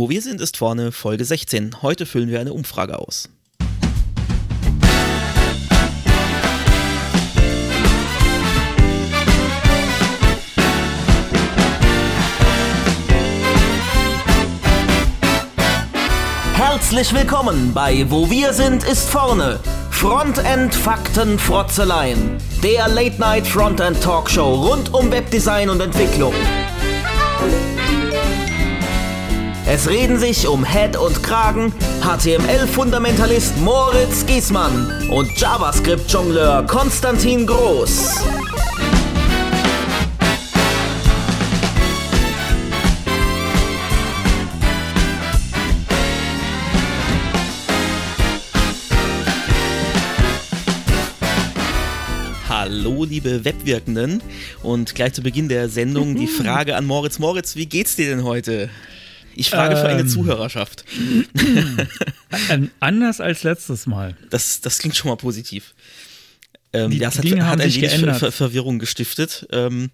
Wo wir sind, ist vorne Folge 16. Heute füllen wir eine Umfrage aus. Herzlich willkommen bei Wo wir sind, ist vorne. Frontend Fakten Frotzeleien. Der Late Night Frontend Talkshow rund um Webdesign und Entwicklung. Es reden sich um Head und Kragen HTML-Fundamentalist Moritz Giesmann und JavaScript-Jongleur Konstantin Groß. Hallo, liebe Webwirkenden. Und gleich zu Beginn der Sendung die Frage an Moritz. Moritz, wie geht's dir denn heute? Ich frage ähm, für eine ähm. Zuhörerschaft. anders als letztes Mal. Das, das klingt schon mal positiv. Ähm, die, das hat, hat ein wenig Ver Verwirrung gestiftet. Ähm,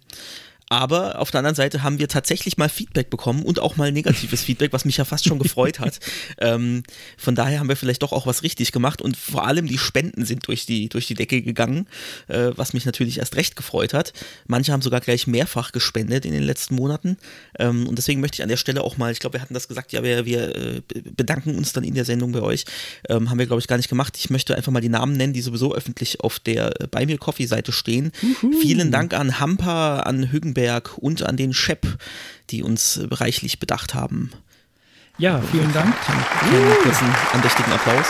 aber auf der anderen Seite haben wir tatsächlich mal Feedback bekommen und auch mal negatives Feedback, was mich ja fast schon gefreut hat. Ähm, von daher haben wir vielleicht doch auch was richtig gemacht und vor allem die Spenden sind durch die, durch die Decke gegangen, äh, was mich natürlich erst recht gefreut hat. Manche haben sogar gleich mehrfach gespendet in den letzten Monaten. Ähm, und deswegen möchte ich an der Stelle auch mal, ich glaube, wir hatten das gesagt, ja, wir, wir äh, bedanken uns dann in der Sendung bei euch. Ähm, haben wir, glaube ich, gar nicht gemacht. Ich möchte einfach mal die Namen nennen, die sowieso öffentlich auf der äh, Bei mir Coffee-Seite stehen. Uhu. Vielen Dank an Hampa, an Hügen Gutenberg und an den Shep, die uns reichlich bedacht haben. Ja, vielen Dank. Einen kurzen andächtigen Applaus.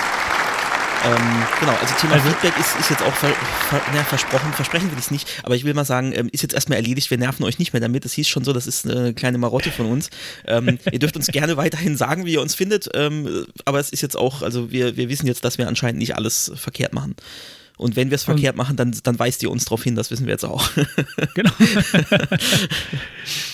Ähm, genau, also Thema also, Feedback ist, ist jetzt auch ver, ver, na, versprochen, versprechen will ich es nicht, aber ich will mal sagen, ähm, ist jetzt erstmal erledigt, wir nerven euch nicht mehr damit. Das hieß schon so, das ist eine kleine Marotte von uns. Ähm, ihr dürft uns gerne weiterhin sagen, wie ihr uns findet, ähm, aber es ist jetzt auch, also wir, wir wissen jetzt, dass wir anscheinend nicht alles verkehrt machen. Und wenn wir es verkehrt machen, dann, dann weist ihr uns darauf hin, das wissen wir jetzt auch. genau.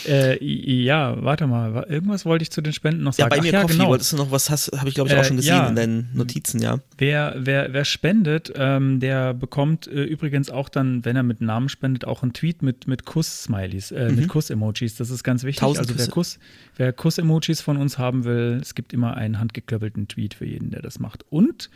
äh, ja, warte mal, irgendwas wollte ich zu den Spenden noch sagen. Ja, bei mir Ach, Coffee, genau. wolltest du noch was, habe ich glaube ich auch äh, schon gesehen ja. in deinen Notizen, ja. Wer, wer, wer spendet, ähm, der bekommt äh, übrigens auch dann, wenn er mit Namen spendet, auch einen Tweet mit, mit Kuss-Smileys, äh, mhm. mit Kuss-Emojis. Das ist ganz wichtig. Tausend also wer Kuss, wer Kuss-Emojis von uns haben will, es gibt immer einen handgeklöppelten Tweet für jeden, der das macht. Und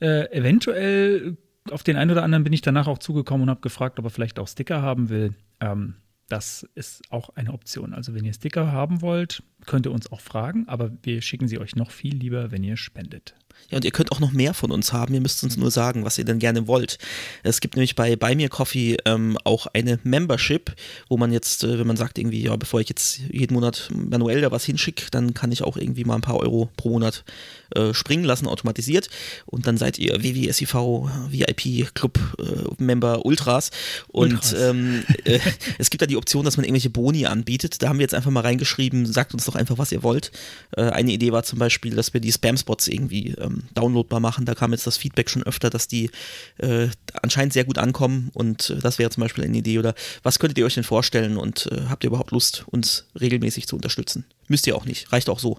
äh, eventuell auf den einen oder anderen bin ich danach auch zugekommen und habe gefragt, ob er vielleicht auch Sticker haben will. Ähm, das ist auch eine Option. Also wenn ihr Sticker haben wollt, könnt ihr uns auch fragen, aber wir schicken sie euch noch viel lieber, wenn ihr spendet. Ja, und ihr könnt auch noch mehr von uns haben. Ihr müsst uns nur sagen, was ihr denn gerne wollt. Es gibt nämlich bei Buy Me Coffee ähm, auch eine Membership, wo man jetzt, äh, wenn man sagt, irgendwie, ja, bevor ich jetzt jeden Monat manuell da was hinschicke, dann kann ich auch irgendwie mal ein paar Euro pro Monat äh, springen lassen, automatisiert. Und dann seid ihr WWSIV VIP Club äh, Member Ultras. Und Ultras. Ähm, äh, es gibt da die Option, dass man irgendwelche Boni anbietet. Da haben wir jetzt einfach mal reingeschrieben, sagt uns doch einfach, was ihr wollt. Äh, eine Idee war zum Beispiel, dass wir die Spam-Spots irgendwie ähm, downloadbar machen. Da kam jetzt das Feedback schon öfter, dass die äh, anscheinend sehr gut ankommen und das wäre zum Beispiel eine Idee. Oder was könntet ihr euch denn vorstellen und habt ihr überhaupt Lust, uns regelmäßig zu unterstützen? Müsst ihr auch nicht, reicht auch so.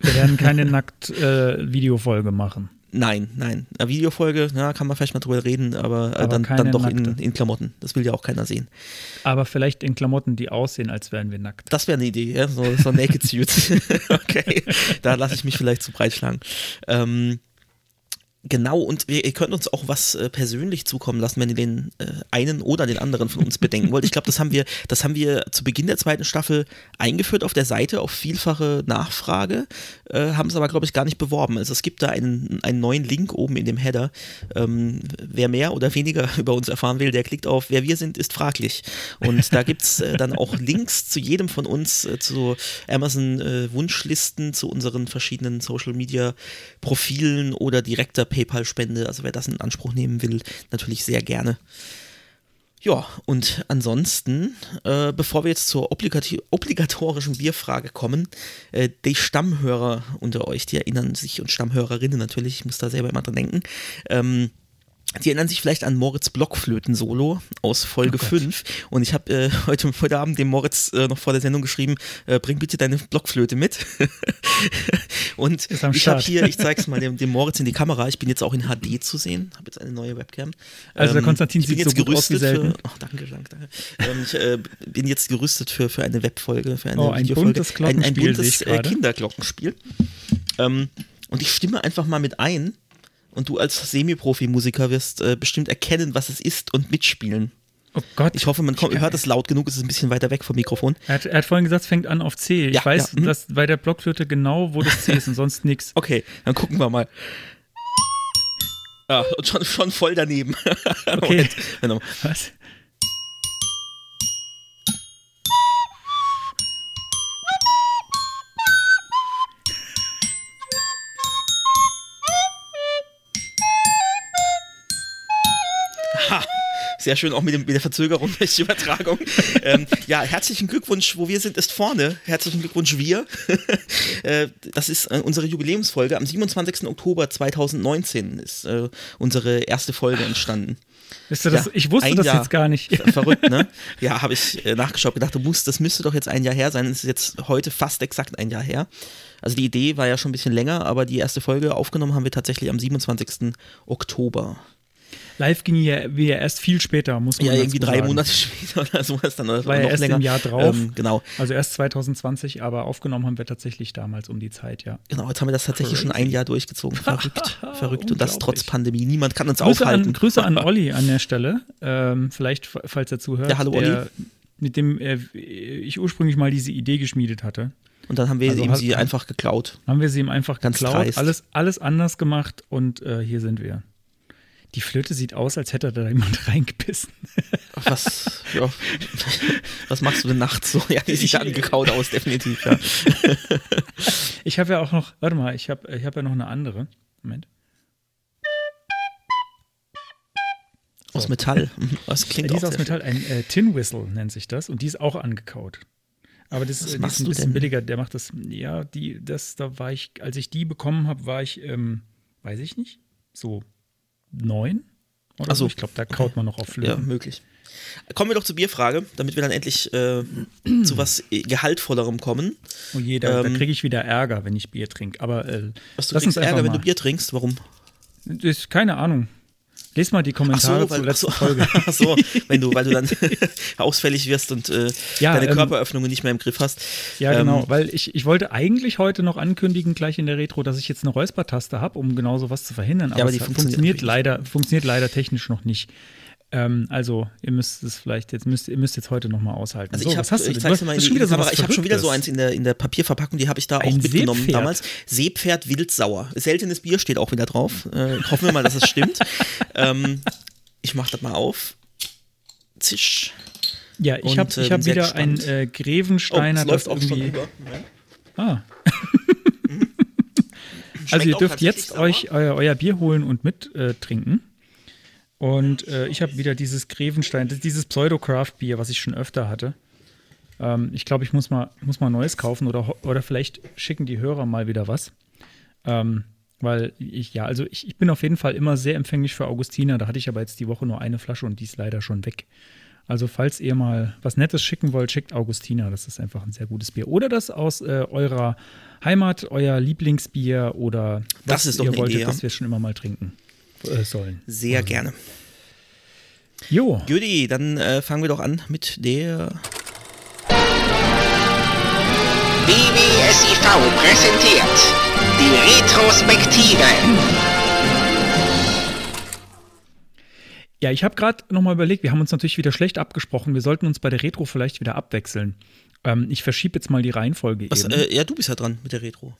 Wir werden keine nackt äh, Videofolge machen. Nein, nein. Eine Videofolge, ja, kann man vielleicht mal drüber reden, aber, äh, aber dann, dann doch in, in, Klamotten. Das will ja auch keiner sehen. Aber vielleicht in Klamotten, die aussehen, als wären wir nackt. Das wäre eine Idee, ja? so, so Naked Suit. okay, da lasse ich mich vielleicht zu breit schlagen. Ähm, Genau, und ihr, ihr, könnt uns auch was äh, persönlich zukommen lassen, wenn ihr den äh, einen oder den anderen von uns bedenken wollt. Ich glaube, das haben wir, das haben wir zu Beginn der zweiten Staffel eingeführt auf der Seite auf vielfache Nachfrage, äh, haben es aber, glaube ich, gar nicht beworben. Also es gibt da einen, einen neuen Link oben in dem Header. Ähm, wer mehr oder weniger über uns erfahren will, der klickt auf Wer wir sind, ist fraglich. Und da gibt es äh, dann auch Links zu jedem von uns, äh, zu Amazon äh, zu unseren verschiedenen Social Media Profilen oder direkter PayPal-Spende. Also wer das in Anspruch nehmen will, natürlich sehr gerne. Ja, und ansonsten, äh, bevor wir jetzt zur obligatorischen Bierfrage kommen, äh, die Stammhörer unter euch, die erinnern sich und Stammhörerinnen natürlich, ich muss da selber immer dran denken, ähm, Sie erinnern sich vielleicht an Moritz Blockflöten-Solo aus Folge oh 5. Und ich habe äh, heute, heute Abend dem Moritz äh, noch vor der Sendung geschrieben, äh, bring bitte deine Blockflöte mit. und ich habe hier, ich zeige es mal dem, dem, Moritz in die Kamera, ich bin jetzt auch in HD zu sehen, habe jetzt eine neue Webcam. Also der ähm, Konstantin sieht jetzt so gut aus wie selten. Für, oh, danke, danke. Ähm, ich äh, bin jetzt gerüstet für, für eine Webfolge, für eine oh, ein Videofolge. Buntes ein, ein buntes äh, Kinderglockenspiel. Ähm, und ich stimme einfach mal mit ein und du als Semi-Profi-Musiker wirst äh, bestimmt erkennen, was es ist und mitspielen. Oh Gott. Ich hoffe, man kommt, hört es laut genug, es ist ein bisschen weiter weg vom Mikrofon. Er hat, er hat vorhin gesagt, es fängt an auf C. Ich ja, weiß, ja, mhm. dass bei der Blockflöte genau, wo das C ist und sonst nichts. Okay, dann gucken wir mal. Ah, und schon, schon voll daneben. Okay. Was? Sehr schön, auch mit, dem, mit der Verzögerung der Übertragung. ähm, ja, herzlichen Glückwunsch, wo wir sind, ist vorne. Herzlichen Glückwunsch, wir. äh, das ist äh, unsere Jubiläumsfolge. Am 27. Oktober 2019 ist äh, unsere erste Folge entstanden. Du, das, ja, ich wusste das Jahr, jetzt gar nicht. Verrückt, ne? Ja, habe ich äh, nachgeschaut, gedacht, du musst, das müsste doch jetzt ein Jahr her sein. Es ist jetzt heute fast exakt ein Jahr her. Also die Idee war ja schon ein bisschen länger, aber die erste Folge aufgenommen haben wir tatsächlich am 27. Oktober. Live ging ja, ja erst viel später, muss man Ja, irgendwie drei sagen. Monate später oder sowas dann. Oder War ja erst länger. im Jahr drauf. Ähm, genau. Also erst 2020, aber aufgenommen haben wir tatsächlich damals um die Zeit, ja. Genau, jetzt haben wir das tatsächlich Crazy. schon ein Jahr durchgezogen. Verrückt, verrückt. Und das trotz Pandemie. Niemand kann uns Grüße aufhalten. An, Grüße an Olli an der Stelle. Ähm, vielleicht, falls er zuhört. Ja, hallo Olli. Mit dem äh, ich ursprünglich mal diese Idee geschmiedet hatte. Und dann haben wir also ihm sie einfach geklaut. Haben wir sie ihm einfach Ganz geklaut, alles, alles anders gemacht und äh, hier sind wir. Die Flöte sieht aus, als hätte da jemand reingebissen. Was, ja. Was machst du denn nachts so? Ja, die sieht ich, angekaut aus, definitiv, ja. Ich habe ja auch noch, warte mal, ich habe ich hab ja noch eine andere. Moment. So. Aus Metall. Das klingt Die ist aus Metall, ein äh, Tin Whistle nennt sich das und die ist auch angekaut. Aber das, Was machst ist ein bisschen denn? billiger. Der macht das, ja, die, das, da war ich, als ich die bekommen habe, war ich, ähm, weiß ich nicht, so neun. Oder. So. Ich glaube, da kaut man noch auf Flöten. Ja, möglich. Kommen wir doch zur Bierfrage, damit wir dann endlich äh, zu was Gehaltvollerem kommen. Oh je, da, ähm, da kriege ich wieder Ärger, wenn ich Bier trinke. Aber äh, was, du lass uns Ärger, wenn du Bier trinkst? Warum? Das ist keine Ahnung. Lies mal die Kommentare so, weil, zur letzten so, Folge. Ach so, wenn du, weil du dann ausfällig wirst und äh, ja, deine ähm, Körperöffnungen nicht mehr im Griff hast. Ja, genau, ähm, genau, weil ich, ich wollte eigentlich heute noch ankündigen, gleich in der Retro, dass ich jetzt eine Räuspertaste habe, um genau sowas zu verhindern. Aber, ja, aber die funktioniert, funktioniert leider, funktioniert leider technisch noch nicht. Ähm, also, ihr müsst es vielleicht jetzt, müsst, ihr müsst jetzt heute nochmal aushalten. Also, so, ich habe ich zeig's dir mal in die, die Kamera. Ich habe schon wieder so eins in der, in der Papierverpackung, die habe ich da Ein auch mitgenommen Seepferd. damals. Seepferd wildsauer. Seltenes Bier steht auch wieder drauf. Äh, hoffen wir mal, dass es stimmt. ähm, ich mache das mal auf. Zisch. Ja, ich habe äh, hab wieder gespannt. ein äh, Grevensteiner, oh, das, das irgendwie. Ah. also ihr dürft jetzt euch euer, euer, Bier holen und mittrinken. Äh, und äh, ich habe wieder dieses Grevenstein, dieses Pseudo-Craft-Bier, was ich schon öfter hatte. Ähm, ich glaube, ich muss mal, muss mal Neues kaufen oder, oder vielleicht schicken die Hörer mal wieder was. Ähm, weil ich, ja, also ich, ich bin auf jeden Fall immer sehr empfänglich für Augustiner. Da hatte ich aber jetzt die Woche nur eine Flasche und die ist leider schon weg. Also, falls ihr mal was Nettes schicken wollt, schickt Augustiner. Das ist einfach ein sehr gutes Bier. Oder das aus äh, eurer Heimat, euer Lieblingsbier oder was das ihr wolltet, Idee, ja. das wir schon immer mal trinken äh, sollen. Sehr also. gerne. Jo. Judy, dann äh, fangen wir doch an mit der. BBSIV präsentiert die Retrospektive. Ja, ich habe gerade nochmal überlegt, wir haben uns natürlich wieder schlecht abgesprochen. Wir sollten uns bei der Retro vielleicht wieder abwechseln. Ähm, ich verschiebe jetzt mal die Reihenfolge. Was, äh, ja, du bist ja dran mit der Retro.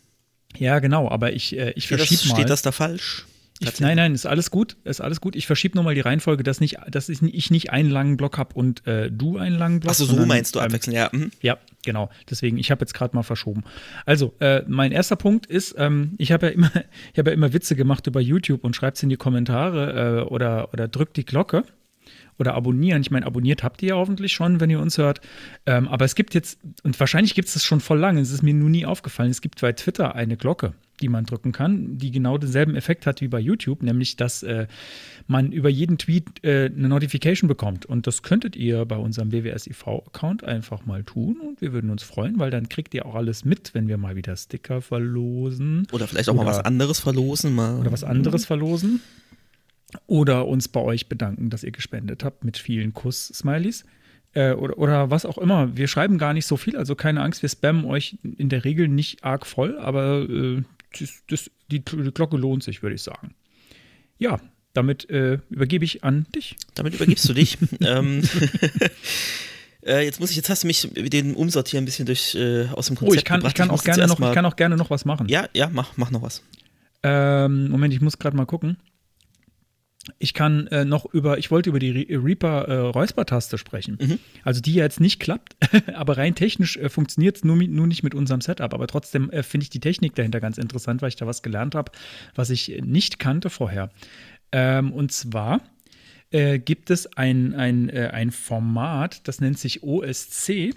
Ja, genau, aber ich, äh, ich verschiebe mal. Steht das da falsch? Ich, nein, nein, ist alles gut, ist alles gut. Ich verschiebe nochmal die Reihenfolge, dass, nicht, dass ich nicht einen langen Block habe und äh, du einen langen Block. Achso, so meinst du abwechseln, ja. Mhm. Ja, genau. Deswegen, ich habe jetzt gerade mal verschoben. Also, äh, mein erster Punkt ist, ähm, ich habe ja immer, ich habe ja immer Witze gemacht über YouTube und schreibt es in die Kommentare äh, oder, oder drückt die Glocke oder abonnieren. Ich meine, abonniert habt ihr ja hoffentlich schon, wenn ihr uns hört. Ähm, aber es gibt jetzt, und wahrscheinlich gibt es das schon voll lange, es ist mir nur nie aufgefallen, es gibt bei Twitter eine Glocke. Die man drücken kann, die genau denselben Effekt hat wie bei YouTube, nämlich dass äh, man über jeden Tweet äh, eine Notification bekommt. Und das könntet ihr bei unserem WWSIV-Account einfach mal tun und wir würden uns freuen, weil dann kriegt ihr auch alles mit, wenn wir mal wieder Sticker verlosen. Oder vielleicht auch oder, mal was anderes verlosen. Mal. Oder was anderes verlosen. Oder uns bei euch bedanken, dass ihr gespendet habt mit vielen Kuss-Smileys äh, oder, oder was auch immer. Wir schreiben gar nicht so viel, also keine Angst, wir spammen euch in der Regel nicht arg voll, aber äh, das, das, die, die, Glocke lohnt sich, würde ich sagen. Ja, damit äh, übergebe ich an dich. Damit übergibst du dich. ähm, äh, jetzt muss ich, jetzt hast du mich den Umsortieren ein bisschen durch äh, aus dem Konzept Oh, ich kann, ich kann, auch gerne noch, ich kann auch gerne noch was machen. Ja, ja, mach, mach noch was. Ähm, Moment, ich muss gerade mal gucken. Ich kann äh, noch über, ich wollte über die Reaper äh, Räusper-Taste sprechen. Mhm. Also die jetzt nicht klappt, aber rein technisch äh, funktioniert es nur, nur nicht mit unserem Setup. Aber trotzdem äh, finde ich die Technik dahinter ganz interessant, weil ich da was gelernt habe, was ich nicht kannte vorher. Ähm, und zwar äh, gibt es ein, ein, äh, ein Format, das nennt sich OSC.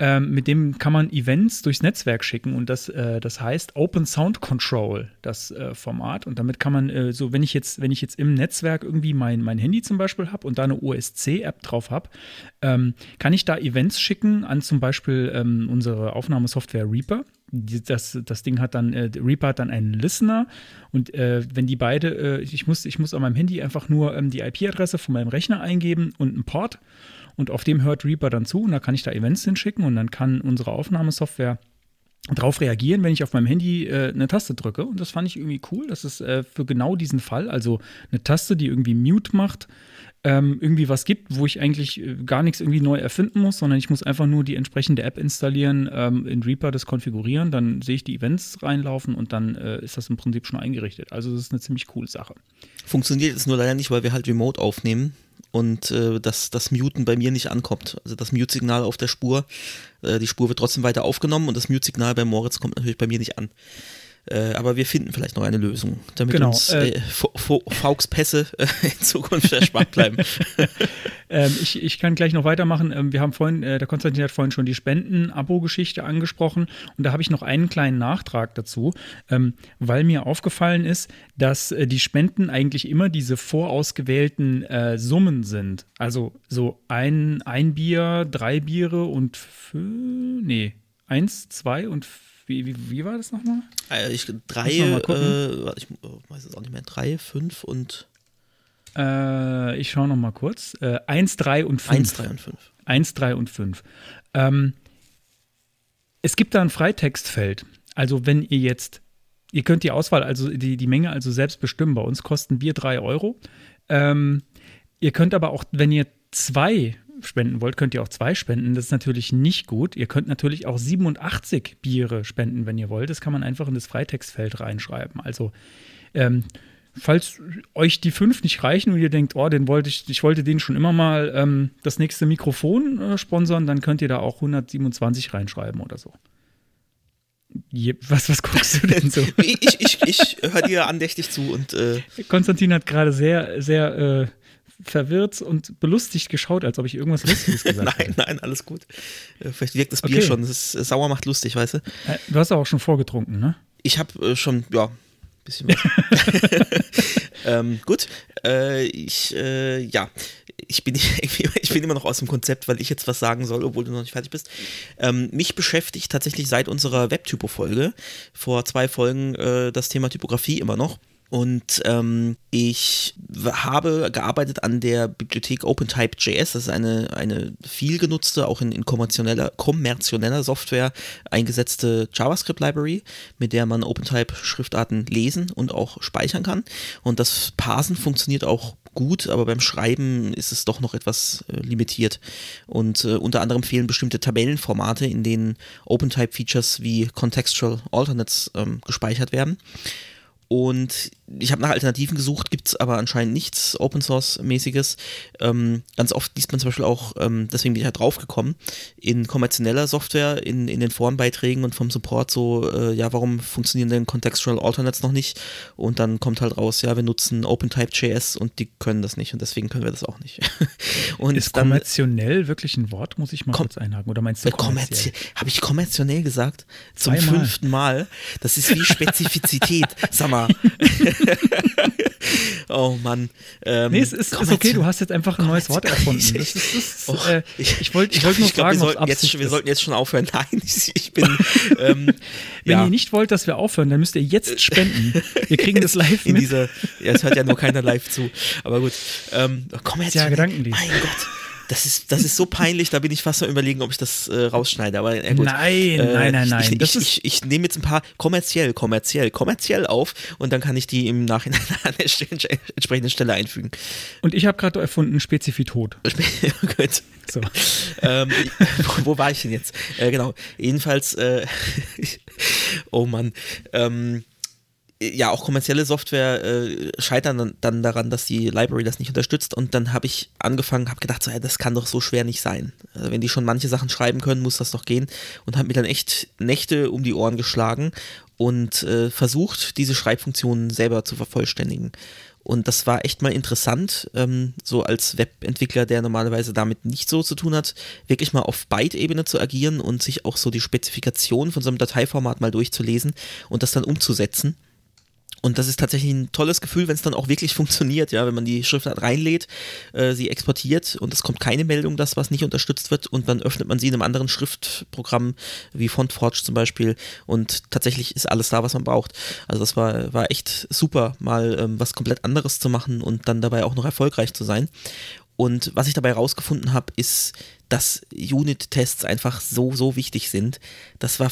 Ähm, mit dem kann man Events durchs Netzwerk schicken und das, äh, das heißt Open Sound Control, das äh, Format. Und damit kann man, äh, so wenn ich jetzt, wenn ich jetzt im Netzwerk irgendwie mein, mein Handy zum Beispiel habe und da eine OSC-App drauf habe, ähm, kann ich da Events schicken an zum Beispiel ähm, unsere Aufnahmesoftware Reaper. Das, das Ding hat dann, äh, Reaper hat dann einen Listener und äh, wenn die beide, äh, ich, muss, ich muss an meinem Handy einfach nur ähm, die IP-Adresse von meinem Rechner eingeben und einen Port und auf dem hört Reaper dann zu und da kann ich da Events hinschicken und dann kann unsere Aufnahmesoftware darauf reagieren, wenn ich auf meinem Handy äh, eine Taste drücke. Und das fand ich irgendwie cool. Das ist äh, für genau diesen Fall, also eine Taste, die irgendwie Mute macht, ähm, irgendwie was gibt, wo ich eigentlich äh, gar nichts irgendwie neu erfinden muss, sondern ich muss einfach nur die entsprechende App installieren, ähm, in Reaper das konfigurieren, dann sehe ich die Events reinlaufen und dann äh, ist das im Prinzip schon eingerichtet. Also das ist eine ziemlich coole Sache. Funktioniert es nur leider nicht, weil wir halt remote aufnehmen und äh, dass das Muten bei mir nicht ankommt. Also das Mute-Signal auf der Spur, äh, die Spur wird trotzdem weiter aufgenommen und das Mute-Signal bei Moritz kommt natürlich bei mir nicht an. Äh, aber wir finden vielleicht noch eine Lösung, damit genau, uns äh, äh Fauxpässe in Zukunft erspart bleiben. ähm, ich, ich kann gleich noch weitermachen. Ähm, wir haben vorhin, äh, der Konstantin hat vorhin schon die Spenden-Abo-Geschichte angesprochen und da habe ich noch einen kleinen Nachtrag dazu, ähm, weil mir aufgefallen ist, dass äh, die Spenden eigentlich immer diese vorausgewählten Summen sind. Also so ein, ein Bier, drei Biere und nee, eins, zwei und vier wie, wie, wie war das nochmal? Äh, ich, drei, äh, ich oh, weiß es auch nicht mehr, drei, fünf und. Äh, ich schaue nochmal kurz. Äh, eins, drei und fünf. Eins, drei und fünf. Eins, drei und fünf. Ähm, es gibt da ein Freitextfeld. Also, wenn ihr jetzt, ihr könnt die Auswahl, also die, die Menge also selbst bestimmen. Bei uns kosten Bier drei Euro. Ähm, ihr könnt aber auch, wenn ihr zwei spenden wollt, könnt ihr auch zwei spenden. Das ist natürlich nicht gut. Ihr könnt natürlich auch 87 Biere spenden, wenn ihr wollt. Das kann man einfach in das Freitextfeld reinschreiben. Also, ähm, falls euch die fünf nicht reichen und ihr denkt, oh, den wollte ich, ich wollte den schon immer mal ähm, das nächste Mikrofon äh, sponsern, dann könnt ihr da auch 127 reinschreiben oder so. Je, was, was guckst du denn so? ich ich, ich höre dir andächtig zu und. Äh Konstantin hat gerade sehr, sehr äh, verwirrt und belustigt geschaut, als ob ich irgendwas Lustiges gesagt habe. nein, nein, alles gut. Äh, vielleicht wirkt das Bier okay. schon. Das ist, äh, sauer macht lustig, weißt du? Äh, du hast auch schon vorgetrunken, ne? Ich habe äh, schon, ja, ein bisschen was. ähm, gut. Äh, ich, äh, ja. Ich bin, ich bin immer noch aus dem Konzept, weil ich jetzt was sagen soll, obwohl du noch nicht fertig bist. Ähm, mich beschäftigt tatsächlich seit unserer Webtypo-Folge, vor zwei Folgen, das Thema Typografie immer noch. Und ähm, ich habe gearbeitet an der Bibliothek OpenType.js. Das ist eine, eine viel genutzte, auch in, in kommerzieller, kommerzieller Software eingesetzte JavaScript-Library, mit der man OpenType-Schriftarten lesen und auch speichern kann. Und das Parsen funktioniert auch gut, aber beim Schreiben ist es doch noch etwas äh, limitiert. Und äh, unter anderem fehlen bestimmte Tabellenformate, in denen OpenType-Features wie Contextual Alternates ähm, gespeichert werden. Und ich habe nach Alternativen gesucht, gibt es aber anscheinend nichts Open Source-mäßiges. Ähm, ganz oft liest man zum Beispiel auch, ähm, deswegen bin ich halt drauf gekommen, in kommerzieller Software, in, in den Forenbeiträgen und vom Support so, äh, ja, warum funktionieren denn Contextual Alternates noch nicht? Und dann kommt halt raus, ja, wir nutzen OpenType.js und die können das nicht und deswegen können wir das auch nicht. und Ist dann, kommerziell wirklich ein Wort, muss ich mal kurz einhaken? Oder meinst du kommerziell? Habe ich kommerziell gesagt? Zum Zweimal. fünften Mal. Das ist wie Spezifizität. Sag mal. oh Mann. Ähm, nee, es ist, ist, okay, du hast jetzt einfach ein neues Wort erfunden. Das ist, das, oh, äh, ich ich wollte ich wollt nur fragen, glaub, wir, sollten jetzt, wir sollten jetzt schon aufhören. Nein, ich bin. Ähm, Wenn ja. ihr nicht wollt, dass wir aufhören, dann müsst ihr jetzt spenden. Wir kriegen das live In mit. Dieser, ja, es hört ja nur keiner live zu. Aber gut. Ähm, komm jetzt. Ja, Gedankenlied. Mein Gott. Das ist, das ist so peinlich, da bin ich fast am überlegen, ob ich das äh, rausschneide. Aber äh, gut. Nein, äh, nein, nein, nein. Ich, ich, ich, ich nehme jetzt ein paar kommerziell, kommerziell, kommerziell auf und dann kann ich die im Nachhinein an der entsprechenden Stelle einfügen. Und ich habe gerade erfunden Spezifitot. gut. So. ähm, wo, wo, war ich denn jetzt? Äh, genau. Jedenfalls, äh, oh Mann. Ähm, ja, auch kommerzielle Software äh, scheitern dann, daran, dass die Library das nicht unterstützt. Und dann habe ich angefangen, habe gedacht, so, ja, das kann doch so schwer nicht sein. Also wenn die schon manche Sachen schreiben können, muss das doch gehen. Und habe mir dann echt Nächte um die Ohren geschlagen und äh, versucht, diese Schreibfunktionen selber zu vervollständigen. Und das war echt mal interessant, ähm, so als Webentwickler, der normalerweise damit nicht so zu tun hat, wirklich mal auf Byte-Ebene zu agieren und sich auch so die Spezifikation von so einem Dateiformat mal durchzulesen und das dann umzusetzen. Und das ist tatsächlich ein tolles Gefühl, wenn es dann auch wirklich funktioniert, ja, wenn man die Schriftart reinlädt, äh, sie exportiert und es kommt keine Meldung, dass was nicht unterstützt wird und dann öffnet man sie in einem anderen Schriftprogramm wie FontForge zum Beispiel und tatsächlich ist alles da, was man braucht. Also das war, war echt super, mal ähm, was komplett anderes zu machen und dann dabei auch noch erfolgreich zu sein. Und was ich dabei rausgefunden habe, ist, dass Unit-Tests einfach so, so wichtig sind. Das war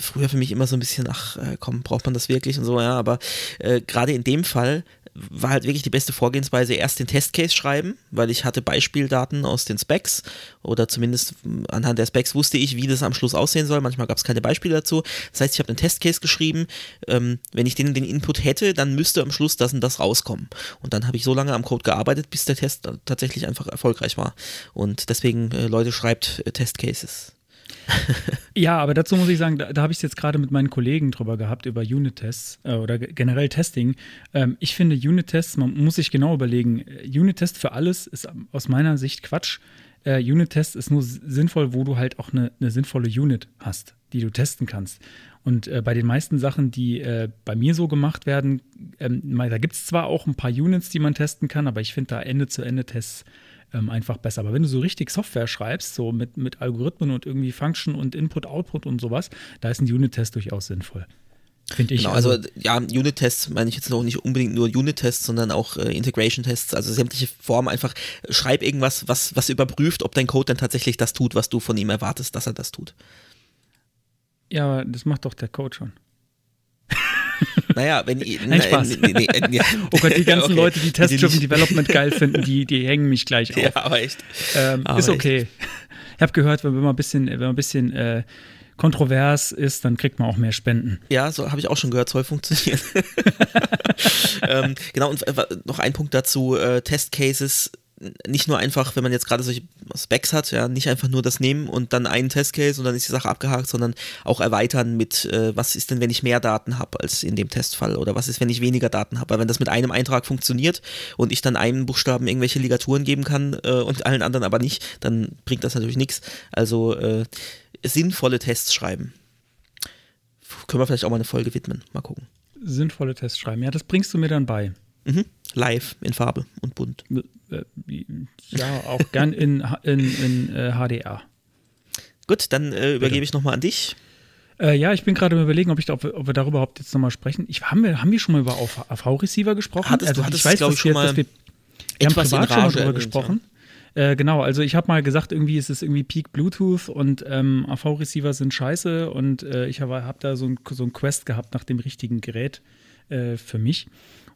früher für mich immer so ein bisschen, ach äh, komm, braucht man das wirklich und so, ja, aber äh, gerade in dem Fall war halt wirklich die beste Vorgehensweise, erst den Testcase schreiben, weil ich hatte Beispieldaten aus den Specs oder zumindest anhand der Specs wusste ich, wie das am Schluss aussehen soll. Manchmal gab es keine Beispiele dazu. Das heißt, ich habe einen Testcase geschrieben. Ähm, wenn ich den, den Input hätte, dann müsste am Schluss das und das rauskommen. Und dann habe ich so lange am Code gearbeitet, bis der Test tatsächlich einfach erfolgreich war. Und deswegen, äh, Leute, schreibt äh, Testcases. ja, aber dazu muss ich sagen, da, da habe ich es jetzt gerade mit meinen Kollegen drüber gehabt, über Unit-Tests äh, oder generell Testing. Ähm, ich finde Unit-Tests, man muss sich genau überlegen, äh, Unit-Test für alles ist aus meiner Sicht Quatsch. Äh, Unit-Test ist nur sinnvoll, wo du halt auch eine, eine, sinnvolle Unit hast, die du testen kannst. Und äh, bei den meisten Sachen, die äh, bei mir so gemacht werden, ähm, da gibt es zwar auch ein paar Units, die man testen kann, aber ich finde da Ende-zu-Ende-Tests ähm, einfach besser. Aber wenn du so richtig Software schreibst, so mit, mit Algorithmen und irgendwie Function und Input, Output und sowas, da ist ein Unit-Test durchaus sinnvoll. Finde ich. Genau, also, also ja, Unit-Tests meine ich jetzt noch nicht unbedingt nur Unit-Tests, sondern auch äh, Integration-Tests, also sämtliche Formen einfach, schreib irgendwas, was, was überprüft, ob dein Code dann tatsächlich das tut, was du von ihm erwartest, dass er das tut. Ja, aber das macht doch der Code schon. Naja, wenn ihr. Nein, Spaß. Nee, nee, nee, oh Gott, die ganzen okay. Leute, die Test-Driven Development geil finden, die, die hängen mich gleich auf. Ja, aber echt. Ähm, aber ist okay. Echt. Ich habe gehört, wenn man ein bisschen, wenn man ein bisschen äh, kontrovers ist, dann kriegt man auch mehr Spenden. Ja, so habe ich auch schon gehört, soll funktionieren. ähm, genau, und äh, noch ein Punkt dazu: äh, Testcases nicht nur einfach, wenn man jetzt gerade solche Specs hat, ja, nicht einfach nur das nehmen und dann einen Testcase und dann ist die Sache abgehakt, sondern auch erweitern mit, äh, was ist denn, wenn ich mehr Daten habe als in dem Testfall oder was ist, wenn ich weniger Daten habe. Weil wenn das mit einem Eintrag funktioniert und ich dann einem Buchstaben irgendwelche Ligaturen geben kann äh, und allen anderen aber nicht, dann bringt das natürlich nichts. Also äh, sinnvolle Tests schreiben. Können wir vielleicht auch mal eine Folge widmen. Mal gucken. Sinnvolle Tests schreiben. Ja, das bringst du mir dann bei. Mhm. Live in Farbe und bunt. Äh, ja, auch gern in, in, in äh, HDR. Gut, dann äh, übergebe ich nochmal an dich. Äh, ja, ich bin gerade überlegen, ob, ich, ob, ob wir darüber überhaupt jetzt nochmal sprechen. Ich, haben, wir, haben wir schon mal über AV-Receiver gesprochen? Hattest, also, du hattest, glaube ich, schon mal wir, wir haben privat schon mal darüber gesprochen. Ja. Äh, genau, also ich habe mal gesagt, irgendwie ist es irgendwie Peak Bluetooth und ähm, AV-Receiver sind scheiße und ich habe hab da so ein, so ein Quest gehabt nach dem richtigen Gerät für mich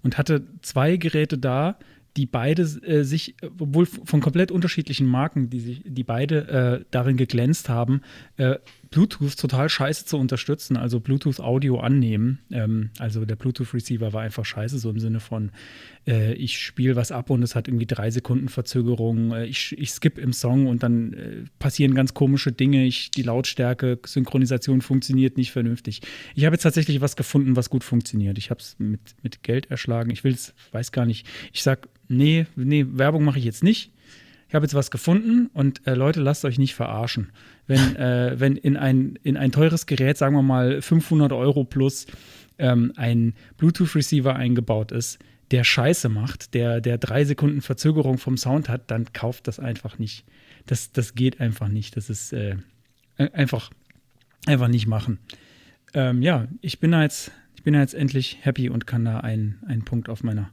und hatte zwei Geräte da, die beide äh, sich, obwohl von komplett unterschiedlichen Marken, die sich, die beide äh, darin geglänzt haben, äh, Bluetooth total scheiße zu unterstützen, also Bluetooth Audio annehmen. Ähm, also der Bluetooth Receiver war einfach scheiße, so im Sinne von, äh, ich spiele was ab und es hat irgendwie drei Sekunden Verzögerung, äh, ich, ich skippe im Song und dann äh, passieren ganz komische Dinge, ich, die Lautstärke, Synchronisation funktioniert nicht vernünftig. Ich habe jetzt tatsächlich was gefunden, was gut funktioniert. Ich habe es mit, mit Geld erschlagen. Ich will es, weiß gar nicht. Ich sage, nee, nee, Werbung mache ich jetzt nicht. Ich habe jetzt was gefunden und äh, Leute, lasst euch nicht verarschen. Wenn, äh, wenn in, ein, in ein teures Gerät, sagen wir mal 500 Euro plus, ähm, ein Bluetooth-Receiver eingebaut ist, der Scheiße macht, der, der drei Sekunden Verzögerung vom Sound hat, dann kauft das einfach nicht. Das, das geht einfach nicht. Das ist äh, einfach, einfach nicht machen. Ähm, ja, ich bin da jetzt, ich bin da jetzt endlich happy und kann da einen, einen Punkt auf meiner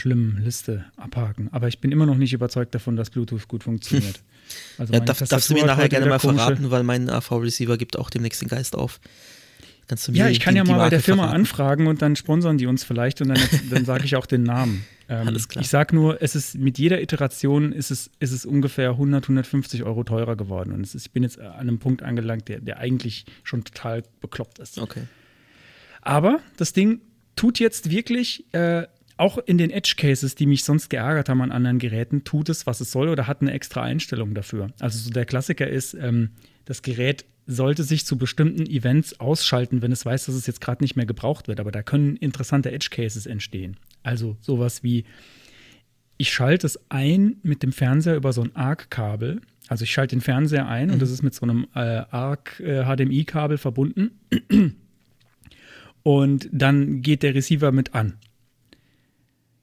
schlimmen Liste abhaken. Aber ich bin immer noch nicht überzeugt davon, dass Bluetooth gut funktioniert. Also ja, darf, darfst du mir nachher gerne mal verraten, weil mein AV-Receiver gibt auch demnächst den Geist auf. Kannst du mir ja, ich kann ja mal bei der Firma verraten. anfragen und dann sponsern die uns vielleicht und dann, dann sage ich auch den Namen. Ähm, Alles klar. Ich sage nur, es ist mit jeder Iteration ist es, ist es ungefähr 100, 150 Euro teurer geworden. Und ist, ich bin jetzt an einem Punkt angelangt, der, der eigentlich schon total bekloppt ist. Okay. Aber das Ding tut jetzt wirklich äh, auch in den Edge Cases, die mich sonst geärgert haben an anderen Geräten, tut es, was es soll oder hat eine extra Einstellung dafür. Also so der Klassiker ist, ähm, das Gerät sollte sich zu bestimmten Events ausschalten, wenn es weiß, dass es jetzt gerade nicht mehr gebraucht wird. Aber da können interessante Edge Cases entstehen. Also sowas wie, ich schalte es ein mit dem Fernseher über so ein ARC-Kabel. Also ich schalte den Fernseher ein mhm. und das ist mit so einem äh, ARC äh, verbunden. Und dann geht der Receiver mit an.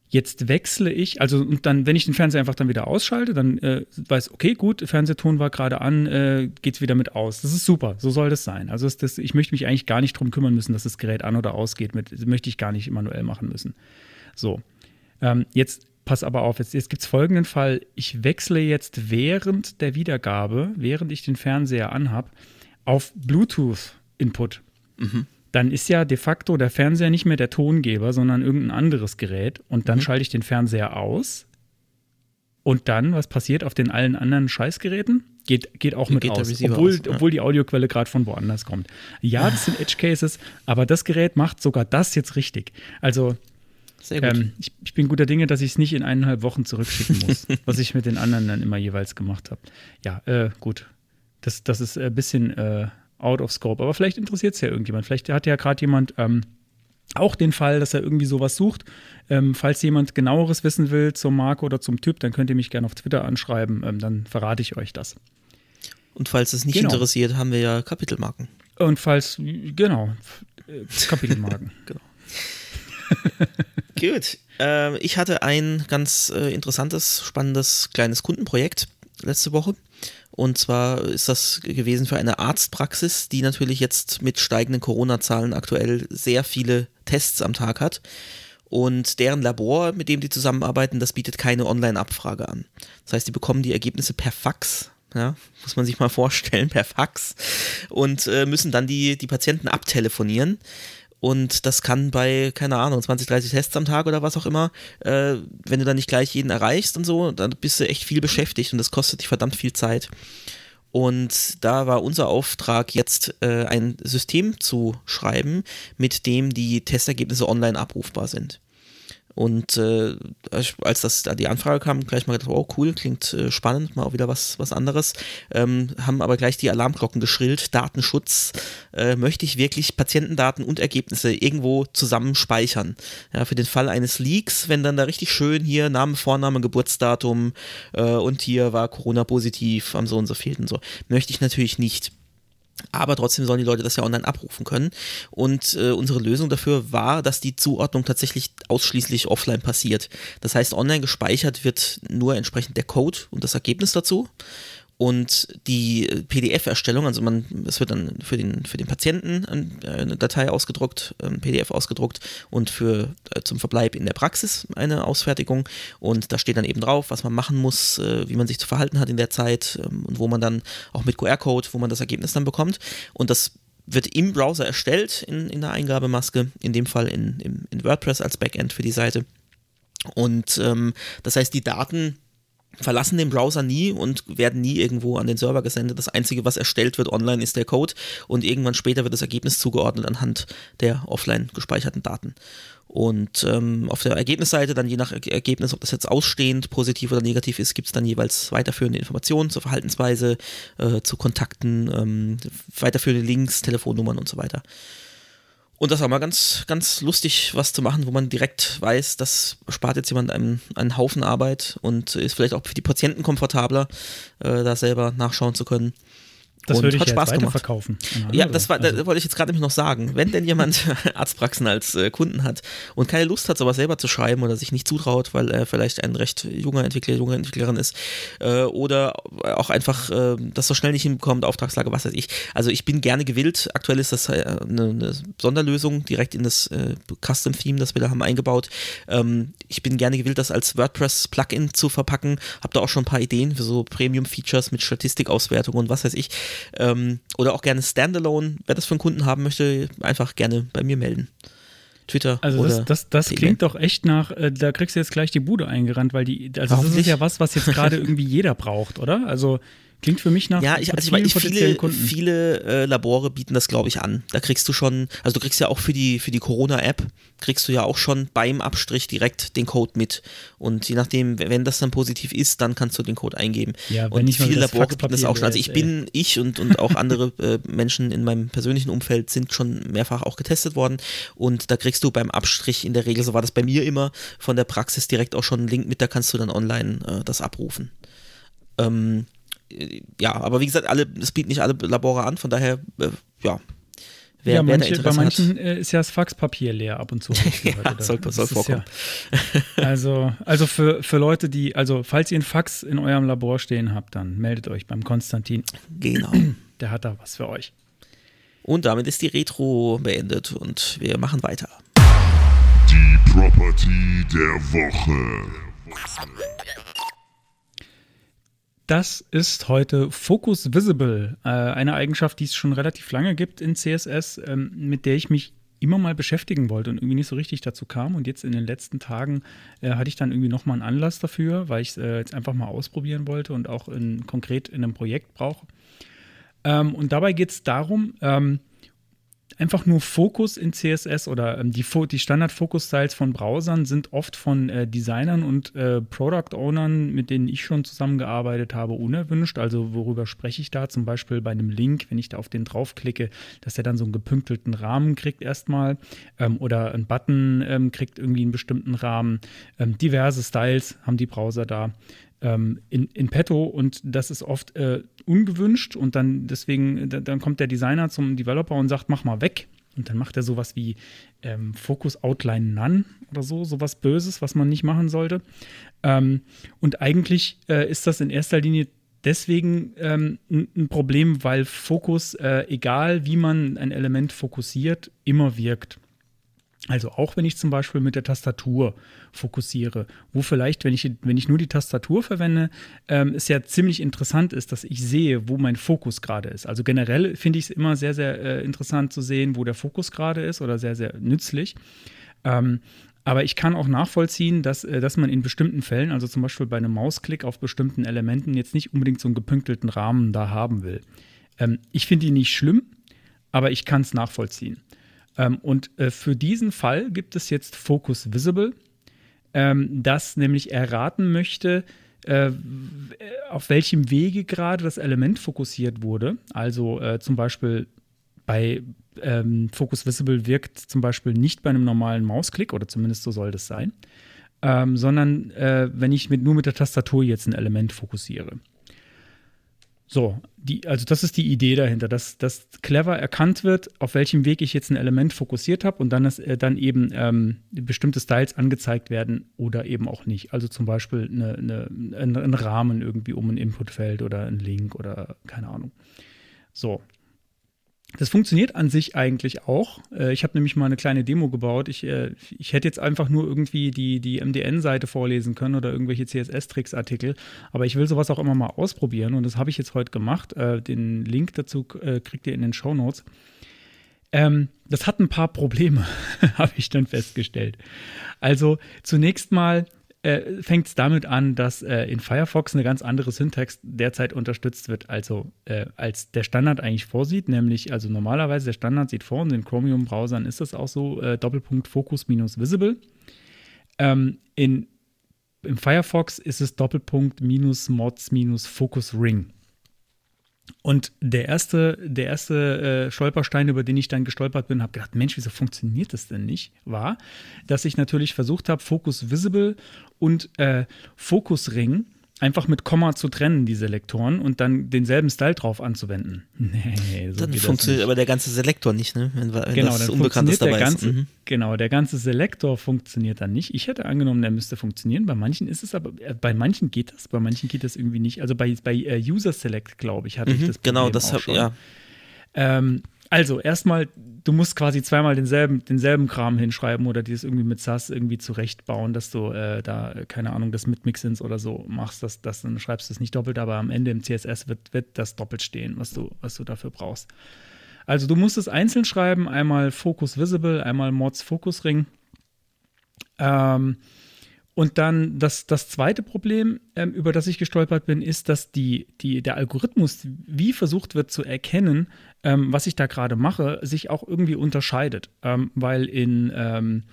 Jetzt wechsle ich, also und dann, wenn ich den Fernseher einfach dann wieder ausschalte, dann äh, weiß, okay, gut, Fernsehton war gerade an, äh, geht's wieder mit aus. Das ist super, so soll das sein. Also ist das, ich möchte mich eigentlich gar nicht drum kümmern müssen, dass das Gerät an oder ausgeht. Mit, möchte ich gar nicht manuell machen müssen. So. Ähm, jetzt pass aber auf, jetzt, jetzt gibt es folgenden Fall. Ich wechsle jetzt während der Wiedergabe, während ich den Fernseher anhab, auf Bluetooth-Input. Mhm dann ist ja de facto der Fernseher nicht mehr der Tongeber, sondern irgendein anderes Gerät. Und dann mhm. schalte ich den Fernseher aus. Und dann, was passiert auf den allen anderen Scheißgeräten? Geht, geht auch mit geht aus, obwohl, aus, ja. obwohl die Audioquelle gerade von woanders kommt. Ja, das sind Edge Cases, aber das Gerät macht sogar das jetzt richtig. Also, ähm, ich, ich, bin guter Dinge, dass ich es nicht in eineinhalb Wochen zurückschicken muss, was ich mit den anderen dann immer jeweils gemacht habe. Ja, äh, gut. Das, das ist ein bisschen äh, out of scope. Aber vielleicht interessiert es ja irgendjemand. Vielleicht hat ja gerade jemand ähm, auch den Fall, dass er irgendwie sowas sucht. Ähm, falls jemand genaueres wissen will zur Marke oder zum Typ, dann könnt ihr mich gerne auf Twitter anschreiben. Ähm, dann verrate ich euch das. Und falls es nicht genau. interessiert, haben wir ja Kapitelmarken. Und falls, genau, äh, Kapitelmarken. genau. Gut. Äh, ich hatte ein ganz äh, interessantes, spannendes kleines Kundenprojekt letzte Woche. Und zwar ist das gewesen für eine Arztpraxis, die natürlich jetzt mit steigenden Corona-Zahlen aktuell sehr viele Tests am Tag hat. Und deren Labor, mit dem die zusammenarbeiten, das bietet keine Online-Abfrage an. Das heißt, die bekommen die Ergebnisse per Fax. Ja, muss man sich mal vorstellen, per Fax. Und äh, müssen dann die, die Patienten abtelefonieren. Und das kann bei, keine Ahnung, 20, 30 Tests am Tag oder was auch immer, äh, wenn du dann nicht gleich jeden erreichst und so, dann bist du echt viel beschäftigt und das kostet dich verdammt viel Zeit. Und da war unser Auftrag jetzt äh, ein System zu schreiben, mit dem die Testergebnisse online abrufbar sind. Und äh, als das da die Anfrage kam, gleich mal gedacht, oh cool, klingt äh, spannend, mal auch wieder was, was anderes. Ähm, haben aber gleich die Alarmglocken geschrillt. Datenschutz, äh, möchte ich wirklich Patientendaten und Ergebnisse irgendwo zusammen speichern. Ja, für den Fall eines Leaks, wenn dann da richtig schön hier Name, Vorname, Geburtsdatum äh, und hier war Corona positiv am so und so und so. Möchte ich natürlich nicht. Aber trotzdem sollen die Leute das ja online abrufen können. Und äh, unsere Lösung dafür war, dass die Zuordnung tatsächlich ausschließlich offline passiert. Das heißt, online gespeichert wird nur entsprechend der Code und das Ergebnis dazu. Und die PDF-Erstellung, also man, es wird dann für den, für den Patienten eine Datei ausgedruckt, ein PDF ausgedruckt und für äh, zum Verbleib in der Praxis eine Ausfertigung. Und da steht dann eben drauf, was man machen muss, äh, wie man sich zu verhalten hat in der Zeit ähm, und wo man dann auch mit QR-Code, wo man das Ergebnis dann bekommt. Und das wird im Browser erstellt in, in der Eingabemaske, in dem Fall in, in, in WordPress als Backend für die Seite. Und ähm, das heißt, die Daten verlassen den Browser nie und werden nie irgendwo an den Server gesendet. Das Einzige, was erstellt wird online, ist der Code und irgendwann später wird das Ergebnis zugeordnet anhand der offline gespeicherten Daten. Und ähm, auf der Ergebnisseite dann je nach Ergebnis, ob das jetzt ausstehend, positiv oder negativ ist, gibt es dann jeweils weiterführende Informationen zur Verhaltensweise, äh, zu Kontakten, ähm, weiterführende Links, Telefonnummern und so weiter. Und das war mal ganz, ganz lustig, was zu machen, wo man direkt weiß, das spart jetzt jemand einen, einen Haufen Arbeit und ist vielleicht auch für die Patienten komfortabler, äh, da selber nachschauen zu können. Das und würde ich hat Spaß gemacht. verkaufen. Ja, das war, also. da wollte ich jetzt gerade nämlich noch sagen. Wenn denn jemand Arztpraxen als äh, Kunden hat und keine Lust hat, sowas selber zu schreiben oder sich nicht zutraut, weil er vielleicht ein recht junger Entwickler, junge Entwicklerin ist, äh, oder auch einfach äh, das so schnell nicht hinbekommt, Auftragslage, was weiß ich. Also ich bin gerne gewillt. Aktuell ist das eine, äh, eine Sonderlösung direkt in das äh, Custom-Theme, das wir da haben, eingebaut. Ähm, ich bin gerne gewillt, das als WordPress-Plugin zu verpacken. Hab da auch schon ein paar Ideen für so Premium-Features mit Statistikauswertung und was weiß ich. Ähm, oder auch gerne Standalone. Wer das für einen Kunden haben möchte, einfach gerne bei mir melden. Twitter. Also das, das, das klingt doch echt nach, äh, da kriegst du jetzt gleich die Bude eingerannt, weil die, also das ist ja was, was jetzt gerade irgendwie jeder braucht, oder? Also Klingt für mich nach ja, ich, also ich, viele, Kunden. viele äh, Labore bieten das, glaube ich, an. Da kriegst du schon, also du kriegst ja auch für die, für die Corona-App, kriegst du ja auch schon beim Abstrich direkt den Code mit. Und je nachdem, wenn das dann positiv ist, dann kannst du den Code eingeben. Ja, und viele Labore bieten das auch schon. Also ich bin, ich und, und auch andere äh, Menschen in meinem persönlichen Umfeld sind schon mehrfach auch getestet worden. Und da kriegst du beim Abstrich in der Regel, so war das bei mir immer, von der Praxis direkt auch schon einen Link mit, da kannst du dann online äh, das abrufen. Ähm, ja, aber wie gesagt, alle, es bieten nicht alle Labore an, von daher, äh, ja. Wer, ja, manche, wer bei manchen hat, äh, ist ja das Faxpapier leer ab und zu. ja, soll, soll vorkommen. Ja, also, also für, für Leute, die, also falls ihr ein Fax in eurem Labor stehen habt, dann meldet euch beim Konstantin. Genau. Der hat da was für euch. Und damit ist die Retro beendet und wir machen weiter. Die Property der Woche. Das ist heute Focus Visible, äh, eine Eigenschaft, die es schon relativ lange gibt in CSS, ähm, mit der ich mich immer mal beschäftigen wollte und irgendwie nicht so richtig dazu kam. Und jetzt in den letzten Tagen äh, hatte ich dann irgendwie nochmal einen Anlass dafür, weil ich es äh, jetzt einfach mal ausprobieren wollte und auch in, konkret in einem Projekt brauche. Ähm, und dabei geht es darum, ähm, einfach nur Fokus in CSS oder ähm, die, die Standard-Fokus-Styles von Browsern sind oft von äh, Designern und äh, Product-Ownern, mit denen ich schon zusammengearbeitet habe, unerwünscht. Also worüber spreche ich da? Zum Beispiel bei einem Link, wenn ich da auf den draufklicke, dass er dann so einen gepünktelten Rahmen kriegt erstmal ähm, oder ein Button ähm, kriegt irgendwie einen bestimmten Rahmen. Ähm, diverse Styles haben die Browser da ähm, in, in petto und das ist oft äh, ungewünscht und dann deswegen, dann kommt der Designer zum Developer und sagt, mach mal weg. Und dann macht er sowas wie ähm, Focus Outline None oder so, sowas Böses, was man nicht machen sollte. Ähm, und eigentlich äh, ist das in erster Linie deswegen ähm, ein Problem, weil Fokus, äh, egal wie man ein Element fokussiert, immer wirkt. Also auch wenn ich zum Beispiel mit der Tastatur fokussiere, wo vielleicht, wenn ich, wenn ich nur die Tastatur verwende, ähm, es ja ziemlich interessant ist, dass ich sehe, wo mein Fokus gerade ist. Also generell finde ich es immer sehr, sehr äh, interessant zu sehen, wo der Fokus gerade ist oder sehr, sehr nützlich. Ähm, aber ich kann auch nachvollziehen, dass, äh, dass man in bestimmten Fällen, also zum Beispiel bei einem Mausklick auf bestimmten Elementen, jetzt nicht unbedingt so einen gepünktelten Rahmen da haben will. Ähm, ich finde ihn nicht schlimm, aber ich kann es nachvollziehen. Ähm, und äh, für diesen Fall gibt es jetzt Focus Visible, ähm, das nämlich erraten möchte, äh, auf welchem Wege gerade das Element fokussiert wurde. Also äh, zum Beispiel bei ähm, Focus Visible wirkt zum Beispiel nicht bei einem normalen Mausklick, oder zumindest so soll das sein, ähm, sondern äh, wenn ich mit, nur mit der Tastatur jetzt ein Element fokussiere. So, die, also das ist die Idee dahinter, dass, dass clever erkannt wird, auf welchem Weg ich jetzt ein Element fokussiert habe und dann, ist, äh, dann eben ähm, bestimmte Styles angezeigt werden oder eben auch nicht. Also zum Beispiel eine, eine, ein, ein Rahmen irgendwie um ein Inputfeld oder ein Link oder keine Ahnung. So, das funktioniert an sich eigentlich auch. Äh, ich habe nämlich mal eine kleine Demo gebaut. Ich, äh, ich hätte jetzt einfach nur irgendwie die, die MDN-Seite vorlesen können oder irgendwelche CSS-Tricks-Artikel. Aber ich will sowas auch immer mal ausprobieren und das habe ich jetzt heute gemacht. Äh, den Link dazu kriegt ihr in den Show Notes. Ähm, das hat ein paar Probleme, habe ich dann festgestellt. Also zunächst mal äh, fängt es damit an, dass äh, in Firefox eine ganz andere Syntax derzeit unterstützt wird, also äh, als der Standard eigentlich vorsieht, nämlich also normalerweise der Standard sieht vor und in Chromium-Browsern ist das auch so äh, Doppelpunkt Focus minus Visible. Ähm, in, Im Firefox ist es Doppelpunkt minus Mods minus Focus Ring. Und der erste, der erste äh, Stolperstein, über den ich dann gestolpert bin, habe gedacht, Mensch, wieso funktioniert das denn nicht? War, dass ich natürlich versucht habe, Focus Visible und äh, Focus Ring einfach mit Komma zu trennen, die Selektoren, und dann denselben Style drauf anzuwenden. Nee, so dann funktioniert aber der ganze Selektor nicht, ne? Wenn, wenn genau, das Unbekanntes dabei ganze, ist. Mhm. Genau, der ganze Selektor funktioniert dann nicht. Ich hätte angenommen, der müsste funktionieren. Bei manchen ist es aber, äh, bei manchen geht das, bei manchen geht das irgendwie nicht. Also bei, bei uh, User Select, glaube ich, hatte mhm, ich das genau, Problem Genau, das habe ja. Ähm, also, erstmal, du musst quasi zweimal denselben, denselben Kram hinschreiben oder dir das irgendwie mit SAS irgendwie zurechtbauen, dass du äh, da, keine Ahnung, das mit Mixins oder so machst, dass, dass dann schreibst du es nicht doppelt, aber am Ende im CSS wird, wird das doppelt stehen, was du, was du dafür brauchst. Also, du musst es einzeln schreiben, einmal Focus Visible, einmal Mods Focus Ring. Ähm, und dann das, das zweite Problem, ähm, über das ich gestolpert bin, ist, dass die, die, der Algorithmus, wie versucht wird zu erkennen, ähm, was ich da gerade mache, sich auch irgendwie unterscheidet. Ähm, weil in, ähm,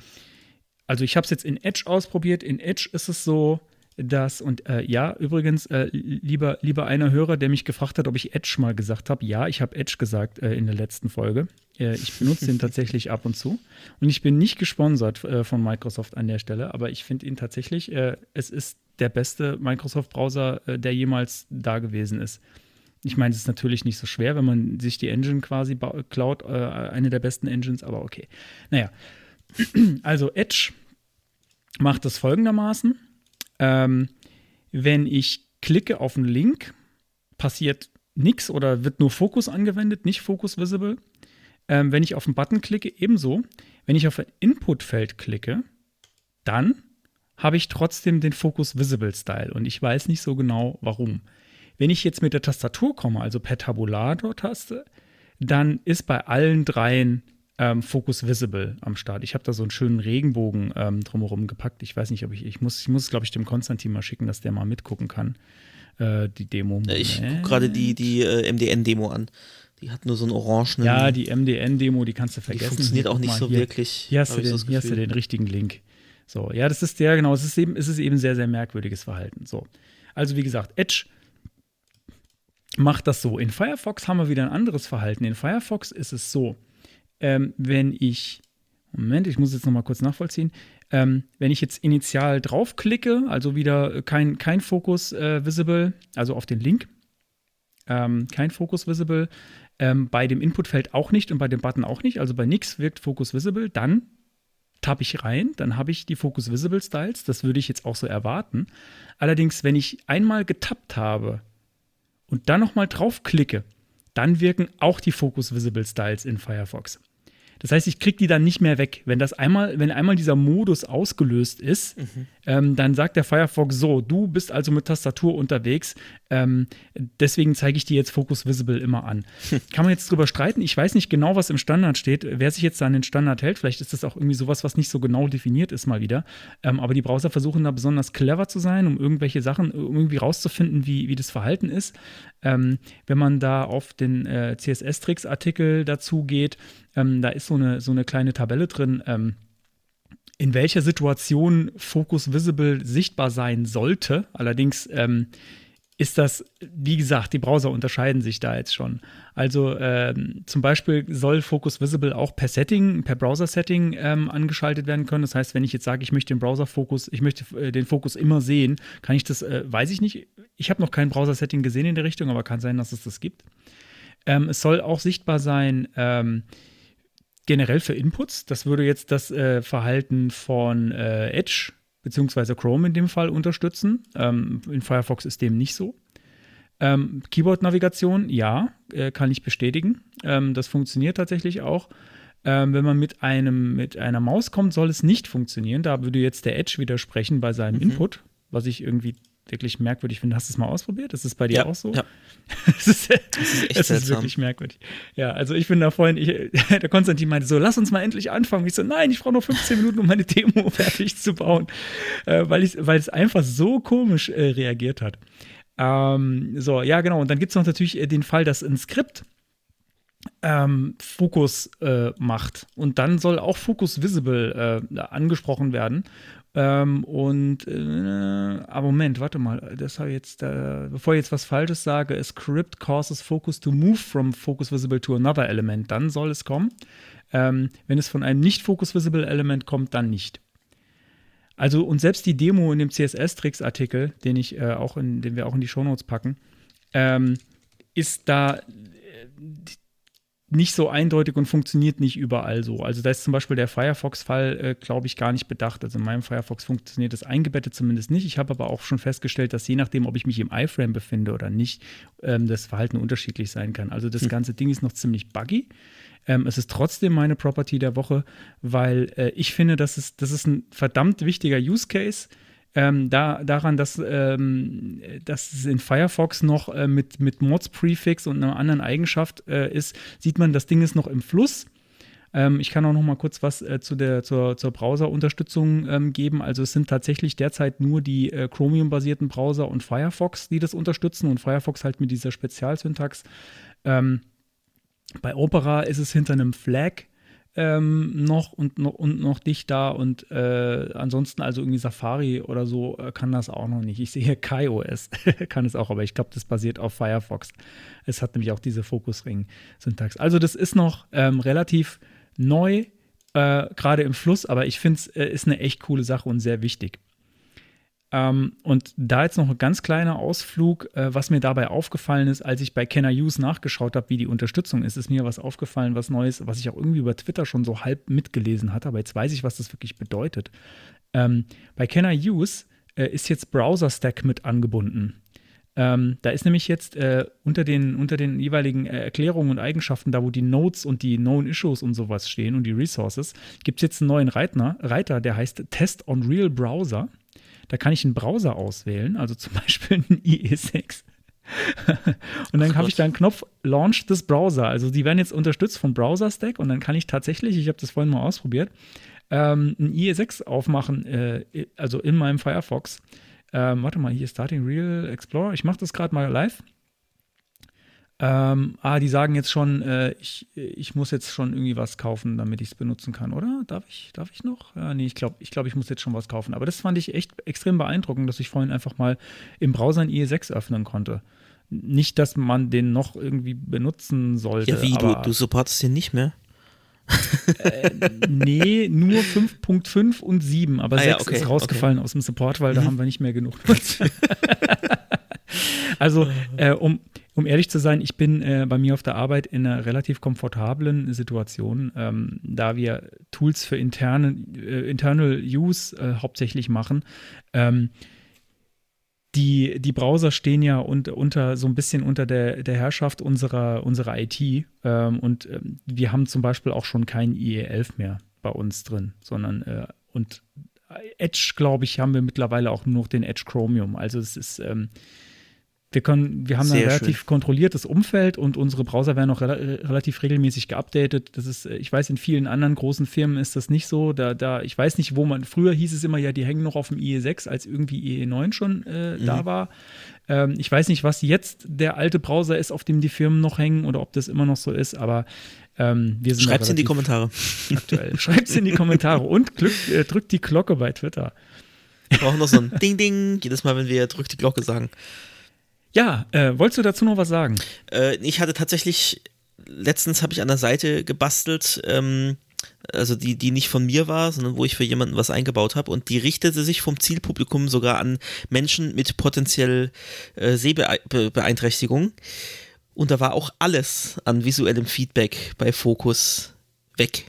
also ich habe es jetzt in Edge ausprobiert. In Edge ist es so, dass, und äh, ja, übrigens, äh, lieber, lieber einer Hörer, der mich gefragt hat, ob ich Edge mal gesagt habe. Ja, ich habe Edge gesagt äh, in der letzten Folge. Äh, ich benutze den tatsächlich ab und zu. Und ich bin nicht gesponsert äh, von Microsoft an der Stelle, aber ich finde ihn tatsächlich, äh, es ist der beste Microsoft-Browser, der jemals da gewesen ist. Ich meine, es ist natürlich nicht so schwer, wenn man sich die Engine quasi klaut, eine der besten Engines, aber okay. Naja, also Edge macht das folgendermaßen. Ähm, wenn ich klicke auf einen Link, passiert nichts oder wird nur Fokus angewendet, nicht Fokus Visible. Ähm, wenn ich auf einen Button klicke, ebenso. Wenn ich auf ein Inputfeld klicke, dann habe ich trotzdem den Fokus Visible Style und ich weiß nicht so genau warum. Wenn ich jetzt mit der Tastatur komme, also per Tabulator-Taste, dann ist bei allen dreien ähm, Focus Visible am Start. Ich habe da so einen schönen Regenbogen ähm, drumherum gepackt. Ich weiß nicht, ob ich, ich muss, ich muss glaube ich, dem Konstantin mal schicken, dass der mal mitgucken kann, äh, die Demo. Ich gucke gerade die, die äh, MDN-Demo an. Die hat nur so einen orangenen. Ja, die MDN-Demo, die kannst du vergessen. Die funktioniert auch nicht so hier, wirklich. Hier hast, du den, hier hast du den richtigen Link. So, ja, das ist der, genau, es ist eben, es ist eben sehr, sehr merkwürdiges Verhalten. So. Also, wie gesagt, Edge macht das so. In Firefox haben wir wieder ein anderes Verhalten. In Firefox ist es so, ähm, wenn ich, Moment, ich muss jetzt nochmal kurz nachvollziehen, ähm, wenn ich jetzt initial draufklicke, also wieder kein, kein Fokus äh, visible, also auf den Link, ähm, kein Fokus visible, ähm, bei dem Inputfeld auch nicht und bei dem Button auch nicht, also bei nix wirkt Fokus visible, dann tappe ich rein, dann habe ich die Focus Visible Styles, das würde ich jetzt auch so erwarten. Allerdings, wenn ich einmal getappt habe und dann nochmal draufklicke, dann wirken auch die Focus Visible Styles in Firefox. Das heißt, ich kriege die dann nicht mehr weg. Wenn das einmal, wenn einmal dieser Modus ausgelöst ist, mhm. ähm, dann sagt der Firefox so, du bist also mit Tastatur unterwegs, ähm, deswegen zeige ich dir jetzt Focus Visible immer an. Kann man jetzt drüber streiten? Ich weiß nicht genau, was im Standard steht. Wer sich jetzt an den Standard hält, vielleicht ist das auch irgendwie sowas, was nicht so genau definiert ist mal wieder. Ähm, aber die Browser versuchen da besonders clever zu sein, um irgendwelche Sachen irgendwie rauszufinden, wie, wie das Verhalten ist. Ähm, wenn man da auf den äh, CSS-Tricks-Artikel dazu geht, ähm, da ist so eine, so eine kleine Tabelle drin, ähm, in welcher Situation Focus Visible sichtbar sein sollte. Allerdings ähm, ist das, wie gesagt, die Browser unterscheiden sich da jetzt schon. Also ähm, zum Beispiel soll Focus Visible auch per Setting, per Browser-Setting ähm, angeschaltet werden können. Das heißt, wenn ich jetzt sage, ich möchte den Browser-Fokus, ich möchte äh, den Fokus immer sehen, kann ich das, äh, weiß ich nicht. Ich habe noch kein Browser-Setting gesehen in der Richtung, aber kann sein, dass es das gibt. Ähm, es soll auch sichtbar sein, ähm, generell für Inputs. Das würde jetzt das äh, Verhalten von äh, Edge beziehungsweise Chrome in dem Fall unterstützen. Ähm, in Firefox ist dem nicht so. Ähm, Keyboard-Navigation, ja, äh, kann ich bestätigen. Ähm, das funktioniert tatsächlich auch. Ähm, wenn man mit, einem, mit einer Maus kommt, soll es nicht funktionieren. Da würde jetzt der Edge widersprechen bei seinem mhm. Input, was ich irgendwie wirklich merkwürdig finde. Hast du es mal ausprobiert? Ist es bei dir ja, auch so? Ja. das ist, das ist echt das ist wirklich merkwürdig. Ja, also ich bin da vorhin, ich, der Konstantin meinte so, lass uns mal endlich anfangen. Ich so, nein, ich brauche noch 15 Minuten, um meine Demo fertig zu bauen, äh, weil, ich, weil es einfach so komisch äh, reagiert hat. Ähm, so, ja, genau. Und dann gibt es noch natürlich äh, den Fall, dass ein Skript ähm, Fokus äh, macht. Und dann soll auch Focus Visible äh, angesprochen werden. Ähm, und äh, aber Moment, warte mal, das habe jetzt, äh, bevor ich jetzt was Falsches sage, a script causes focus to move from focus visible to another element, dann soll es kommen. Ähm, wenn es von einem nicht focus visible Element kommt, dann nicht. Also und selbst die Demo in dem CSS-Tricks-Artikel, den ich äh, auch in, den wir auch in die Shownotes packen, ähm, ist da äh, nicht so eindeutig und funktioniert nicht überall so. Also da ist zum Beispiel der Firefox-Fall, äh, glaube ich, gar nicht bedacht. Also in meinem Firefox funktioniert das eingebettet zumindest nicht. Ich habe aber auch schon festgestellt, dass je nachdem, ob ich mich im iFrame befinde oder nicht, ähm, das Verhalten unterschiedlich sein kann. Also das hm. ganze Ding ist noch ziemlich buggy. Ähm, es ist trotzdem meine Property der Woche, weil äh, ich finde, das ist, das ist ein verdammt wichtiger Use Case ähm, da, daran, dass, ähm, dass es in Firefox noch äh, mit, mit Mods-Prefix und einer anderen Eigenschaft äh, ist, sieht man, das Ding ist noch im Fluss. Ähm, ich kann auch noch mal kurz was äh, zu der, zur, zur Browser-Unterstützung ähm, geben. Also es sind tatsächlich derzeit nur die äh, Chromium-basierten Browser und Firefox, die das unterstützen und Firefox halt mit dieser Spezialsyntax. Ähm, bei Opera ist es hinter einem Flag ähm, noch und, noch und noch dicht da und äh, ansonsten also irgendwie Safari oder so äh, kann das auch noch nicht. Ich sehe KaiOS kann es auch, aber ich glaube, das basiert auf Firefox. Es hat nämlich auch diese Focus-Ring-Syntax. Also das ist noch ähm, relativ neu, äh, gerade im Fluss, aber ich finde es äh, ist eine echt coole Sache und sehr wichtig. Ähm, und da jetzt noch ein ganz kleiner Ausflug, äh, was mir dabei aufgefallen ist, als ich bei Can I Use nachgeschaut habe, wie die Unterstützung ist, ist mir was aufgefallen, was Neues, was ich auch irgendwie über Twitter schon so halb mitgelesen hatte, aber jetzt weiß ich, was das wirklich bedeutet. Ähm, bei Can I Use äh, ist jetzt Browser Stack mit angebunden. Ähm, da ist nämlich jetzt äh, unter, den, unter den jeweiligen äh, Erklärungen und Eigenschaften, da wo die Nodes und die Known Issues und sowas stehen und die Resources, gibt es jetzt einen neuen Reitner, Reiter, der heißt Test on Real Browser. Da kann ich einen Browser auswählen, also zum Beispiel einen IE6. und dann habe ich da einen Knopf Launch this Browser. Also die werden jetzt unterstützt vom Browser Stack und dann kann ich tatsächlich, ich habe das vorhin mal ausprobiert, ähm, ein IE6 aufmachen, äh, also in meinem Firefox. Ähm, warte mal, hier Starting Real Explorer. Ich mache das gerade mal live. Ähm, ah, die sagen jetzt schon, äh, ich, ich muss jetzt schon irgendwie was kaufen, damit ich es benutzen kann, oder? Darf ich, darf ich noch? Ja, nee, ich glaube, ich, glaub, ich muss jetzt schon was kaufen. Aber das fand ich echt extrem beeindruckend, dass ich vorhin einfach mal im Browser ein IE6 öffnen konnte. Nicht, dass man den noch irgendwie benutzen sollte. Ja, wie? du, du supportest den nicht mehr? äh, nee, nur 5.5 und 7, aber ah, 6 ja, okay, ist rausgefallen okay. aus dem Support, weil mhm. da haben wir nicht mehr genug. also, äh, um, um ehrlich zu sein, ich bin äh, bei mir auf der Arbeit in einer relativ komfortablen Situation, ähm, da wir Tools für interne, äh, Internal Use äh, hauptsächlich machen. Ähm, die, die Browser stehen ja und, unter so ein bisschen unter der, der Herrschaft unserer, unserer IT. Ähm, und ähm, wir haben zum Beispiel auch schon kein IE11 mehr bei uns drin, sondern äh, und Edge, glaube ich, haben wir mittlerweile auch nur noch den Edge Chromium. Also es ist ähm, wir, können, wir haben Sehr ein relativ schön. kontrolliertes Umfeld und unsere Browser werden auch re relativ regelmäßig geupdatet. Das ist, äh, ich weiß, in vielen anderen großen Firmen ist das nicht so. Da, da, ich weiß nicht, wo man, früher hieß es immer, ja, die hängen noch auf dem IE6, als irgendwie IE9 schon äh, mhm. da war. Ähm, ich weiß nicht, was jetzt der alte Browser ist, auf dem die Firmen noch hängen oder ob das immer noch so ist, aber ähm, wir sind Schreibt es in die Kommentare. Aktuell. Schreibt es in die Kommentare und Glück, äh, drückt die Glocke bei Twitter. Wir brauchen noch so ein Ding-Ding, jedes Mal, wenn wir drückt die Glocke sagen. Ja, äh, wolltest du dazu noch was sagen? Äh, ich hatte tatsächlich, letztens habe ich an der Seite gebastelt, ähm, also die, die nicht von mir war, sondern wo ich für jemanden was eingebaut habe und die richtete sich vom Zielpublikum sogar an Menschen mit potenziell äh, Sehbeeinträchtigung. Und da war auch alles an visuellem Feedback bei Fokus weg.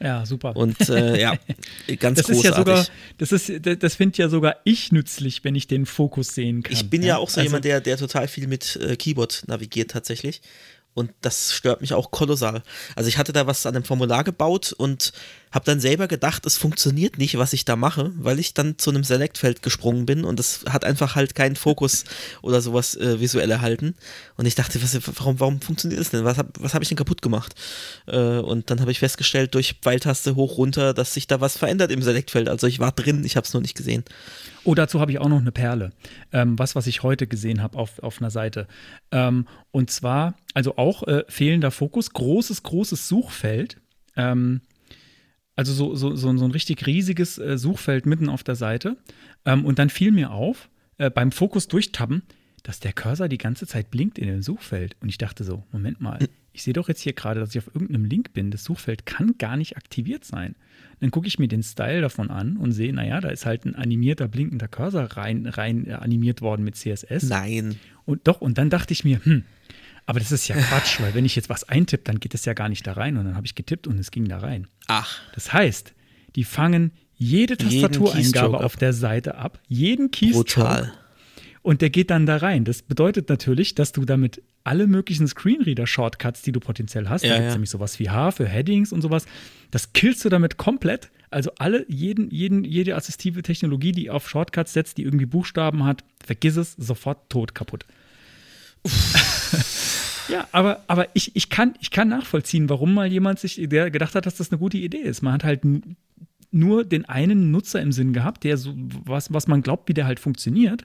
Ja, super. Und äh, ja, ganz das großartig. Ist ja sogar, das ist, das finde ja sogar ich nützlich, wenn ich den Fokus sehen kann. Ich bin ja, ja auch so also, jemand, der, der total viel mit äh, Keyboard navigiert tatsächlich. Und das stört mich auch kolossal. Also ich hatte da was an dem Formular gebaut und habe dann selber gedacht, es funktioniert nicht, was ich da mache, weil ich dann zu einem Select-Feld gesprungen bin und das hat einfach halt keinen Fokus oder sowas äh, visuell erhalten. Und ich dachte, was, warum, warum funktioniert das denn? Was habe was hab ich denn kaputt gemacht? Äh, und dann habe ich festgestellt, durch Pfeiltaste hoch, runter, dass sich da was verändert im Select-Feld. Also ich war drin, ich habe es nur nicht gesehen. Oh, dazu habe ich auch noch eine Perle. Ähm, was, was ich heute gesehen habe auf, auf einer Seite. Ähm, und zwar, also auch äh, fehlender Fokus, großes, großes Suchfeld. Ähm, also so, so, so, so ein richtig riesiges äh, Suchfeld mitten auf der Seite. Ähm, und dann fiel mir auf, äh, beim Fokus durchtappen, dass der Cursor die ganze Zeit blinkt in dem Suchfeld. Und ich dachte so, Moment mal, ich sehe doch jetzt hier gerade, dass ich auf irgendeinem Link bin. Das Suchfeld kann gar nicht aktiviert sein. Dann gucke ich mir den Style davon an und sehe, naja, da ist halt ein animierter, blinkender Cursor rein, rein äh, animiert worden mit CSS. Nein. Und doch, und dann dachte ich mir, hm, aber das ist ja Quatsch, weil wenn ich jetzt was eintippe, dann geht es ja gar nicht da rein. Und dann habe ich getippt und es ging da rein. Ach. Das heißt, die fangen jede Tastatureingabe auf der Seite ab, jeden Keystroke. Brutal. Und der geht dann da rein. Das bedeutet natürlich, dass du damit alle möglichen Screenreader-Shortcuts, die du potenziell hast, ja, da gibt es ja. nämlich sowas wie H für Headings und sowas, das killst du damit komplett. Also alle, jeden, jeden, jede assistive Technologie, die auf Shortcuts setzt, die irgendwie Buchstaben hat, vergiss es, sofort tot, kaputt. Ja, aber, aber ich, ich, kann, ich kann nachvollziehen, warum mal jemand sich der gedacht hat, dass das eine gute Idee ist. Man hat halt nur den einen Nutzer im Sinn gehabt, der so, was, was man glaubt, wie der halt funktioniert.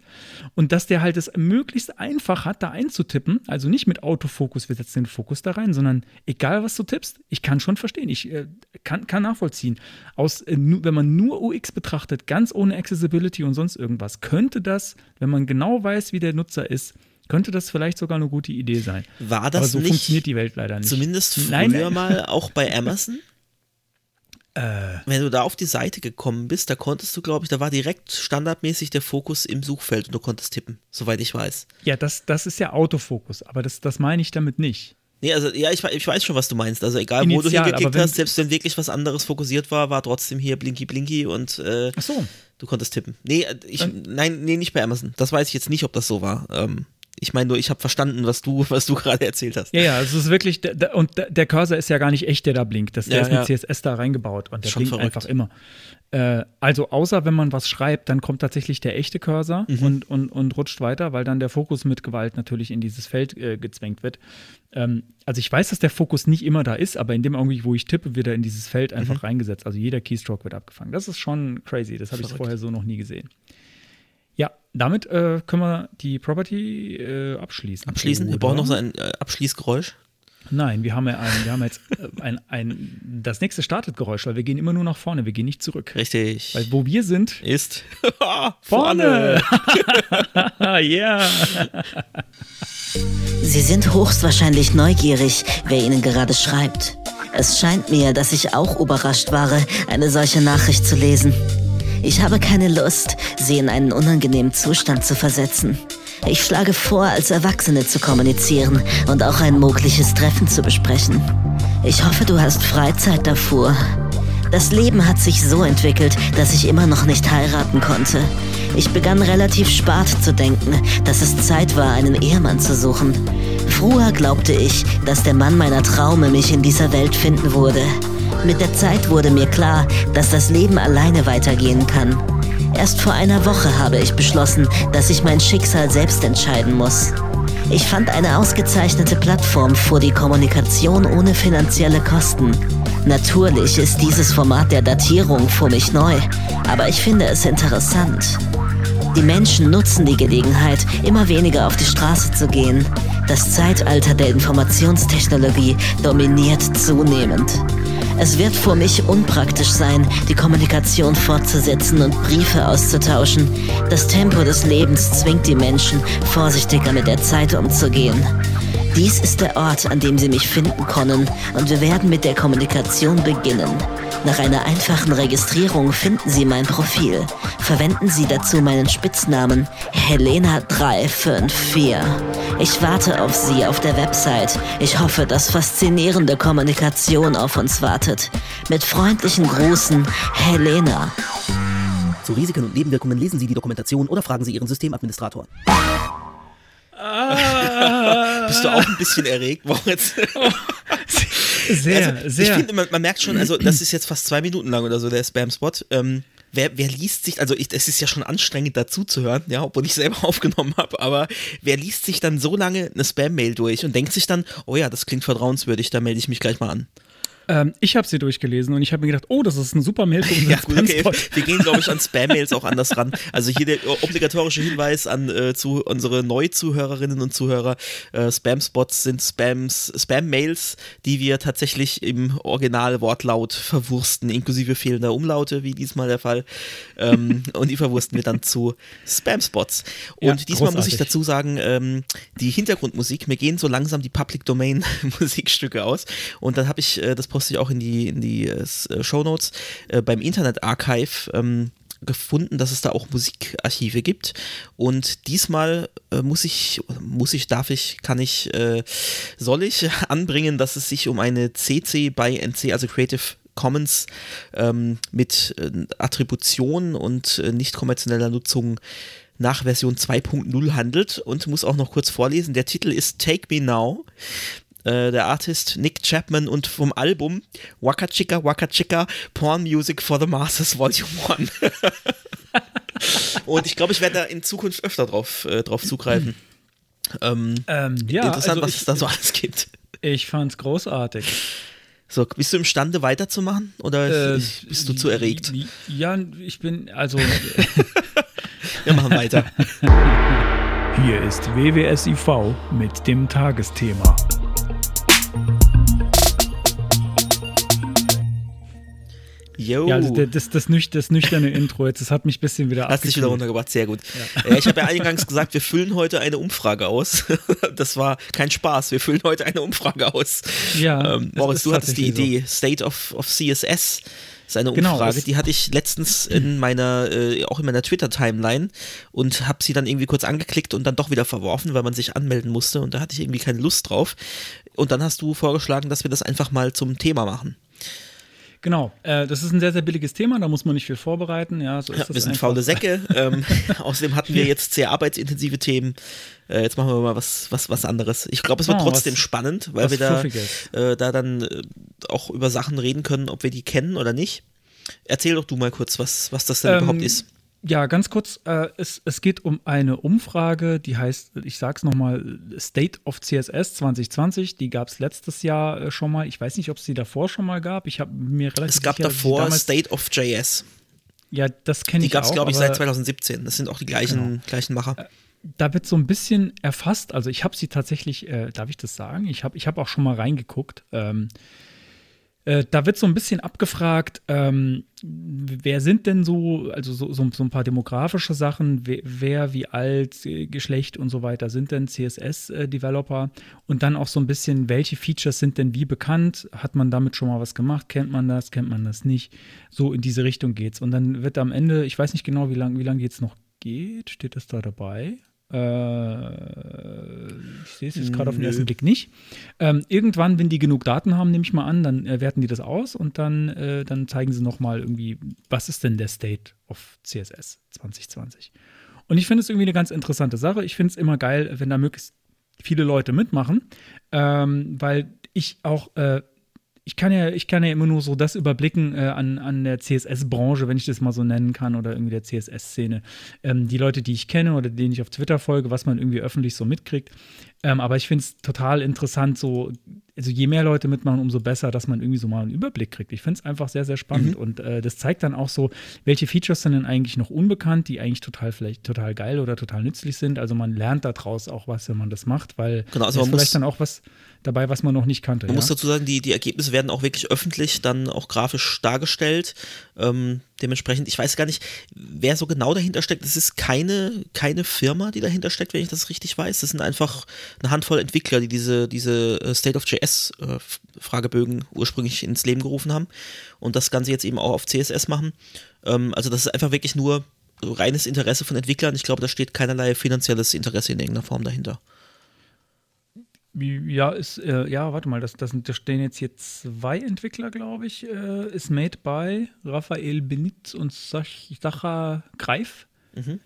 Und dass der halt es möglichst einfach hat, da einzutippen. Also nicht mit Autofokus, wir setzen den Fokus da rein, sondern egal, was du tippst, ich kann schon verstehen. Ich äh, kann, kann nachvollziehen. Aus, äh, wenn man nur UX betrachtet, ganz ohne Accessibility und sonst irgendwas, könnte das, wenn man genau weiß, wie der Nutzer ist, könnte das vielleicht sogar eine gute Idee sein. War das Aber so nicht, funktioniert die Welt leider nicht. Zumindest früher Nein, mal auch bei Amazon? Äh, Wenn du da auf die Seite gekommen bist, da konntest du, glaube ich, da war direkt standardmäßig der Fokus im Suchfeld und du konntest tippen, soweit ich weiß. Ja, das, das ist ja Autofokus, aber das, das meine ich damit nicht. Nee, also ja, ich, ich weiß schon, was du meinst. Also egal, Initial, wo du hingeklickt hast, selbst wenn wirklich was anderes fokussiert war, war trotzdem hier Blinky Blinky und äh, Ach so. du konntest tippen. Nee, ich, nein, nee, nicht bei Amazon. Das weiß ich jetzt nicht, ob das so war. Ähm, ich meine nur, ich habe verstanden, was du, was du gerade erzählt hast. Ja, ja, also es ist wirklich, und der Cursor ist ja gar nicht echt, der da blinkt. Das, der ja, ist mit ja. CSS da reingebaut und der Schon blinkt verrückt. einfach immer. Äh, also außer wenn man was schreibt, dann kommt tatsächlich der echte Cursor mhm. und, und, und rutscht weiter, weil dann der Fokus mit Gewalt natürlich in dieses Feld äh, gezwängt wird. Ähm, also ich weiß, dass der Fokus nicht immer da ist, aber in dem Augenblick, wo ich tippe, wird er in dieses Feld einfach mhm. reingesetzt. Also jeder Keystroke wird abgefangen. Das ist schon crazy. Das habe ich vorher so noch nie gesehen. Damit äh, können wir die Property äh, abschließen. Abschließen? Oder? Wir brauchen noch so ein äh, Abschließgeräusch. Nein, wir haben ja ein, wir haben jetzt äh, ein, ein, das nächste Startet-Geräusch, weil wir gehen immer nur nach vorne, wir gehen nicht zurück. Richtig. Weil wo wir sind, ist vorne. Ja. yeah. Sie sind höchstwahrscheinlich neugierig, wer Ihnen gerade schreibt. Es scheint mir, dass ich auch überrascht war, eine solche Nachricht zu lesen. Ich habe keine Lust, sie in einen unangenehmen Zustand zu versetzen. Ich schlage vor, als Erwachsene zu kommunizieren und auch ein mögliches Treffen zu besprechen. Ich hoffe, du hast Freizeit davor. Das Leben hat sich so entwickelt, dass ich immer noch nicht heiraten konnte. Ich begann relativ spät zu denken, dass es Zeit war, einen Ehemann zu suchen. Früher glaubte ich, dass der Mann meiner Traume mich in dieser Welt finden würde. Mit der Zeit wurde mir klar, dass das Leben alleine weitergehen kann. Erst vor einer Woche habe ich beschlossen, dass ich mein Schicksal selbst entscheiden muss. Ich fand eine ausgezeichnete Plattform für die Kommunikation ohne finanzielle Kosten. Natürlich ist dieses Format der Datierung für mich neu, aber ich finde es interessant. Die Menschen nutzen die Gelegenheit, immer weniger auf die Straße zu gehen. Das Zeitalter der Informationstechnologie dominiert zunehmend. Es wird für mich unpraktisch sein, die Kommunikation fortzusetzen und Briefe auszutauschen. Das Tempo des Lebens zwingt die Menschen, vorsichtiger mit der Zeit umzugehen. Dies ist der Ort, an dem Sie mich finden können und wir werden mit der Kommunikation beginnen. Nach einer einfachen Registrierung finden Sie mein Profil. Verwenden Sie dazu meinen Spitznamen Helena354. Ich warte auf Sie auf der Website. Ich hoffe, dass faszinierende Kommunikation auf uns wartet. Mit freundlichen Grußen, Helena. Zu Risiken und Nebenwirkungen lesen Sie die Dokumentation oder fragen Sie Ihren Systemadministrator. Ah. Bist du auch ein bisschen erregt, Moritz? Sehr, also, sehr. Ich finde, man, man, merkt schon, also das ist jetzt fast zwei Minuten lang oder so, der Spam-Spot. Ähm, wer, wer liest sich, also es ist ja schon anstrengend dazu zu hören, ja, obwohl ich selber aufgenommen habe, aber wer liest sich dann so lange eine Spam-Mail durch und denkt sich dann, oh ja, das klingt vertrauenswürdig, da melde ich mich gleich mal an. Ähm, ich habe sie durchgelesen und ich habe mir gedacht, oh, das ist ein super Mail für unseren ja, gut, okay. Wir gehen, glaube ich, an Spam-Mails auch anders ran. Also hier der obligatorische Hinweis an äh, zu unsere Neuzuhörerinnen und Zuhörer. Äh, Spam-Spots sind Spams, Spam-Mails, die wir tatsächlich im Original-Wortlaut verwursten, inklusive fehlender Umlaute, wie diesmal der Fall. Ähm, und die verwursten wir dann zu Spam-Spots. Und ja, diesmal großartig. muss ich dazu sagen, ähm, die Hintergrundmusik, mir gehen so langsam die Public Domain Musikstücke aus. Und dann habe ich äh, das poste ich auch in die, in die äh, äh Show Notes, äh, beim Internet Archive ähm, gefunden, dass es da auch Musikarchive gibt. Und diesmal äh, muss ich, muss ich, darf ich, kann ich, äh, soll ich anbringen, dass es sich um eine CC by NC, also Creative Commons ähm, mit äh, Attribution und äh, nicht kommerzieller Nutzung nach Version 2.0 handelt und muss auch noch kurz vorlesen. Der Titel ist Take Me Now. Äh, der Artist Nick Chapman und vom Album Waka Chica Waka Chica Porn Music for the Masses Volume 1. und ich glaube, ich werde da in Zukunft öfter drauf, äh, drauf zugreifen. Ähm, ähm, ja, interessant, also was ich, es da so alles gibt. Ich fand's großartig. So, bist du imstande weiterzumachen oder äh, bist du zu erregt? Ja, ich bin, also. Wir machen weiter. Hier ist WWSIV mit dem Tagesthema. Yo. Ja, also das, das, das, das nüchterne Intro jetzt, das hat mich ein bisschen wieder Hast dich wieder runtergebracht, sehr gut. Ja. ich habe ja eingangs gesagt, wir füllen heute eine Umfrage aus. Das war kein Spaß, wir füllen heute eine Umfrage aus. Ja. Ähm, Moritz, du hattest die Idee, so. State of, of CSS ist eine genau, Umfrage, genau, die hatte ich letztens in meiner, äh, auch in meiner Twitter-Timeline und habe sie dann irgendwie kurz angeklickt und dann doch wieder verworfen, weil man sich anmelden musste und da hatte ich irgendwie keine Lust drauf. Und dann hast du vorgeschlagen, dass wir das einfach mal zum Thema machen. Genau, äh, das ist ein sehr, sehr billiges Thema, da muss man nicht viel vorbereiten. Ja, so ja wir sind faule Säcke. ähm, außerdem hatten wir jetzt sehr arbeitsintensive Themen. Äh, jetzt machen wir mal was, was, was anderes. Ich glaube, es wird oh, trotzdem was, spannend, weil wir da, äh, da dann äh, auch über Sachen reden können, ob wir die kennen oder nicht. Erzähl doch du mal kurz, was, was das denn ähm, überhaupt ist. Ja, ganz kurz. Äh, es, es geht um eine Umfrage, die heißt, ich sag's nochmal, State of CSS 2020. Die gab es letztes Jahr äh, schon mal. Ich weiß nicht, ob es die davor schon mal gab. Ich habe mir relativ Es gab sicher, davor State of JS. Ja, das kenne ich Die gab es, glaube ich, seit 2017. Das sind auch die gleichen, genau. gleichen Macher. Äh, da wird so ein bisschen erfasst. Also ich habe sie tatsächlich, äh, darf ich das sagen? Ich habe ich hab auch schon mal reingeguckt. Ähm, äh, da wird so ein bisschen abgefragt, ähm, wer sind denn so, also so, so, so ein paar demografische Sachen, wer, wie alt, äh, Geschlecht und so weiter sind denn CSS-Developer und dann auch so ein bisschen, welche Features sind denn wie bekannt, hat man damit schon mal was gemacht, kennt man das, kennt man das nicht, so in diese Richtung geht's. Und dann wird am Ende, ich weiß nicht genau, wie lange wie lang jetzt noch geht, steht das da dabei? Äh, ich sehe es jetzt gerade auf den ersten Blick nicht. Ähm, irgendwann, wenn die genug Daten haben, nehme ich mal an, dann äh, werten die das aus und dann, äh, dann zeigen sie nochmal irgendwie, was ist denn der State of CSS 2020. Und ich finde es irgendwie eine ganz interessante Sache. Ich finde es immer geil, wenn da möglichst viele Leute mitmachen, ähm, weil ich auch äh, ich kann ja, ich kann ja immer nur so das überblicken äh, an, an der CSS-Branche, wenn ich das mal so nennen kann, oder irgendwie der CSS-Szene. Ähm, die Leute, die ich kenne oder denen ich auf Twitter folge, was man irgendwie öffentlich so mitkriegt. Ähm, aber ich finde es total interessant, so, also je mehr Leute mitmachen, umso besser, dass man irgendwie so mal einen Überblick kriegt. Ich finde es einfach sehr, sehr spannend. Mhm. Und äh, das zeigt dann auch so, welche Features sind denn eigentlich noch unbekannt, die eigentlich total vielleicht total geil oder total nützlich sind. Also man lernt daraus auch was, wenn man das macht, weil genau, also vielleicht dann auch was dabei, was man noch nicht kannte. Man ja? muss dazu sagen, die, die Ergebnisse werden auch wirklich öffentlich dann auch grafisch dargestellt. Ähm, dementsprechend, ich weiß gar nicht, wer so genau dahinter steckt. Es ist keine, keine Firma, die dahinter steckt, wenn ich das richtig weiß. Das sind einfach eine Handvoll Entwickler, die diese, diese äh, State of JS äh, ursprünglich ins Leben gerufen haben und das Ganze jetzt eben auch auf CSS machen. Ähm, also das ist einfach wirklich nur reines Interesse von Entwicklern. Ich glaube, da steht keinerlei finanzielles Interesse in irgendeiner Form dahinter. Ja, ist, äh, ja, warte mal, das, das, da stehen jetzt hier zwei Entwickler, glaube ich. Äh, ist made by Raphael Benitz und Sacha Greif. Mhm.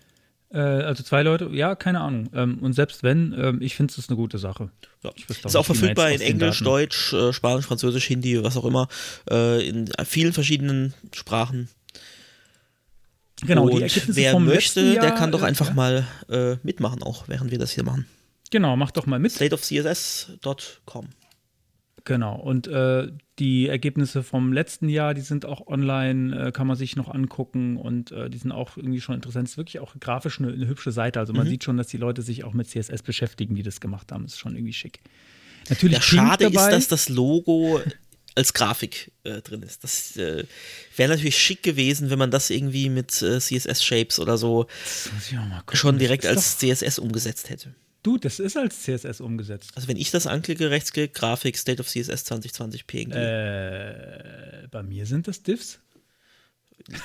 Äh, also zwei Leute, ja, keine Ahnung. Ähm, und selbst wenn, ähm, ich finde es eine gute Sache. Ja. Ist auch verfügbar in Englisch, Deutsch, äh, Spanisch, Französisch, Hindi, was auch immer, äh, in vielen verschiedenen Sprachen. Genau, und die Ergebnisse wer möchte, Jahr, der kann doch einfach mal äh, mitmachen, auch während wir das hier machen. Genau, mach doch mal mit. Stateofcss.com. Genau, und äh, die Ergebnisse vom letzten Jahr, die sind auch online, äh, kann man sich noch angucken und äh, die sind auch irgendwie schon interessant. Es ist wirklich auch grafisch eine, eine hübsche Seite. Also man mhm. sieht schon, dass die Leute sich auch mit CSS beschäftigen, die das gemacht haben. Das ist schon irgendwie schick. Natürlich ja, schade dabei. ist, dass das Logo als Grafik äh, drin ist. Das äh, wäre natürlich schick gewesen, wenn man das irgendwie mit äh, CSS-Shapes oder so schon direkt als CSS umgesetzt hätte. Du, das ist als CSS umgesetzt. Also wenn ich das anklicke, rechtsklick, Grafik, State of CSS 2020 PNG. Äh, bei mir sind das Diffs.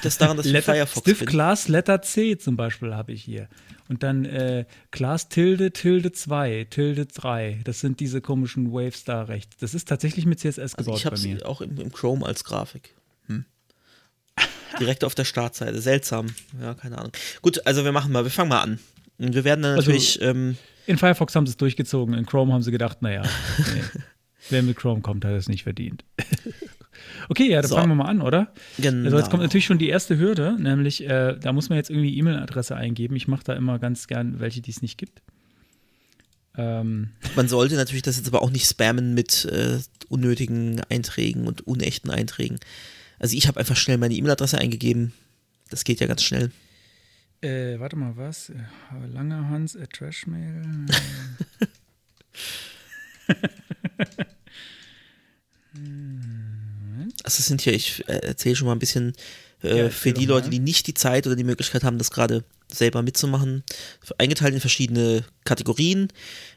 Das daran, dass ich Letter, Firefox Div bin? Class Letter C zum Beispiel habe ich hier. Und dann äh, Class Tilde Tilde 2, Tilde 3. Das sind diese komischen Waves da rechts. Das ist tatsächlich mit CSS also gebaut ich bei mir. auch im, im Chrome als Grafik. Hm. Direkt auf der Startseite. Seltsam. Ja, keine Ahnung. Gut, also wir machen mal, wir fangen mal an. Und wir werden dann also natürlich. Also, ähm, in Firefox haben sie es durchgezogen, in Chrome haben sie gedacht, naja, nee, wer mit Chrome kommt, hat es nicht verdient. okay, ja, dann so. fangen wir mal an, oder? Genau. Also jetzt kommt natürlich schon die erste Hürde, nämlich äh, da muss man jetzt irgendwie E-Mail-Adresse eingeben. Ich mache da immer ganz gern welche, die es nicht gibt. Ähm. Man sollte natürlich das jetzt aber auch nicht spammen mit äh, unnötigen Einträgen und unechten Einträgen. Also ich habe einfach schnell meine E-Mail-Adresse eingegeben. Das geht ja ganz schnell. Äh, warte mal, was? Langer Hans, äh, Trashmail. also es sind hier, ich äh, erzähle schon mal ein bisschen äh, ja, für die Leute, die nicht die Zeit oder die Möglichkeit haben, das gerade selber mitzumachen, eingeteilt in verschiedene Kategorien: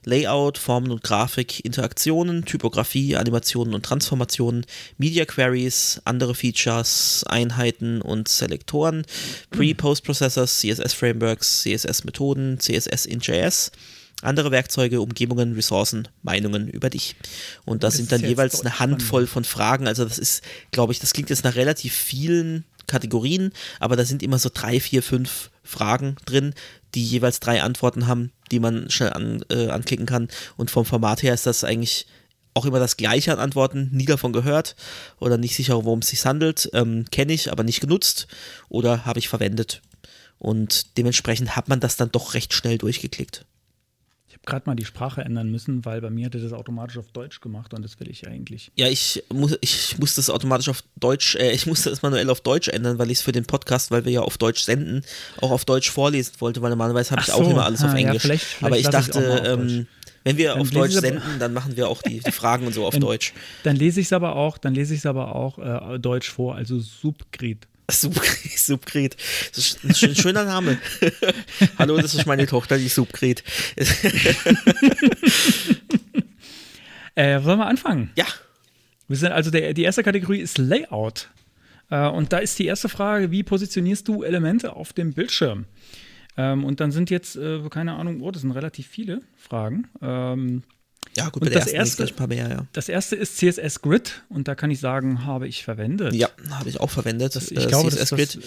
Layout, Formen und Grafik, Interaktionen, Typografie, Animationen und Transformationen, Media Queries, andere Features, Einheiten und Selektoren, Pre-Post-Processors, CSS-Frameworks, CSS-Methoden, CSS in JS andere Werkzeuge, Umgebungen, Ressourcen, Meinungen über dich. Und das, das sind dann jeweils eine Handvoll von Fragen. Also das ist, glaube ich, das klingt jetzt nach relativ vielen Kategorien, aber da sind immer so drei, vier, fünf Fragen drin, die jeweils drei Antworten haben, die man schnell an, äh, anklicken kann. Und vom Format her ist das eigentlich auch immer das gleiche an Antworten, nie davon gehört oder nicht sicher, worum es sich handelt. Ähm, Kenne ich, aber nicht genutzt oder habe ich verwendet. Und dementsprechend hat man das dann doch recht schnell durchgeklickt gerade mal die Sprache ändern müssen, weil bei mir hat er das automatisch auf Deutsch gemacht und das will ich eigentlich. Ja, ich muss, ich muss das automatisch auf Deutsch, äh, ich musste das manuell auf Deutsch ändern, weil ich es für den Podcast, weil wir ja auf Deutsch senden, auch auf Deutsch vorlesen wollte, weil normalerweise habe ich so, auch immer alles ah, auf Englisch. Ja, vielleicht, vielleicht Aber ich dachte, ähm, wenn wir dann auf Deutsch senden, dann machen wir auch die, die Fragen und so auf dann, Deutsch. Dann lese ich es aber auch, dann lese ich es aber auch äh, Deutsch vor, also Subgrid. Subgret. Das ist ein schöner Name. Hallo, das ist meine Tochter, die Subgret. äh, wollen wir anfangen? Ja. Wir sind also der, die erste Kategorie ist Layout. Äh, und da ist die erste Frage: Wie positionierst du Elemente auf dem Bildschirm? Ähm, und dann sind jetzt, äh, keine Ahnung, oh, das sind relativ viele Fragen. Ähm, ja, gut, und das erste, ein paar mehr, ja. Das erste ist CSS Grid und da kann ich sagen, habe ich verwendet. Ja, habe ich auch verwendet. Das, ich äh, glaube, CSS Grid. Das,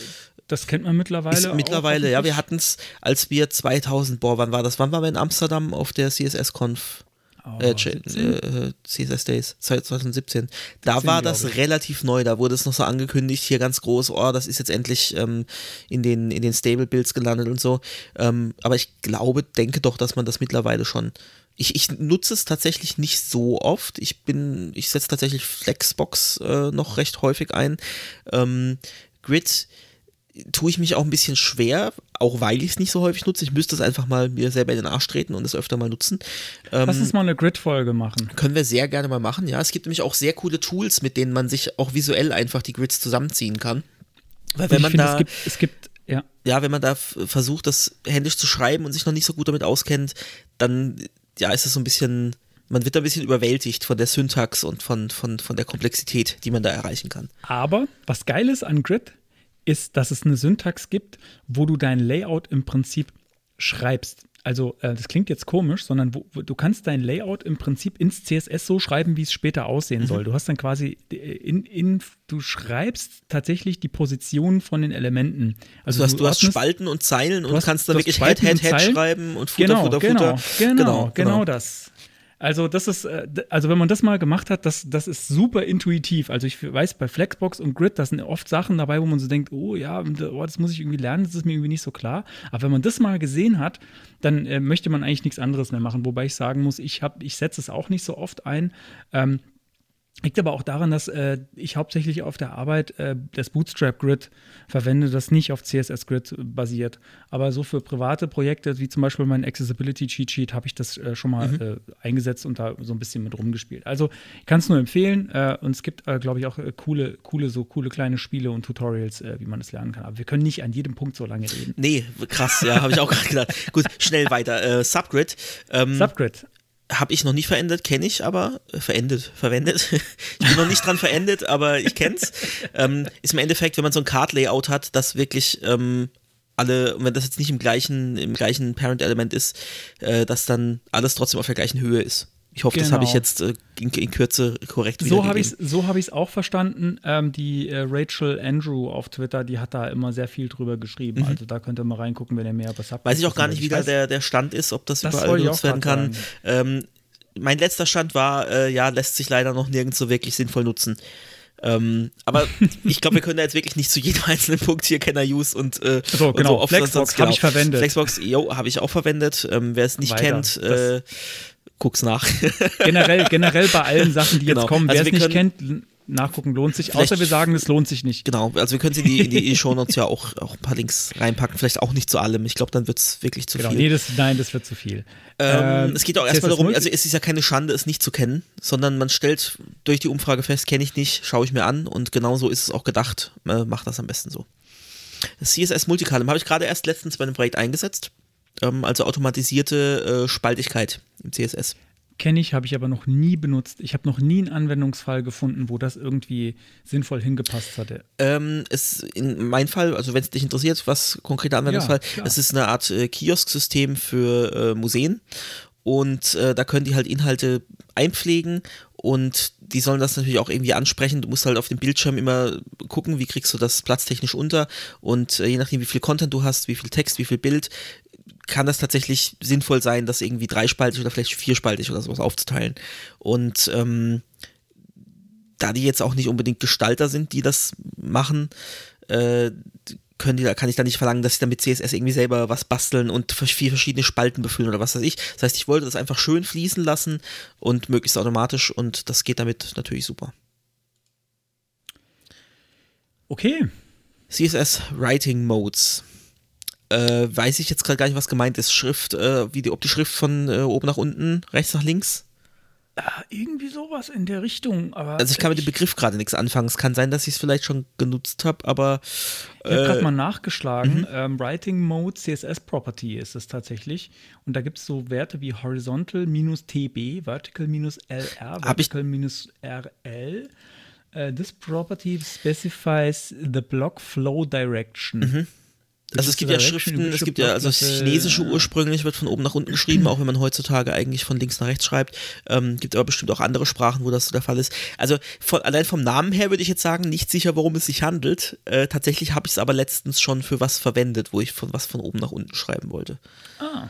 das, kennt man mittlerweile. Mittlerweile, ja, wir hatten es, als wir 2000, boah, wann war das? Wann waren wir in Amsterdam auf der CSS-Conf? Oh, äh, äh, CSS Days 2017. Da 17, war das relativ neu, da wurde es noch so angekündigt, hier ganz groß, oh, das ist jetzt endlich ähm, in den, in den Stable Builds gelandet und so. Ähm, aber ich glaube, denke doch, dass man das mittlerweile schon ich, ich nutze es tatsächlich nicht so oft. Ich bin, ich setze tatsächlich Flexbox äh, noch recht häufig ein. Ähm, Grid tue ich mich auch ein bisschen schwer, auch weil ich es nicht so häufig nutze. Ich müsste es einfach mal mir selber in den Arsch treten und es öfter mal nutzen. Ähm, Lass uns mal eine Grid-Folge machen. Können wir sehr gerne mal machen, ja. Es gibt nämlich auch sehr coole Tools, mit denen man sich auch visuell einfach die Grids zusammenziehen kann. Weil wenn man finde, da. Es gibt, es gibt ja. ja, wenn man da versucht, das händisch zu schreiben und sich noch nicht so gut damit auskennt, dann ja, ist es so ein bisschen, man wird ein bisschen überwältigt von der Syntax und von, von, von der Komplexität, die man da erreichen kann. Aber was geil ist an Grid, ist, dass es eine Syntax gibt, wo du dein Layout im Prinzip schreibst. Also äh, das klingt jetzt komisch, sondern wo, wo, du kannst dein Layout im Prinzip ins CSS so schreiben, wie es später aussehen mhm. soll. Du hast dann quasi äh, in, in, du schreibst tatsächlich die Position von den Elementen. Also, also du, du hast, Spalten und Zeilen und hast, kannst dann wirklich Head, Head, Head schreiben und Footer, genau, Footer, genau, Footer. Genau, genau, genau das. Also das ist, äh, also wenn man das mal gemacht hat, das, das ist super intuitiv. Also ich weiß, bei Flexbox und Grid, da sind oft Sachen dabei, wo man so denkt, oh ja, oh, das muss ich irgendwie lernen, das ist mir irgendwie nicht so klar. Aber wenn man das mal gesehen hat, dann äh, möchte man eigentlich nichts anderes mehr machen. Wobei ich sagen muss, ich, ich setze es auch nicht so oft ein. Ähm, Liegt aber auch daran, dass äh, ich hauptsächlich auf der Arbeit äh, das Bootstrap Grid verwende, das nicht auf CSS Grid basiert. Aber so für private Projekte, wie zum Beispiel mein Accessibility Cheat Sheet, habe ich das äh, schon mal mhm. Äh, eingesetzt und da so ein bisschen mit rumgespielt. Also ich kann es nur empfehlen äh, und es gibt, äh, glaube ich, auch coole, coole, so coole kleine Spiele und Tutorials, wie man das lernen kann. Aber wir können nicht an jedem Punkt so lange reden. Nee, krass, ja, habe ich auch gerade gedacht. Gut, schnell weiter. Subgrid. Ähm, Subgrid habe ich noch nicht verendet, kenne ich aber, äh, verendet, verwendet. ich bin noch nicht dran verendet, aber ich kenn's. Ähm, ist im Endeffekt, wenn man so ein Card-Layout hat, das wirklich ähm, alle, wenn das jetzt nicht im gleichen, im gleichen Parent-Element ist, äh, dass dann alles trotzdem auf der gleichen Höhe ist. Ich hoffe, genau. das habe ich jetzt äh, in, in, Kürze korrekt So habe ich es so hab auch verstanden. Ähm, die äh, Rachel Andrew auf Twitter, die hat da immer sehr viel drüber geschrieben. Mhm. Also da könnt ihr mal reingucken, wenn ihr mehr was habt. Weiß ich auch gar nicht, wie da der, der Stand ist, ob das, das überall genutzt werden kann. Ähm, mein letzter Stand war, äh, ja, lässt sich leider noch nirgends so wirklich sinnvoll nutzen. Ähm, aber ich glaube, wir können da jetzt wirklich nicht zu jedem einzelnen Punkt hier Kenner Use und äh, so, genau. Und so Flexbox genau. habe ich verwendet. Flexbox, jo, habe ich auch verwendet. Ähm, wer es nicht Weiter. kennt, äh, guck's nach. generell, generell bei allen Sachen, die genau. jetzt kommen, wer also es nicht kennt, nachgucken lohnt sich, außer wir sagen, es lohnt sich nicht. Genau, also wir können sie in die, in die E-Shownotes ja auch, auch ein paar Links reinpacken, vielleicht auch nicht zu allem. Ich glaube, dann wird es wirklich zu genau, viel. Nee, das, nein, das wird zu viel. Ähm, ähm, es geht auch erstmal darum, also es ist ja keine Schande, es nicht zu kennen, sondern man stellt durch die Umfrage fest, kenne ich nicht, schaue ich mir an und genau so ist es auch gedacht. Äh, macht das am besten so. CSS Multicolumn habe ich gerade erst letztens bei einem Projekt eingesetzt, ähm, also automatisierte äh, Spaltigkeit im CSS. Kenne ich, habe ich aber noch nie benutzt. Ich habe noch nie einen Anwendungsfall gefunden, wo das irgendwie sinnvoll hingepasst hatte. Ähm, es, in meinem Fall, also wenn es dich interessiert, was konkreter Anwendungsfall, ja, es ist eine Art äh, Kiosk-System für äh, Museen und äh, da können die halt Inhalte einpflegen und die sollen das natürlich auch irgendwie ansprechen. Du musst halt auf dem Bildschirm immer gucken, wie kriegst du das platztechnisch unter und äh, je nachdem, wie viel Content du hast, wie viel Text, wie viel Bild, kann das tatsächlich sinnvoll sein, das irgendwie dreispaltig oder vielleicht vierspaltig oder sowas aufzuteilen. Und ähm, da die jetzt auch nicht unbedingt Gestalter sind, die das machen, äh, können die, kann ich da nicht verlangen, dass sie damit CSS irgendwie selber was basteln und vier verschiedene Spalten befüllen oder was weiß ich. Das heißt, ich wollte das einfach schön fließen lassen und möglichst automatisch und das geht damit natürlich super. Okay. CSS Writing Modes äh, weiß ich jetzt gerade gar nicht, was gemeint ist. Schrift, äh, wie die, ob die Schrift von äh, oben nach unten, rechts nach links? Ja, irgendwie sowas in der Richtung. Aber also ich kann mit dem Begriff gerade nichts anfangen. Es kann sein, dass ich es vielleicht schon genutzt habe, aber. ich habe gerade äh, mal nachgeschlagen. Mhm. Ähm, Writing Mode CSS Property ist es tatsächlich. Und da gibt es so Werte wie Horizontal minus TB, Vertical minus LR, Vertical minus RL. Uh, this property specifies the block flow direction. Mhm. Also es gibt ja Schriften, es gibt ja, also das Chinesische ursprünglich wird von oben nach unten geschrieben, auch wenn man heutzutage eigentlich von links nach rechts schreibt. Ähm, gibt aber bestimmt auch andere Sprachen, wo das so der Fall ist. Also von, allein vom Namen her würde ich jetzt sagen, nicht sicher, worum es sich handelt. Äh, tatsächlich habe ich es aber letztens schon für was verwendet, wo ich von was von oben nach unten schreiben wollte. Ah.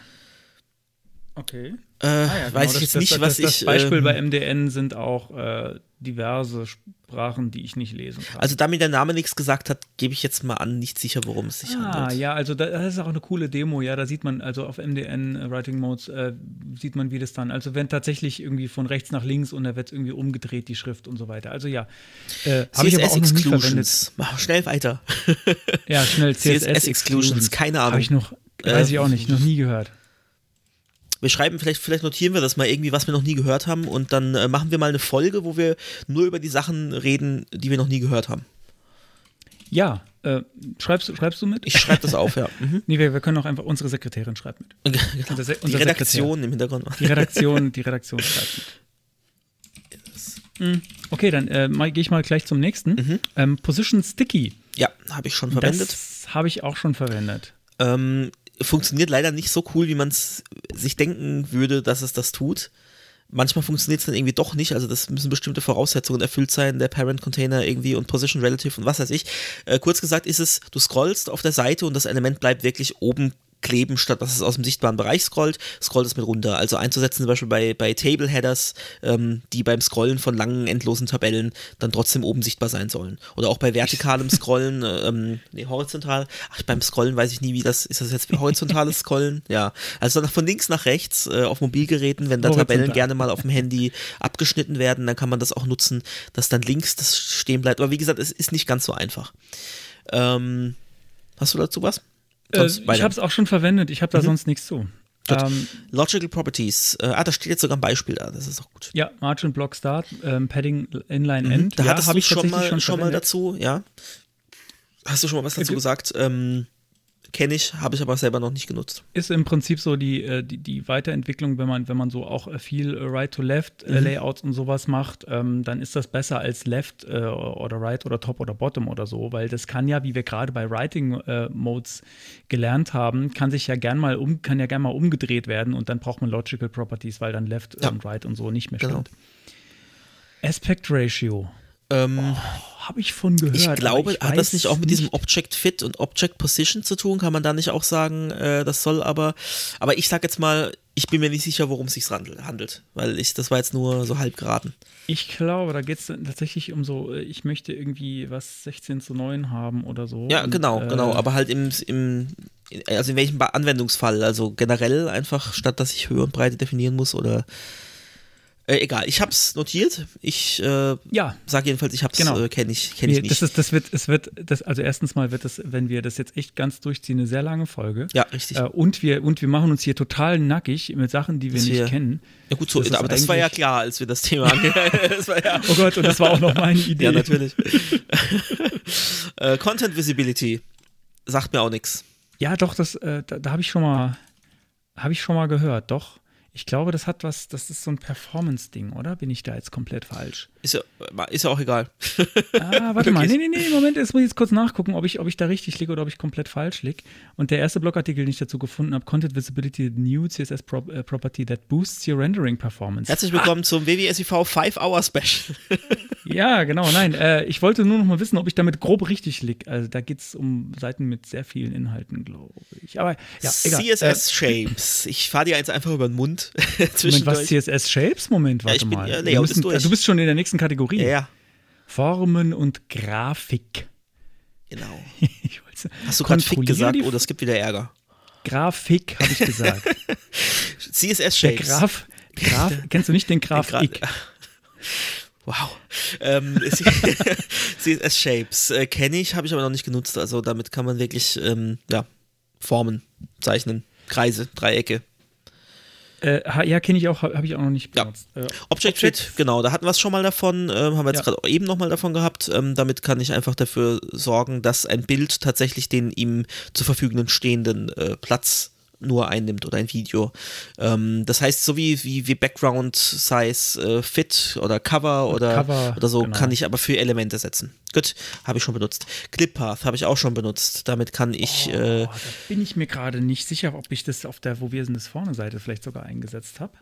Okay. Äh, ah ja, genau, weiß ich jetzt das, nicht, das, was das, ich. Das Beispiel äh, bei MDN sind auch äh, diverse Sprachen, die ich nicht lesen kann. Also, da mir der Name nichts gesagt hat, gebe ich jetzt mal an, nicht sicher, worum es sich ah, handelt. Ah, ja, also das ist auch eine coole Demo. Ja, da sieht man, also auf MDN äh, Writing Modes äh, sieht man, wie das dann, also wenn tatsächlich irgendwie von rechts nach links und da wird irgendwie umgedreht, die Schrift und so weiter. Also ja. Äh, CSS ich aber auch Exclusions. Mach schnell weiter. ja, schnell. CSS, CSS Exclusions, keine Ahnung. Habe ich noch, weiß ich auch nicht, noch nie gehört wir schreiben, vielleicht, vielleicht notieren wir das mal irgendwie, was wir noch nie gehört haben und dann äh, machen wir mal eine Folge, wo wir nur über die Sachen reden, die wir noch nie gehört haben. Ja, äh, schreibst, schreibst du mit? Ich schreibe das auf, ja. Mhm. Nee, wir, wir, können auch einfach, unsere Sekretärin schreibt mit. genau. unser, unser die Redaktion Sekretär. im Hintergrund. Die Redaktion, die Redaktion schreibt mit. Yes. Mhm. Okay, dann äh, gehe ich mal gleich zum nächsten. Mhm. Ähm, Position Sticky. Ja, habe ich schon verwendet. Das habe ich auch schon verwendet. Ähm, funktioniert leider nicht so cool, wie man es sich denken würde, dass es das tut. Manchmal funktioniert es dann irgendwie doch nicht, also das müssen bestimmte Voraussetzungen erfüllt sein, der Parent-Container irgendwie und Position Relative und was weiß ich. Äh, kurz gesagt ist es, du scrollst auf der Seite und das Element bleibt wirklich oben kleben, statt dass es aus dem sichtbaren Bereich scrollt, scrollt es mit runter. Also einzusetzen zum Beispiel bei, bei Table Headers, ähm, die beim Scrollen von langen, endlosen Tabellen dann trotzdem oben sichtbar sein sollen. Oder auch bei vertikalem Scrollen, äh, ähm, nee, horizontal. Ach, beim Scrollen weiß ich nie, wie das, ist das jetzt horizontales Scrollen? Ja. Also von links nach rechts äh, auf Mobilgeräten, wenn da Tabellen gerne mal auf dem Handy abgeschnitten werden, dann kann man das auch nutzen, dass dann links das stehen bleibt. Aber wie gesagt, es ist nicht ganz so einfach. Ähm, hast du dazu was? Äh, ich habe es auch schon verwendet, ich habe da mhm. sonst nichts zu. Ähm, Logical Properties. Äh, ah, da steht jetzt sogar ein Beispiel da. Das ist auch gut. Ja, Margin Block Start, ähm, Padding Inline mhm. End. Da ja, hattest du schon mal, schon, schon mal dazu, ja. Hast du schon mal was dazu gesagt? Ähm, Kenne ich, habe ich aber selber noch nicht genutzt. Ist im Prinzip so die, äh, die, die Weiterentwicklung, wenn man, wenn man so auch äh, viel äh, Right-to-Left-Layouts mhm. und sowas macht, ähm, dann ist das besser als Left äh, oder Right oder Top oder Bottom oder so, weil das kann ja, wie wir gerade bei Writing-Modes gelernt haben, kann sich ja gern mal um, kann ja gern mal umgedreht werden und dann braucht man Logical Properties, weil dann Left ja. und Right und so nicht mehr genau. stimmt. Aspect Ratio. Ähm, oh, Habe ich von gehört. Ich glaube, ich hat das nicht auch mit diesem Object Fit und Object Position zu tun? Kann man da nicht auch sagen, äh, das soll aber. Aber ich sag jetzt mal, ich bin mir nicht sicher, worum es sich handelt, weil ich, das war jetzt nur so halb geraten. Ich glaube, da geht es tatsächlich um so, äh, ich möchte irgendwie was 16 zu 9 haben oder so. Ja, und, genau, äh, genau. Aber halt im, im, also in welchem Anwendungsfall? Also generell einfach, statt dass ich Höhe und Breite definieren muss oder äh, egal, ich hab's notiert. Ich äh, ja. sage jedenfalls, ich hab's, genau. äh, kenne ich, kenn ich nicht. Das, ist, das wird, es wird, das, also erstens mal wird das, wenn wir das jetzt echt ganz durchziehen, eine sehr lange Folge. Ja, richtig. Äh, und, wir, und wir machen uns hier total nackig mit Sachen, die wir das nicht wir, kennen. Ja gut, so, das aber das war ja klar, als wir das Thema ja Oh Gott, und das war auch noch meine Idee. Ja, natürlich. Äh, Content Visibility sagt mir auch nichts. Ja, doch, das, äh, da, da habe ich schon mal, habe ich schon mal gehört, doch. Ich glaube, das hat was, das ist so ein Performance-Ding, oder? Bin ich da jetzt komplett falsch? Ist ja, ist ja auch egal. Ah, warte mal. Nee, nee, nee, Moment, jetzt muss ich jetzt kurz nachgucken, ob ich, ob ich da richtig liege oder ob ich komplett falsch liege. Und der erste Blogartikel, den ich dazu gefunden habe, Content Visibility New CSS Pro äh, Property that boosts your rendering performance. Herzlich willkommen ah. zum WWSIV 5-Hour Special. ja, genau, nein. Äh, ich wollte nur noch mal wissen, ob ich damit grob richtig liege. Also da geht es um Seiten mit sehr vielen Inhalten, glaube ich. Aber ja, egal. CSS äh, Shapes. Ich fahre dir jetzt einfach über den Mund. Moment, was CSS Shapes? Moment, warte ja, bin, mal. Ja, nee, müssen, du bist schon in der nächsten Kategorie. Ja, ja. Formen und Grafik. Genau. Hast du gerade Fick gesagt? Oh, das gibt wieder Ärger. Grafik, habe ich gesagt. CSS Shapes. Der Graf, Graf, kennst du nicht den Graf den Gra Wow. Ähm, CSS Shapes äh, kenne ich, habe ich aber noch nicht genutzt. Also damit kann man wirklich ähm, ja, Formen zeichnen, Kreise, Dreiecke, äh, ja, kenne ich auch, habe ich auch noch nicht benutzt. Ja. Äh, Object Fit, genau, da hatten wir es schon mal davon, äh, haben wir jetzt ja. gerade eben nochmal davon gehabt. Ähm, damit kann ich einfach dafür sorgen, dass ein Bild tatsächlich den ihm zur Verfügung stehenden äh, Platz nur einnimmt oder ein Video. Ähm, das heißt, so wie, wie, wie Background Size äh, Fit oder Cover oder, Cover, oder so, genau. kann ich aber für Elemente setzen. Gut, habe ich schon benutzt. Clippath habe ich auch schon benutzt. Damit kann ich. Oh, äh, da bin ich mir gerade nicht sicher, ob ich das auf der Wo wir sind das vorne Seite vielleicht sogar eingesetzt habe.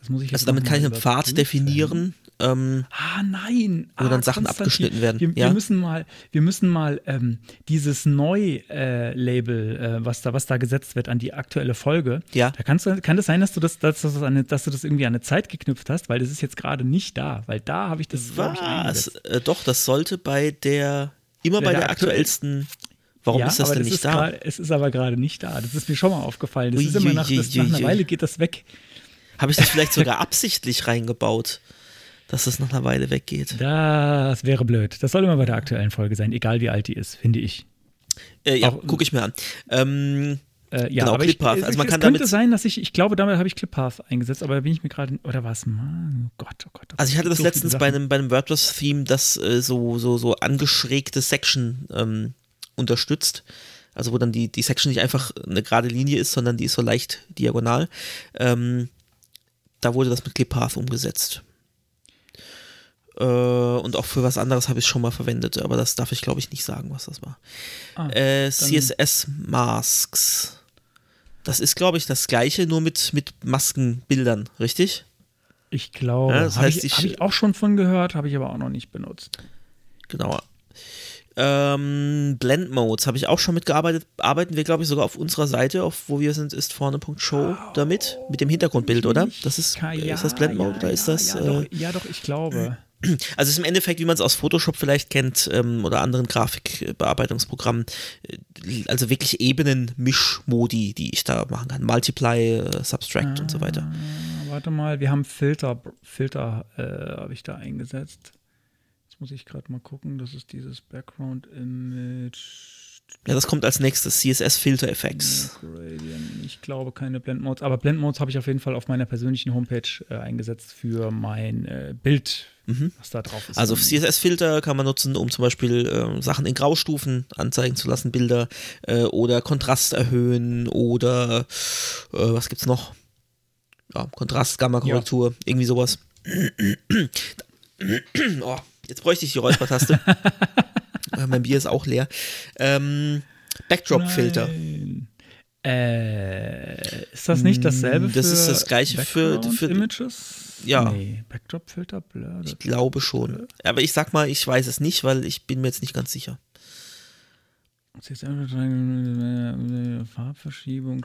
Das muss ich jetzt Also damit kann ich einen Pfad definieren ähm, ah, nein. Wo ah, dann Sachen abgeschnitten werden. Wir, ja? wir, müssen mal, wir müssen mal ähm, dieses Neu-Label, äh, äh, was, da, was da gesetzt wird an die aktuelle Folge. Ja. Da kannst du, kann das sein, dass du das, dass, das eine, dass du das irgendwie an eine Zeit geknüpft hast, weil das ist jetzt gerade nicht da. Weil da habe ich das Was? Äh, doch, das sollte bei der, immer bei, bei der, der aktuellsten. Warum ja, ist das denn das nicht da? Grad, es ist aber gerade nicht da. Das ist mir schon mal aufgefallen. Das ui, ist immer nach, das, nach einer Weile geht das weg. Habe ich das vielleicht sogar absichtlich reingebaut? Dass es nach einer Weile weggeht. Das wäre blöd. Das soll immer bei der aktuellen Folge sein, egal wie alt die ist, finde ich. Äh, ja, gucke ich mir an. Ähm, äh, ja, genau, Clippath. also man es kann könnte damit sein, dass ich, ich glaube, damit habe ich Clippath eingesetzt, aber da bin ich mir gerade, oder was? Oh Gott, oh Gott. Oh also ich hatte das so letztens bei einem, bei einem WordPress-Theme, das äh, so, so, so angeschrägte Section ähm, unterstützt. Also wo dann die, die Section nicht einfach eine gerade Linie ist, sondern die ist so leicht diagonal. Ähm, da wurde das mit Clippath umgesetzt. Äh, und auch für was anderes habe ich es schon mal verwendet, aber das darf ich glaube ich nicht sagen, was das war. Ah, äh, CSS Masks. Das ist, glaube ich, das gleiche, nur mit, mit Maskenbildern, richtig? Ich glaube, ja, das heißt, habe ich, hab ich, auch schon von gehört, habe ich aber auch noch nicht benutzt. Genau. Ähm, Blend Modes habe ich auch schon mitgearbeitet. Arbeiten wir, glaube ich, sogar auf unserer Seite, auf wo wir sind, ist vorne.show damit, mit dem Hintergrundbild, oder? Das ist, ja, ist das Blend Mode ja, oder ist das? Ja, äh, doch, ja, doch, ich glaube. Also es ist im Endeffekt, wie man es aus Photoshop vielleicht kennt ähm, oder anderen Grafikbearbeitungsprogrammen, äh, also wirklich Ebenen-Mischmodi, die ich da machen kann. Multiply, äh, Subtract ah, und so weiter. Ah, warte mal, wir haben Filter, Filter äh, habe ich da eingesetzt. Jetzt muss ich gerade mal gucken, das ist dieses Background Image. Ja, das kommt als nächstes, CSS Filter Effects. Ich glaube keine Blend Modes, aber Blend Modes habe ich auf jeden Fall auf meiner persönlichen Homepage äh, eingesetzt für mein äh, Bild, mhm. was da drauf ist. Also CSS Filter kann man nutzen, um zum Beispiel äh, Sachen in Graustufen anzeigen zu lassen, Bilder äh, oder Kontrast erhöhen oder äh, was gibt's noch? Ja, Kontrast, Gamma-Korrektur, ja. irgendwie sowas. oh, jetzt bräuchte ich die Räuspertaste. mein Bier ist auch leer. Ähm, Backdrop-Filter. Äh, ist das nicht dasselbe das für Das ist das gleiche für, für Images? Ja. Nee, Backdrop-Filter, blur. Ich glaube schon. Aber ich sag mal, ich weiß es nicht, weil ich bin mir jetzt nicht ganz sicher. Farbverschiebung.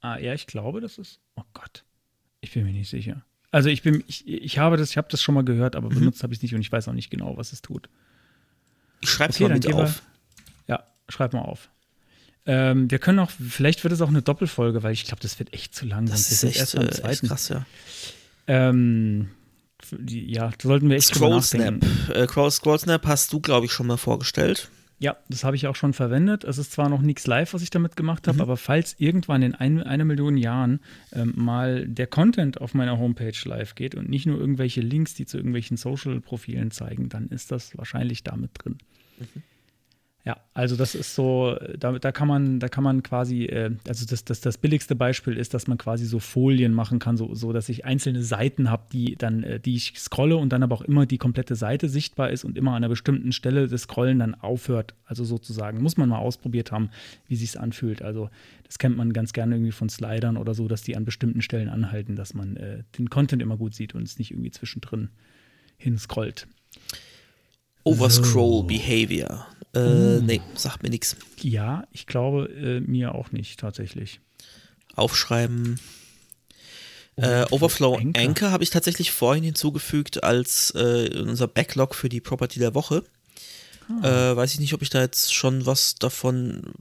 Ah, ja, ich glaube, das ist. Oh Gott. Ich bin mir nicht sicher. Also ich bin, ich, ich habe das, ich habe das schon mal gehört, aber mhm. benutzt habe ich es nicht und ich weiß auch nicht genau, was es tut. Ich schreibe es okay, mal mit auf. Wir, ja, schreib mal auf. Ähm, wir können auch, vielleicht wird es auch eine Doppelfolge, weil ich glaube, das wird echt zu lang. Das ist echt, erst am äh, echt krass, ja. Ähm, ja, da sollten wir echt Scroll Snap. Äh, Scroll Snap hast du, glaube ich, schon mal vorgestellt. Ja, das habe ich auch schon verwendet. Es ist zwar noch nichts live, was ich damit gemacht habe, mhm. aber falls irgendwann in ein, einer Million Jahren ähm, mal der Content auf meiner Homepage live geht und nicht nur irgendwelche Links, die zu irgendwelchen Social-Profilen zeigen, dann ist das wahrscheinlich damit drin. Mhm. Ja, also das ist so, da, da kann man, da kann man quasi, äh, also das, das, das billigste Beispiel ist, dass man quasi so Folien machen kann, so, so dass ich einzelne Seiten habe, die dann, äh, die ich scrolle und dann aber auch immer die komplette Seite sichtbar ist und immer an einer bestimmten Stelle des Scrollen dann aufhört. Also sozusagen, muss man mal ausprobiert haben, wie sich anfühlt. Also das kennt man ganz gerne irgendwie von Slidern oder so, dass die an bestimmten Stellen anhalten, dass man äh, den Content immer gut sieht und es nicht irgendwie zwischendrin hinscrollt. Overscroll so. Behavior. Äh, hm. Nee, sagt mir nichts. Ja, ich glaube äh, mir auch nicht tatsächlich. Aufschreiben. Äh, Overflow Anchor, Anchor habe ich tatsächlich vorhin hinzugefügt als äh, unser Backlog für die Property der Woche. Ah. Äh, weiß ich nicht, ob ich da jetzt schon was davon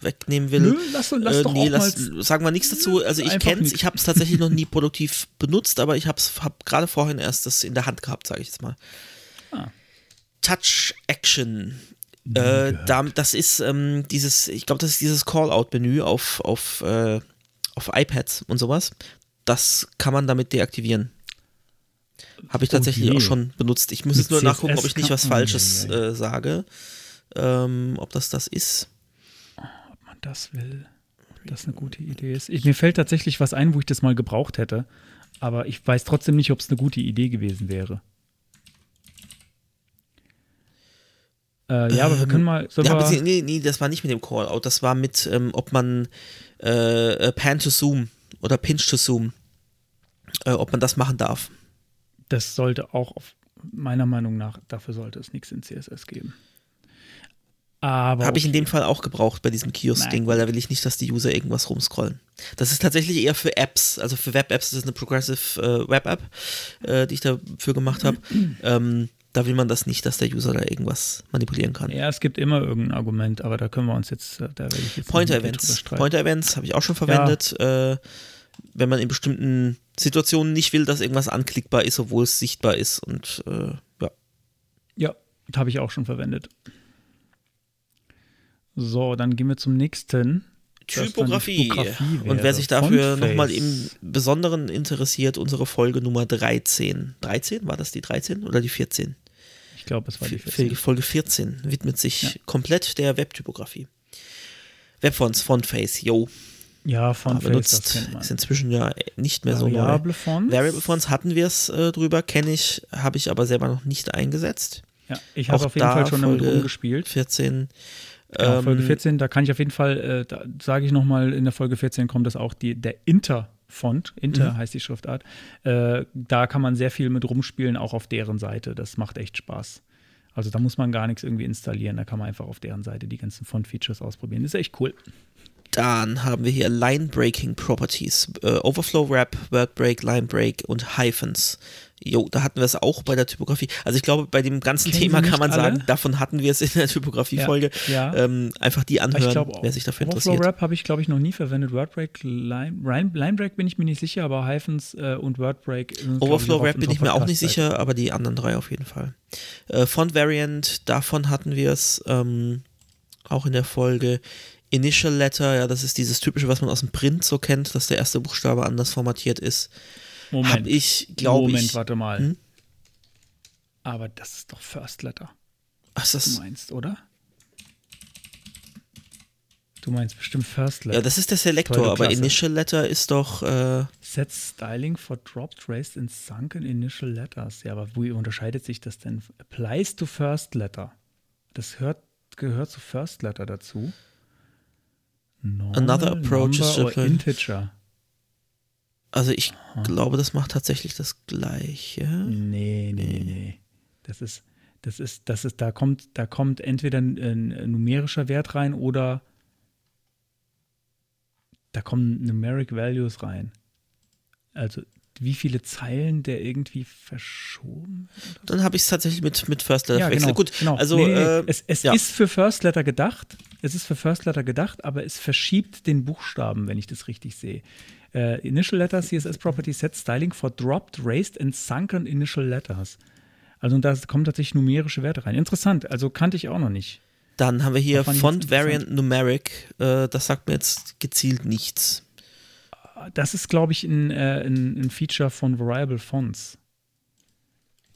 wegnehmen will. Nö, lass, lass äh, doch nee, lass, sagen wir nichts dazu. Also ich kenne es, ich habe es tatsächlich noch nie produktiv benutzt, aber ich habe hab gerade vorhin erst das in der Hand gehabt, sage ich jetzt mal. Touch Action. Äh, da, das ist ähm, dieses, ich glaube, das ist dieses Call-Out-Menü auf, auf, äh, auf iPads und sowas. Das kann man damit deaktivieren. Habe ich tatsächlich oh auch schon benutzt. Ich muss Mit jetzt nur CSS nachgucken, ob ich nicht was Falsches äh, sage. Ähm, ob das das ist. Ob man das will. Ob das eine gute Idee ist. Ich, mir fällt tatsächlich was ein, wo ich das mal gebraucht hätte. Aber ich weiß trotzdem nicht, ob es eine gute Idee gewesen wäre. Äh, ja, aber wir können mal. Ja, aber nee, nee, das war nicht mit dem Callout. Das war mit, ähm, ob man äh, äh, Pan to Zoom oder Pinch to Zoom, äh, ob man das machen darf. Das sollte auch, auf, meiner Meinung nach, dafür sollte es nichts in CSS geben. Aber. Habe okay. ich in dem Fall auch gebraucht bei diesem Kiosk-Ding, weil da will ich nicht, dass die User irgendwas rumscrollen. Das ist tatsächlich eher für Apps, also für Web-Apps, das ist eine Progressive äh, Web-App, äh, die ich dafür gemacht habe. ähm, da will man das nicht, dass der User da irgendwas manipulieren kann. Ja, es gibt immer irgendein Argument, aber da können wir uns jetzt, äh, da werde ich jetzt Pointer Events. Pointer Events habe ich auch schon verwendet. Ja. Äh, wenn man in bestimmten Situationen nicht will, dass irgendwas anklickbar ist, obwohl es sichtbar ist und äh, ja. Ja, habe ich auch schon verwendet. So, dann gehen wir zum nächsten. Typografie. Typografie und wer sich dafür nochmal im Besonderen interessiert, unsere Folge Nummer 13. 13? War das die 13 oder die 14? Ich glaube, es war die 14. Folge 14 widmet sich ja. komplett der Webtypografie. Webfonts, Fontface, yo. Ja, Fontface, benutzt, kennt man. Ist inzwischen ja nicht mehr Variable so neu. Fonts. Variable Fonts hatten wir es äh, drüber, kenne ich, habe ich aber selber noch nicht eingesetzt. Ja, ich habe auf jeden Fall schon damit rumgespielt. 14 Genau, ähm, Folge 14, da kann ich auf jeden Fall, äh, da sage ich nochmal, in der Folge 14 kommt das auch die, der Inter-Font, Inter mhm. heißt die Schriftart. Äh, da kann man sehr viel mit rumspielen, auch auf deren Seite. Das macht echt Spaß. Also da muss man gar nichts irgendwie installieren, da kann man einfach auf deren Seite die ganzen Font-Features ausprobieren. Das ist echt cool. Dann haben wir hier Line Breaking Properties, äh, Overflow Wrap, Word Break, Line Break und Hyphens. Jo, da hatten wir es auch bei der Typografie. Also ich glaube, bei dem ganzen Kennen Thema kann man alle? sagen, davon hatten wir es in der Typografie-Folge. Ja, ja. ähm, einfach die anhören, glaub, wer sich dafür interessiert. Overflow Wrap habe ich, glaube ich, noch nie verwendet. Wordbreak, Line, Line Break bin ich mir nicht sicher, aber Hyphens äh, und Wordbreak. Overflow Wrap bin ich mir auch nicht sicher, aber die anderen drei auf jeden Fall. Äh, Font Variant, davon hatten wir es ähm, auch in der Folge. Initial Letter, ja, das ist dieses typische, was man aus dem Print so kennt, dass der erste Buchstabe anders formatiert ist. Moment. Hab ich, glaube ich. Moment, warte mal. Hm? Aber das ist doch First Letter. Ach, das du meinst, oder? Du meinst bestimmt First Letter. Ja, das ist der Selektor, aber Initial Letter ist doch. Äh Set Styling for Dropped, Raised and Sunken Initial Letters. Ja, aber wie unterscheidet sich das denn? Applies to First Letter. Das hört, gehört zu First Letter dazu. Normal, Another approach is Integer. Also ich Aha. glaube, das macht tatsächlich das Gleiche. Nee, nee, nee. Das ist, das ist, das ist, da kommt, da kommt entweder ein, ein numerischer Wert rein oder da kommen Numeric Values rein. Also wie viele Zeilen der irgendwie verschoben wird. Dann habe ich es tatsächlich mit, mit First Letter ja, verwechselt. Genau, Gut, genau. also nee, äh, es, es ja. ist für First Letter gedacht. Es ist für First Letter gedacht, aber es verschiebt den Buchstaben, wenn ich das richtig sehe. Uh, initial Letter CSS Property Set Styling for Dropped, Raised and Sunken Initial Letters. Also da kommen tatsächlich numerische Werte rein. Interessant, also kannte ich auch noch nicht. Dann haben wir hier Font Variant Numeric. Äh, das sagt mir jetzt gezielt nichts. Das ist, glaube ich, ein, äh, ein, ein, Feature von Variable Fonts.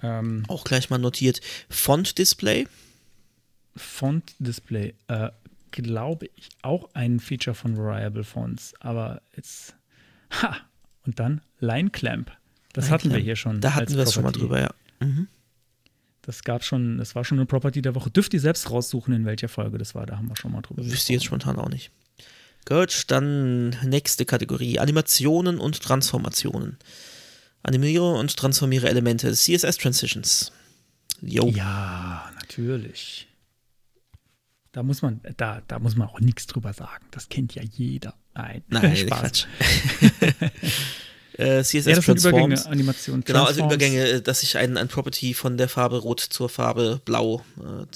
Ähm, auch gleich mal notiert. Font Display. Font Display. Äh, glaube ich, auch ein Feature von Variable Fonts. Aber jetzt Ha! Und dann Line Clamp. Das Line hatten Clamp. wir hier schon. Da hatten wir es schon mal drüber, ja. Mhm. Das gab schon, das war schon eine Property der Woche. Dürft ihr selbst raussuchen, in welcher Folge das war. Da haben wir schon mal drüber Wüsste jetzt spontan auch nicht. Gut, dann nächste Kategorie: Animationen und Transformationen. Animiere und transformiere Elemente. CSS Transitions. Jo. Ja, natürlich. Da muss man, da, da muss man auch nichts drüber sagen. Das kennt ja jeder. Nein, Nein Spaß. äh, CSS ja, das Transforms. Übergänge, Animation. Genau, also Übergänge, äh, dass ich ein, ein Property von der Farbe Rot zur Farbe Blau äh,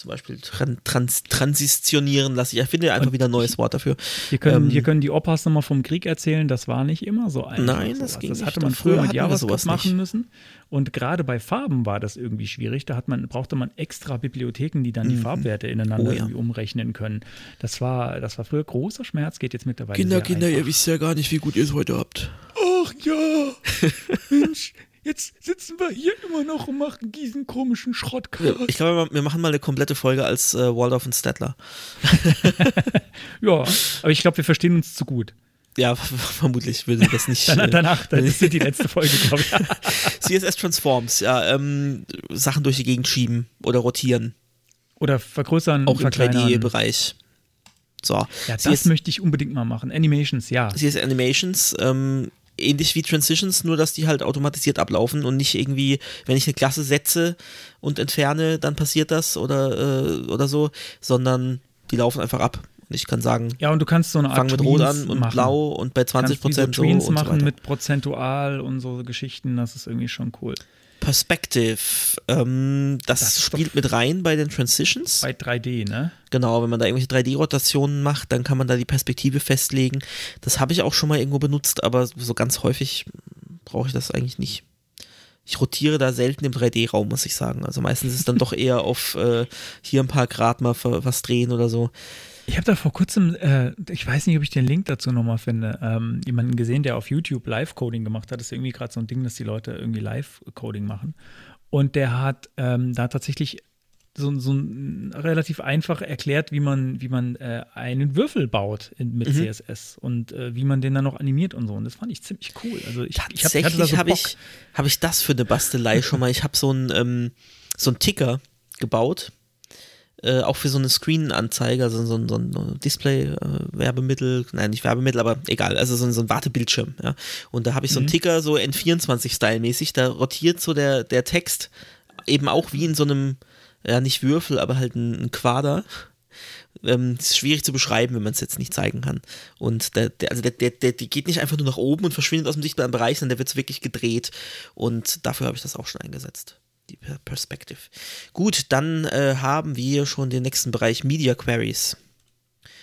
zum Beispiel trans transitionieren lasse. Ich finde einfach wieder ein neues Wort dafür. Hier können, ähm, hier können die Opas nochmal vom Krieg erzählen, das war nicht immer so einfach. Nein, das ging Das hatte man früher mit JavaScript machen nicht. müssen. Und gerade bei Farben war das irgendwie schwierig. Da hat man, brauchte man extra Bibliotheken, die dann die mhm. Farbwerte ineinander oh, ja. irgendwie umrechnen können. Das war, das war früher großer Schmerz, geht jetzt mittlerweile. Kinder, Kinder, einfach. ihr wisst ja gar nicht, wie gut ihr es heute habt. Ach ja, Mensch, Jetzt sitzen wir hier immer noch und machen diesen komischen Schrottkast. Ich glaube, wir machen mal eine komplette Folge als äh, Waldorf und Stettler. ja, aber ich glaube, wir verstehen uns zu gut. Ja, vermutlich würde das nicht. Dann, äh, danach, das ist die letzte Folge, glaube ich. CSS Transforms, ja, ähm, Sachen durch die Gegend schieben oder rotieren. Oder vergrößern. Auch im 3D-Bereich. So. Ja, das CS möchte ich unbedingt mal machen. Animations, ja. CSS Animations, ähm, ähnlich wie Transitions, nur dass die halt automatisiert ablaufen und nicht irgendwie, wenn ich eine Klasse setze und entferne, dann passiert das oder, äh, oder so, sondern die laufen einfach ab. Und ich kann sagen, ja, und du kannst so eine Art fang mit Rot an und machen. Blau und bei 20 Prozent so, so machen so mit prozentual und so Geschichten, das ist irgendwie schon cool. Perspective. Ähm, das, das spielt mit rein bei den Transitions. Bei 3D, ne? Genau, wenn man da irgendwelche 3D-Rotationen macht, dann kann man da die Perspektive festlegen. Das habe ich auch schon mal irgendwo benutzt, aber so ganz häufig brauche ich das eigentlich nicht. Ich rotiere da selten im 3D-Raum, muss ich sagen. Also meistens ist es dann doch eher auf äh, hier ein paar Grad mal was drehen oder so. Ich habe da vor kurzem, äh, ich weiß nicht, ob ich den Link dazu nochmal finde, ähm, jemanden gesehen, der auf YouTube Live-Coding gemacht hat. Das ist irgendwie gerade so ein Ding, dass die Leute irgendwie Live-Coding machen. Und der hat ähm, da tatsächlich so, so ein, relativ einfach erklärt, wie man, wie man äh, einen Würfel baut in, mit mhm. CSS und äh, wie man den dann noch animiert und so. Und das fand ich ziemlich cool. Also ich, Tatsächlich habe so hab ich, hab ich das für eine Bastelei schon mal. Ich habe so einen ähm, so Ticker gebaut äh, auch für so eine Screen-Anzeige, also so, so ein Display-Werbemittel, nein, nicht Werbemittel, aber egal, also so, so ein Wartebildschirm, ja. Und da habe ich so einen mhm. Ticker, so N24-Style-mäßig, da rotiert so der, der Text eben auch wie in so einem, ja, nicht Würfel, aber halt ein, ein Quader. Ähm, ist schwierig zu beschreiben, wenn man es jetzt nicht zeigen kann. Und der, der, also der, der, der, der geht nicht einfach nur nach oben und verschwindet aus dem sichtbaren Bereich, sondern der wird wirklich gedreht. Und dafür habe ich das auch schon eingesetzt die Perspective. Gut, dann äh, haben wir schon den nächsten Bereich Media Queries.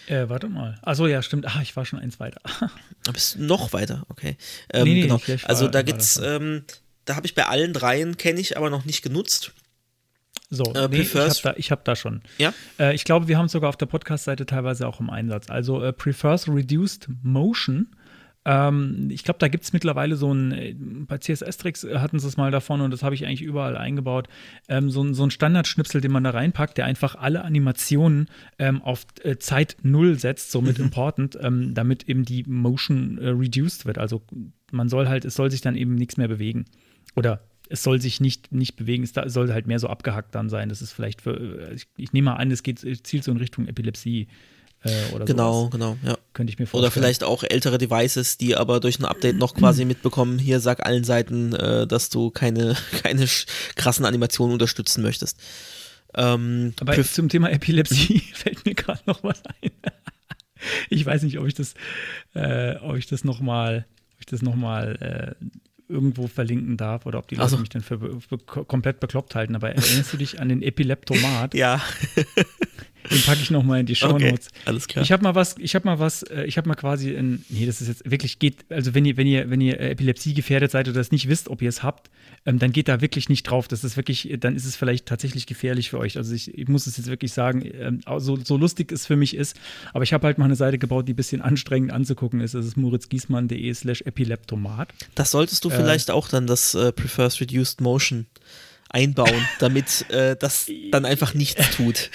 Äh, warte mal. Achso, ja, stimmt. Ah, ich war schon eins weiter. Du bist noch weiter, okay. Ähm, nee, nee, genau. Ich, ich war, also da gibt's, ähm, da habe ich bei allen dreien, kenne ich, aber noch nicht genutzt. So, äh, nee, ich habe da, hab da, schon. Ja? Äh, ich glaube, wir haben es sogar auf der Podcast-Seite teilweise auch im Einsatz. Also äh, prefers reduced motion ähm, ich glaube, da gibt es mittlerweile so ein, äh, bei CSS-Tricks äh, hatten sie es mal davon und das habe ich eigentlich überall eingebaut, ähm, so, so ein Standardschnipsel, den man da reinpackt, der einfach alle Animationen ähm, auf äh, Zeit null setzt, so mit mhm. Important, ähm, damit eben die Motion äh, reduced wird. Also man soll halt, es soll sich dann eben nichts mehr bewegen. Oder es soll sich nicht, nicht bewegen, es soll halt mehr so abgehackt dann sein. Das ist vielleicht für, ich, ich nehme mal an, es geht, zielt so in Richtung Epilepsie. Äh, oder genau, sowas. genau, ja. Könnte ich mir vorstellen. Oder vielleicht auch ältere Devices, die aber durch ein Update noch quasi mitbekommen, hier sag allen Seiten, äh, dass du keine, keine krassen Animationen unterstützen möchtest. Ähm, aber zum Thema Epilepsie fällt mir gerade noch was ein. ich weiß nicht, ob ich das, äh, ob ich das noch mal, ob ich das noch mal äh, irgendwo verlinken darf oder ob die Leute so. mich dann für, für, komplett bekloppt halten. Aber erinnerst du dich an den Epileptomat? ja. Den packe ich nochmal in die Show Notes. Okay, alles klar. Ich habe mal was, ich habe mal was, äh, ich habe mal quasi in, nee, das ist jetzt wirklich geht, also wenn ihr, wenn ihr, wenn ihr Epilepsie gefährdet seid oder das nicht wisst, ob ihr es habt, ähm, dann geht da wirklich nicht drauf. Das ist wirklich, dann ist es vielleicht tatsächlich gefährlich für euch. Also ich, ich muss es jetzt wirklich sagen, ähm, so, so lustig es für mich ist, aber ich habe halt mal eine Seite gebaut, die ein bisschen anstrengend anzugucken ist. Das ist moritzgiesmann.de slash epileptomat. Das solltest du äh, vielleicht auch dann das äh, Prefers Reduced Motion einbauen, damit äh, das dann einfach nichts tut.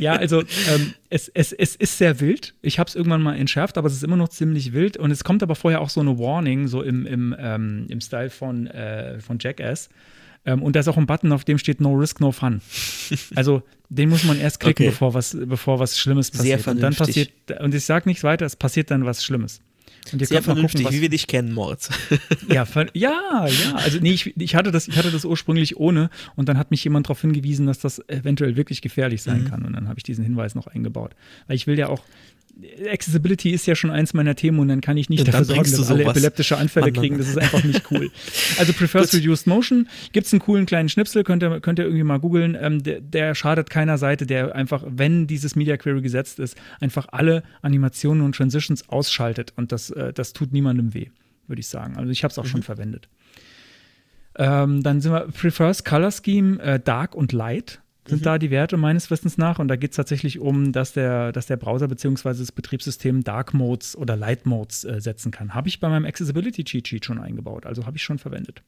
ja, also ähm, es, es, es ist sehr wild. Ich habe es irgendwann mal entschärft, aber es ist immer noch ziemlich wild. Und es kommt aber vorher auch so eine Warning, so im, im, ähm, im Style von, äh, von Jackass. Ähm, und da ist auch ein Button, auf dem steht No Risk, No Fun. Also den muss man erst klicken, okay. bevor, was, bevor was Schlimmes passiert. Sehr vernünftig. Und dann passiert, und ich sage nichts weiter, es passiert dann was Schlimmes. Sehr vernünftig, gucken, wie wir dich kennen, Moritz. ja, ja, ja. Also nee, ich, ich, hatte das, ich hatte das ursprünglich ohne und dann hat mich jemand darauf hingewiesen, dass das eventuell wirklich gefährlich sein mhm. kann. Und dann habe ich diesen Hinweis noch eingebaut. Weil ich will ja auch, Accessibility ist ja schon eins meiner Themen und dann kann ich nicht dafür sorgen, dass alle epileptische Anfälle Mann. kriegen. Das ist einfach nicht cool. Also Prefers Reduced Motion gibt es einen coolen kleinen Schnipsel, könnt ihr, könnt ihr irgendwie mal googeln. Ähm, der, der, schadet keiner Seite, der einfach, wenn dieses Media Query gesetzt ist, einfach alle Animationen und Transitions ausschaltet und das, äh, das tut niemandem weh, würde ich sagen. Also ich habe es auch mhm. schon verwendet. Ähm, dann sind wir Prefers Color Scheme äh, Dark und Light sind mhm. da die Werte meines Wissens nach. Und da geht es tatsächlich um, dass der, dass der Browser bzw. das Betriebssystem Dark Modes oder Light Modes äh, setzen kann. Habe ich bei meinem Accessibility Cheat Sheet schon eingebaut, also habe ich schon verwendet.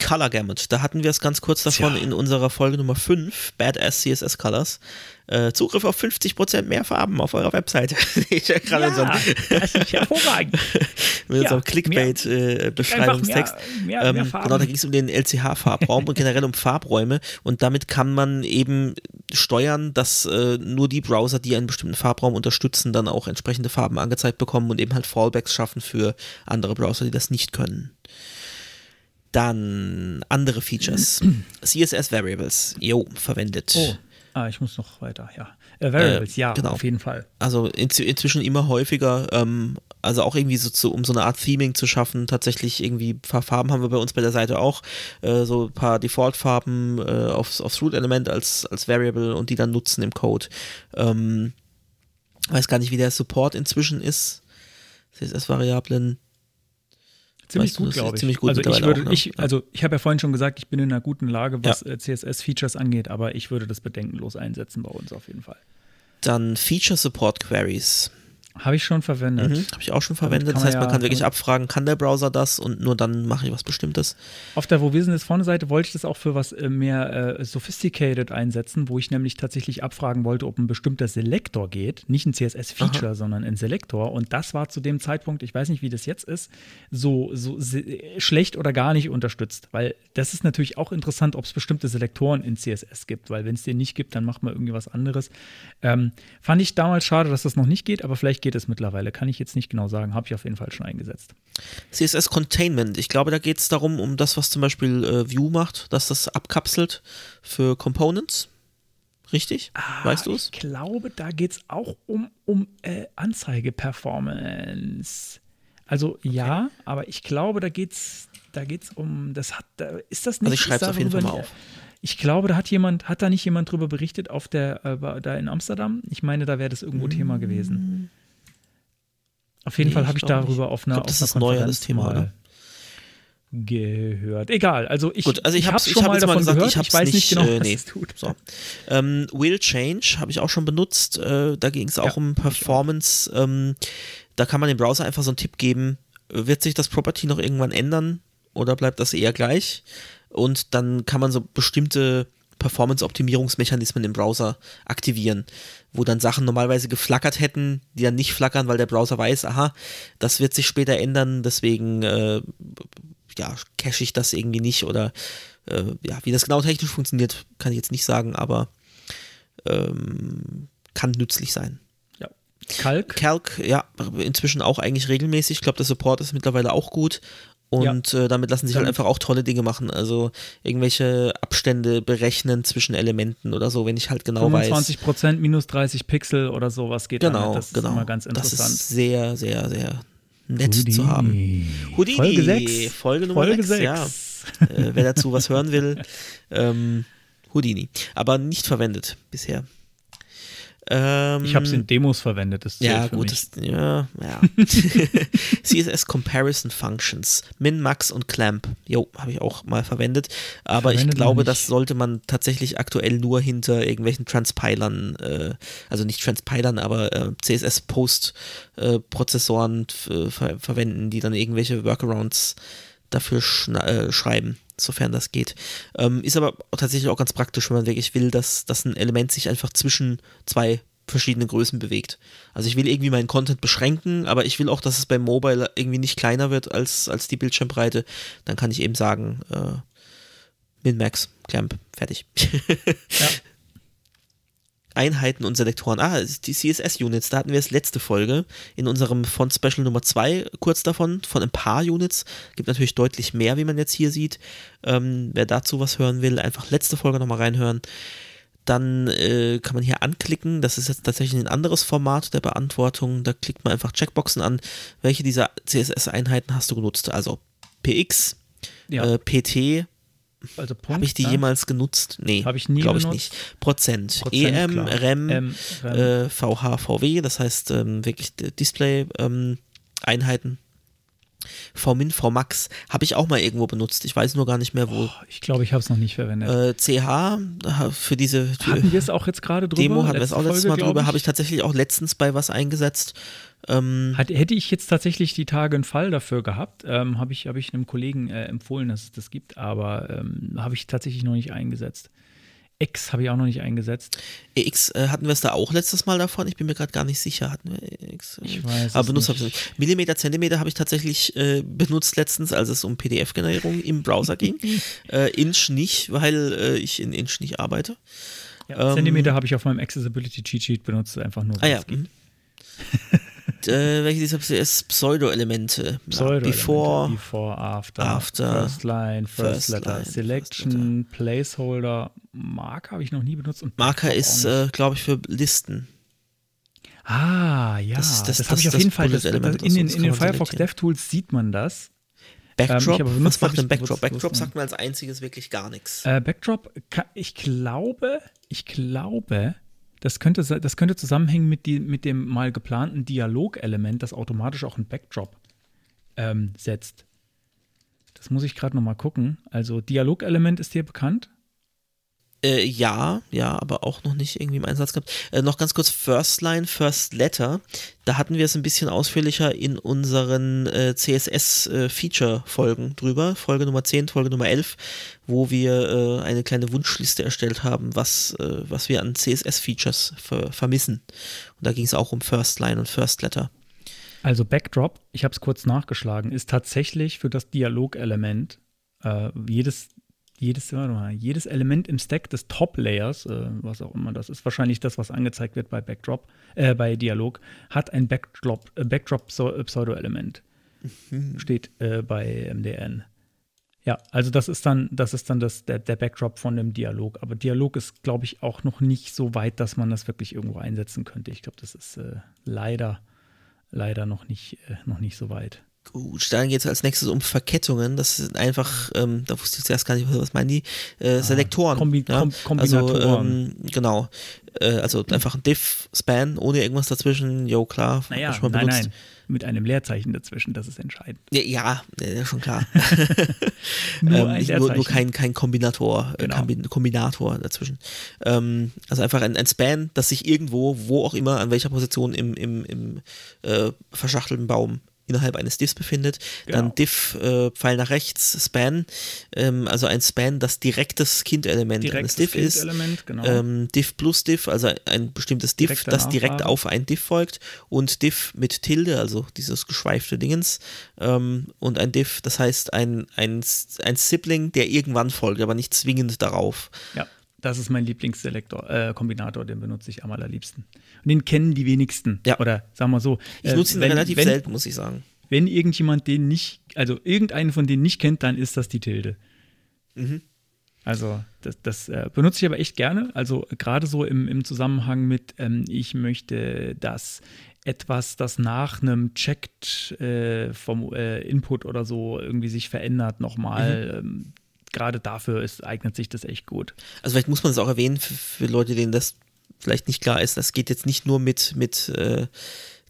Color Gamut. Da hatten wir es ganz kurz davon ja. in unserer Folge Nummer 5, Badass CSS Colors. Äh, Zugriff auf 50% mehr Farben auf eurer Webseite. ich ja gerade so das ist hervorragend. mit ja, so einem Clickbait-Beschreibungstext. Äh, ähm, genau, da ging es um den LCH-Farbraum und generell um Farbräume. Und damit kann man eben steuern, dass äh, nur die Browser, die einen bestimmten Farbraum unterstützen, dann auch entsprechende Farben angezeigt bekommen und eben halt Fallbacks schaffen für andere Browser, die das nicht können. Dann andere Features. CSS Variables. Jo, verwendet. Oh. Ah, ich muss noch weiter, ja. Äh, Variables, äh, ja, genau. auf jeden Fall. Also in, inzwischen immer häufiger, ähm, also auch irgendwie so zu, um so eine Art Theming zu schaffen, tatsächlich irgendwie ein paar Farben haben wir bei uns bei der Seite auch, äh, so ein paar Default-Farben äh, aufs, aufs Root-Element als, als Variable und die dann nutzen im Code. Ähm, weiß gar nicht, wie der Support inzwischen ist. CSS-Variablen Ziemlich gut, glaube ich. Ziemlich gut also ich würde, auch, ne? ich, also ich habe ja vorhin schon gesagt, ich bin in einer guten Lage, was ja. Äh, CSS-Features angeht, aber ich würde das bedenkenlos einsetzen bei uns auf jeden Fall. Dann Feature Support Queries. Habe ich schon verwendet. Mhm, Habe ich auch schon verwendet. Das heißt, man ja, kann wirklich abfragen, kann der Browser das und nur dann mache ich was Bestimmtes. Auf der Wo Business vorne Seite wollte ich das auch für was äh, mehr äh, sophisticated einsetzen, wo ich nämlich tatsächlich abfragen wollte, ob ein bestimmter Selektor geht. Nicht ein CSS-Feature, sondern ein Selektor. Und das war zu dem Zeitpunkt, ich weiß nicht, wie das jetzt ist, so, so schlecht oder gar nicht unterstützt. Weil das ist natürlich auch interessant, ob es bestimmte Selektoren in CSS gibt. Weil wenn es den nicht gibt, dann macht man irgendwie was anderes. Ähm, fand ich damals schade, dass das noch nicht geht, aber vielleicht geht es mittlerweile. Kann ich jetzt nicht genau sagen. Habe ich auf jeden Fall schon eingesetzt. CSS Containment. Ich glaube, da geht es darum, um das, was zum Beispiel äh, Vue macht, dass das abkapselt für Components. Richtig? Ah, weißt du es? Ich glaube, da geht es auch um, um äh, Anzeige-Performance. Also ja, okay. aber ich glaube, da geht es da geht's um, das hat, da, ist das nicht? Also ich schreibe es auf jeden Fall mal auf. Ich glaube, da hat jemand, hat da nicht jemand drüber berichtet auf der, äh, da in Amsterdam? Ich meine, da wäre das irgendwo mm. Thema gewesen. Auf jeden nee, Fall habe ich, darüber nicht. auf einer, ich glaub, das ist neuer das Thema, oder? gehört. Egal, also ich, Gut, also ich, ich habe schon hab mal davon gesagt, gehört, ich, ich weiß nicht, genau, äh, nee. was es tut. So. Ähm, Will Change habe ich auch schon benutzt. Äh, da ging es auch ja, um Performance. Ähm, da kann man dem Browser einfach so einen Tipp geben, wird sich das Property noch irgendwann ändern oder bleibt das eher gleich? Und dann kann man so bestimmte Performance-Optimierungsmechanismen im Browser aktivieren, wo dann Sachen normalerweise geflackert hätten, die dann nicht flackern, weil der Browser weiß, aha, das wird sich später ändern, deswegen äh, ja, cache ich das irgendwie nicht oder äh, ja, wie das genau technisch funktioniert, kann ich jetzt nicht sagen, aber ähm, kann nützlich sein. Ja. Calc? Calc, ja, inzwischen auch eigentlich regelmäßig. Ich glaube, der Support ist mittlerweile auch gut. Und ja. äh, damit lassen sich halt einfach auch tolle Dinge machen. Also irgendwelche Abstände berechnen zwischen Elementen oder so, wenn ich halt genau 25 weiß. 25 Prozent minus 30 Pixel oder sowas geht genau, dann. Das genau. ist immer ganz interessant. Das ist sehr, sehr, sehr nett Houdini. zu haben. Houdini, Folge 6. Folge Nummer Folge 6, 6. ja. äh, wer dazu was hören will, ähm, Houdini. Aber nicht verwendet bisher. Ähm, ich habe es in Demos verwendet. Das ja, gut. Das, ja, ja. CSS Comparison Functions. Min, Max und Clamp. Jo, habe ich auch mal verwendet. Aber verwendet ich glaube, das sollte man tatsächlich aktuell nur hinter irgendwelchen Transpilern, äh, also nicht Transpilern, aber äh, CSS-Post-Prozessoren äh, ver verwenden, die dann irgendwelche Workarounds dafür äh, schreiben sofern das geht. Ähm, ist aber tatsächlich auch ganz praktisch, wenn man wirklich will, dass, dass ein Element sich einfach zwischen zwei verschiedenen Größen bewegt. Also ich will irgendwie meinen Content beschränken, aber ich will auch, dass es beim Mobile irgendwie nicht kleiner wird als, als die Bildschirmbreite. Dann kann ich eben sagen, äh, Min-Max, Clamp, fertig. ja. Einheiten und Selektoren. Ah, die CSS-Units, da hatten wir es letzte Folge in unserem Font-Special Nummer 2 kurz davon, von ein paar Units. Gibt natürlich deutlich mehr, wie man jetzt hier sieht. Ähm, wer dazu was hören will, einfach letzte Folge nochmal reinhören. Dann äh, kann man hier anklicken, das ist jetzt tatsächlich ein anderes Format der Beantwortung. Da klickt man einfach Checkboxen an, welche dieser CSS-Einheiten hast du genutzt. Also PX, ja. äh, PT, also Habe ich die ja. jemals genutzt? Nee, habe ich nie Glaube ich nicht. Prozent. Prozent EM, klar. REM, M, REM. Äh, VH, VW, das heißt ähm, wirklich Display-Einheiten. Ähm, VMin, VMax habe ich auch mal irgendwo benutzt. Ich weiß nur gar nicht mehr wo. Oh, ich glaube, ich habe es noch nicht verwendet. Äh, CH für diese für hatten wir es auch jetzt gerade drüber. Demo hatten wir es auch letztes Mal drüber. Habe ich tatsächlich auch letztens bei was eingesetzt. Ähm, Hat, hätte ich jetzt tatsächlich die Tage einen Fall dafür gehabt, ähm, habe ich, hab ich einem Kollegen äh, empfohlen, dass es das gibt, aber ähm, habe ich tatsächlich noch nicht eingesetzt. X habe ich auch noch nicht eingesetzt. X äh, hatten wir es da auch letztes Mal davon? Ich bin mir gerade gar nicht sicher. Hatten wir X? Äh, ich weiß. Aber benutzt nicht. nicht. Millimeter, Zentimeter habe ich tatsächlich äh, benutzt letztens, als es um PDF-Generierung im Browser ging. Äh, Inch nicht, weil äh, ich in Inch nicht arbeite. Ja, ähm, Zentimeter habe ich auf meinem Accessibility Cheat Sheet benutzt, einfach nur. Ah ja. äh, welche dieser Pseudo-Elemente? Pseudo before, before, after, after, first line, first, first letter, line, selection, letter. placeholder, Marker habe ich noch nie benutzt. Und Marker ist, äh, glaube ich, für Listen. Ah, ja, das, das, das habe ich auf jeden Fall. Das, in den, in den Firefox DevTools sieht man das. Backdrop? Ähm, benutzt, Was macht denn Backdrop? Backdrop sagt mir als einziges wirklich gar nichts. Äh, Backdrop, ich glaube, ich glaube, das könnte, das könnte zusammenhängen mit, die, mit dem mal geplanten Dialogelement, das automatisch auch einen Backdrop ähm, setzt. Das muss ich gerade noch mal gucken. Also Dialogelement ist dir bekannt? Äh, ja, ja, aber auch noch nicht irgendwie im Einsatz gehabt. Äh, noch ganz kurz First Line, First Letter. Da hatten wir es ein bisschen ausführlicher in unseren äh, CSS-Feature-Folgen drüber. Folge Nummer 10, Folge Nummer 11, wo wir äh, eine kleine Wunschliste erstellt haben, was, äh, was wir an CSS-Features ver vermissen. Und da ging es auch um First Line und First Letter. Also Backdrop, ich habe es kurz nachgeschlagen, ist tatsächlich für das Dialogelement äh, jedes jedes, mal, jedes Element im Stack des Top-Layers, äh, was auch immer das ist, wahrscheinlich das, was angezeigt wird bei Backdrop, äh, bei Dialog, hat ein Backdrop, äh, Backdrop-Pseudo-Element. Mhm. Steht äh, bei MDN. Ja, also das ist dann, das ist dann das, der, der Backdrop von dem Dialog. Aber Dialog ist, glaube ich, auch noch nicht so weit, dass man das wirklich irgendwo einsetzen könnte. Ich glaube, das ist äh, leider, leider noch nicht, äh, noch nicht so weit. Gut, dann geht es als nächstes um Verkettungen. Das sind einfach, ähm, da wusste ich zuerst gar nicht, was meinen die? Äh, ah, Selektoren. Kombi ja? Kom Kombinatoren. Also, ähm, genau. Äh, also einfach ein Diff-Span ohne irgendwas dazwischen. Jo, klar. Naja, schon mal nein, nein. Mit einem Leerzeichen dazwischen, das ist entscheidend. Ja, ja schon klar. nur, ähm, nicht, nur, nur, kein, kein Kombinator, äh, genau. Kombinator dazwischen. Ähm, also einfach ein, ein Span, das sich irgendwo, wo auch immer, an welcher Position im, im, im äh, verschachtelten Baum innerhalb eines Diffs befindet. Genau. Dann Diff, äh, Pfeil nach rechts, Span, ähm, also ein Span, das direktes Kind-Element eines Diff ist. Genau. Ähm, Diff plus Diff, also ein bestimmtes Diff, Direkte das direkt Nachfrage. auf ein Diff folgt. Und Diff mit Tilde, also dieses geschweifte Dingens. Ähm, und ein Diff, das heißt ein, ein, ein Sibling, der irgendwann folgt, aber nicht zwingend darauf. Ja. Das ist mein Lieblingsselektor, äh, Kombinator, den benutze ich am allerliebsten. Und den kennen die wenigsten. Ja. Oder sagen wir so. Ich nutze ihn wenn, relativ wenn, selten, muss ich sagen. Wenn irgendjemand den nicht, also irgendeinen von denen nicht kennt, dann ist das die Tilde. Mhm. Also das, das äh, benutze ich aber echt gerne. Also gerade so im, im Zusammenhang mit, ähm, ich möchte das etwas, das nach einem Checked äh, vom äh, Input oder so irgendwie sich verändert, nochmal. Mhm. Ähm, gerade dafür ist, eignet sich das echt gut. Also vielleicht muss man es auch erwähnen für, für, Leute, denen das vielleicht nicht klar ist. Das geht jetzt nicht nur mit, mit äh,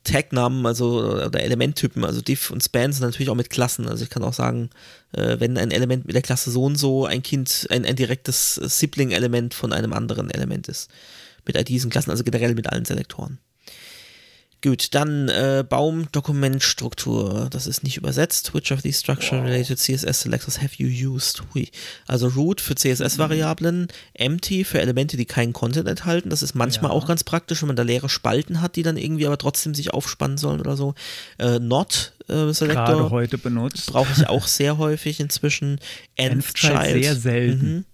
Tagnamen, also oder Elementtypen, also Diff und Span, sondern natürlich auch mit Klassen. Also ich kann auch sagen, äh, wenn ein Element mit der Klasse so und so ein Kind, ein, ein direktes Sibling-Element von einem anderen Element ist. Mit diesen Klassen, also generell mit allen Selektoren. Gut, dann äh, Baum-Dokumentstruktur. Das ist nicht übersetzt. Which of these structure-related CSS selectors have you used? Hui. Also root für CSS-Variablen, empty für Elemente, die keinen Content enthalten. Das ist manchmal ja. auch ganz praktisch, wenn man da leere Spalten hat, die dann irgendwie aber trotzdem sich aufspannen sollen oder so. Äh, not äh, Selector. Gerade heute benutzt. Brauche ich auch sehr häufig inzwischen. Nth Child. Sehr selten. Mhm.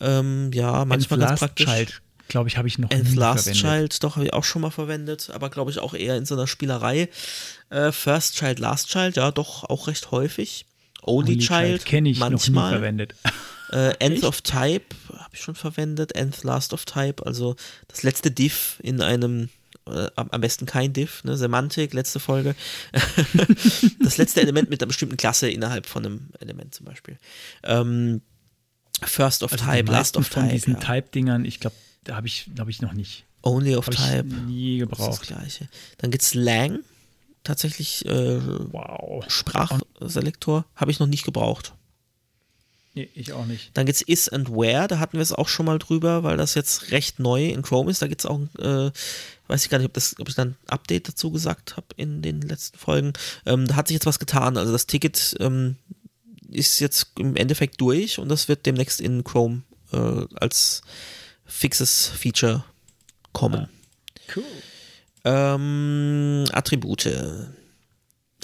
Ähm, ja, manchmal ganz praktisch. Child glaube ich, habe ich noch Nth nie Last verwendet. Child, doch, habe ich auch schon mal verwendet, aber glaube ich auch eher in so einer Spielerei. Äh, First Child, Last Child, ja, doch auch recht häufig. Only, Only Child, kenne ich manchmal. noch nie verwendet. Äh, Nth of Type habe ich schon verwendet, Nth Last of Type, also das letzte Diff in einem äh, am besten kein Diff, ne? Semantik, letzte Folge. das letzte Element mit einer bestimmten Klasse innerhalb von einem Element zum Beispiel. Ähm, First of also Type, Last of Type. Von diesen ja. Type-Dingern, ich glaube, da habe ich, glaube ich, noch nicht. Only of hab Type. Ich nie gebraucht. Das, das gleiche. Dann gibt es Lang. Tatsächlich äh, wow. Sprachselektor. Habe ich noch nicht gebraucht. Nee, ich auch nicht. Dann gibt es Is and Where, da hatten wir es auch schon mal drüber, weil das jetzt recht neu in Chrome ist. Da gibt es auch, äh, weiß ich gar nicht, ob, das, ob ich dann ein Update dazu gesagt habe in den letzten Folgen. Ähm, da hat sich jetzt was getan. Also das Ticket ähm, ist jetzt im Endeffekt durch und das wird demnächst in Chrome äh, als fixes Feature kommen. Ah, cool. Ähm, Attribute.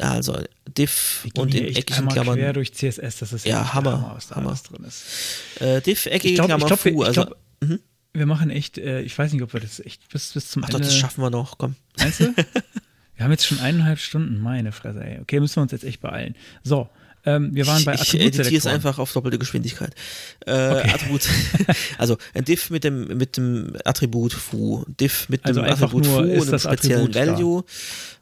Also diff und in eckigen Klammern. quer durch CSS, das ist ja, ja Hammer, Hammer, was da Hammer. drin ist. Äh, diff, eckige glaub, Klammer, glaub, Fu. Also, glaub, mhm. Wir machen echt, äh, ich weiß nicht, ob wir das echt bis, bis zum Ach Ende. Doch, das schaffen wir noch, komm. Weißt du? wir haben jetzt schon eineinhalb Stunden, meine Fresse, ey. Okay, müssen wir uns jetzt echt beeilen. So, ähm, wir waren bei Ich editiere es einfach auf doppelte Geschwindigkeit. Äh, okay. Attribut, also ein Diff mit dem, mit dem Attribut Foo, Diff mit also dem Attribut Foo und einem speziellen Value,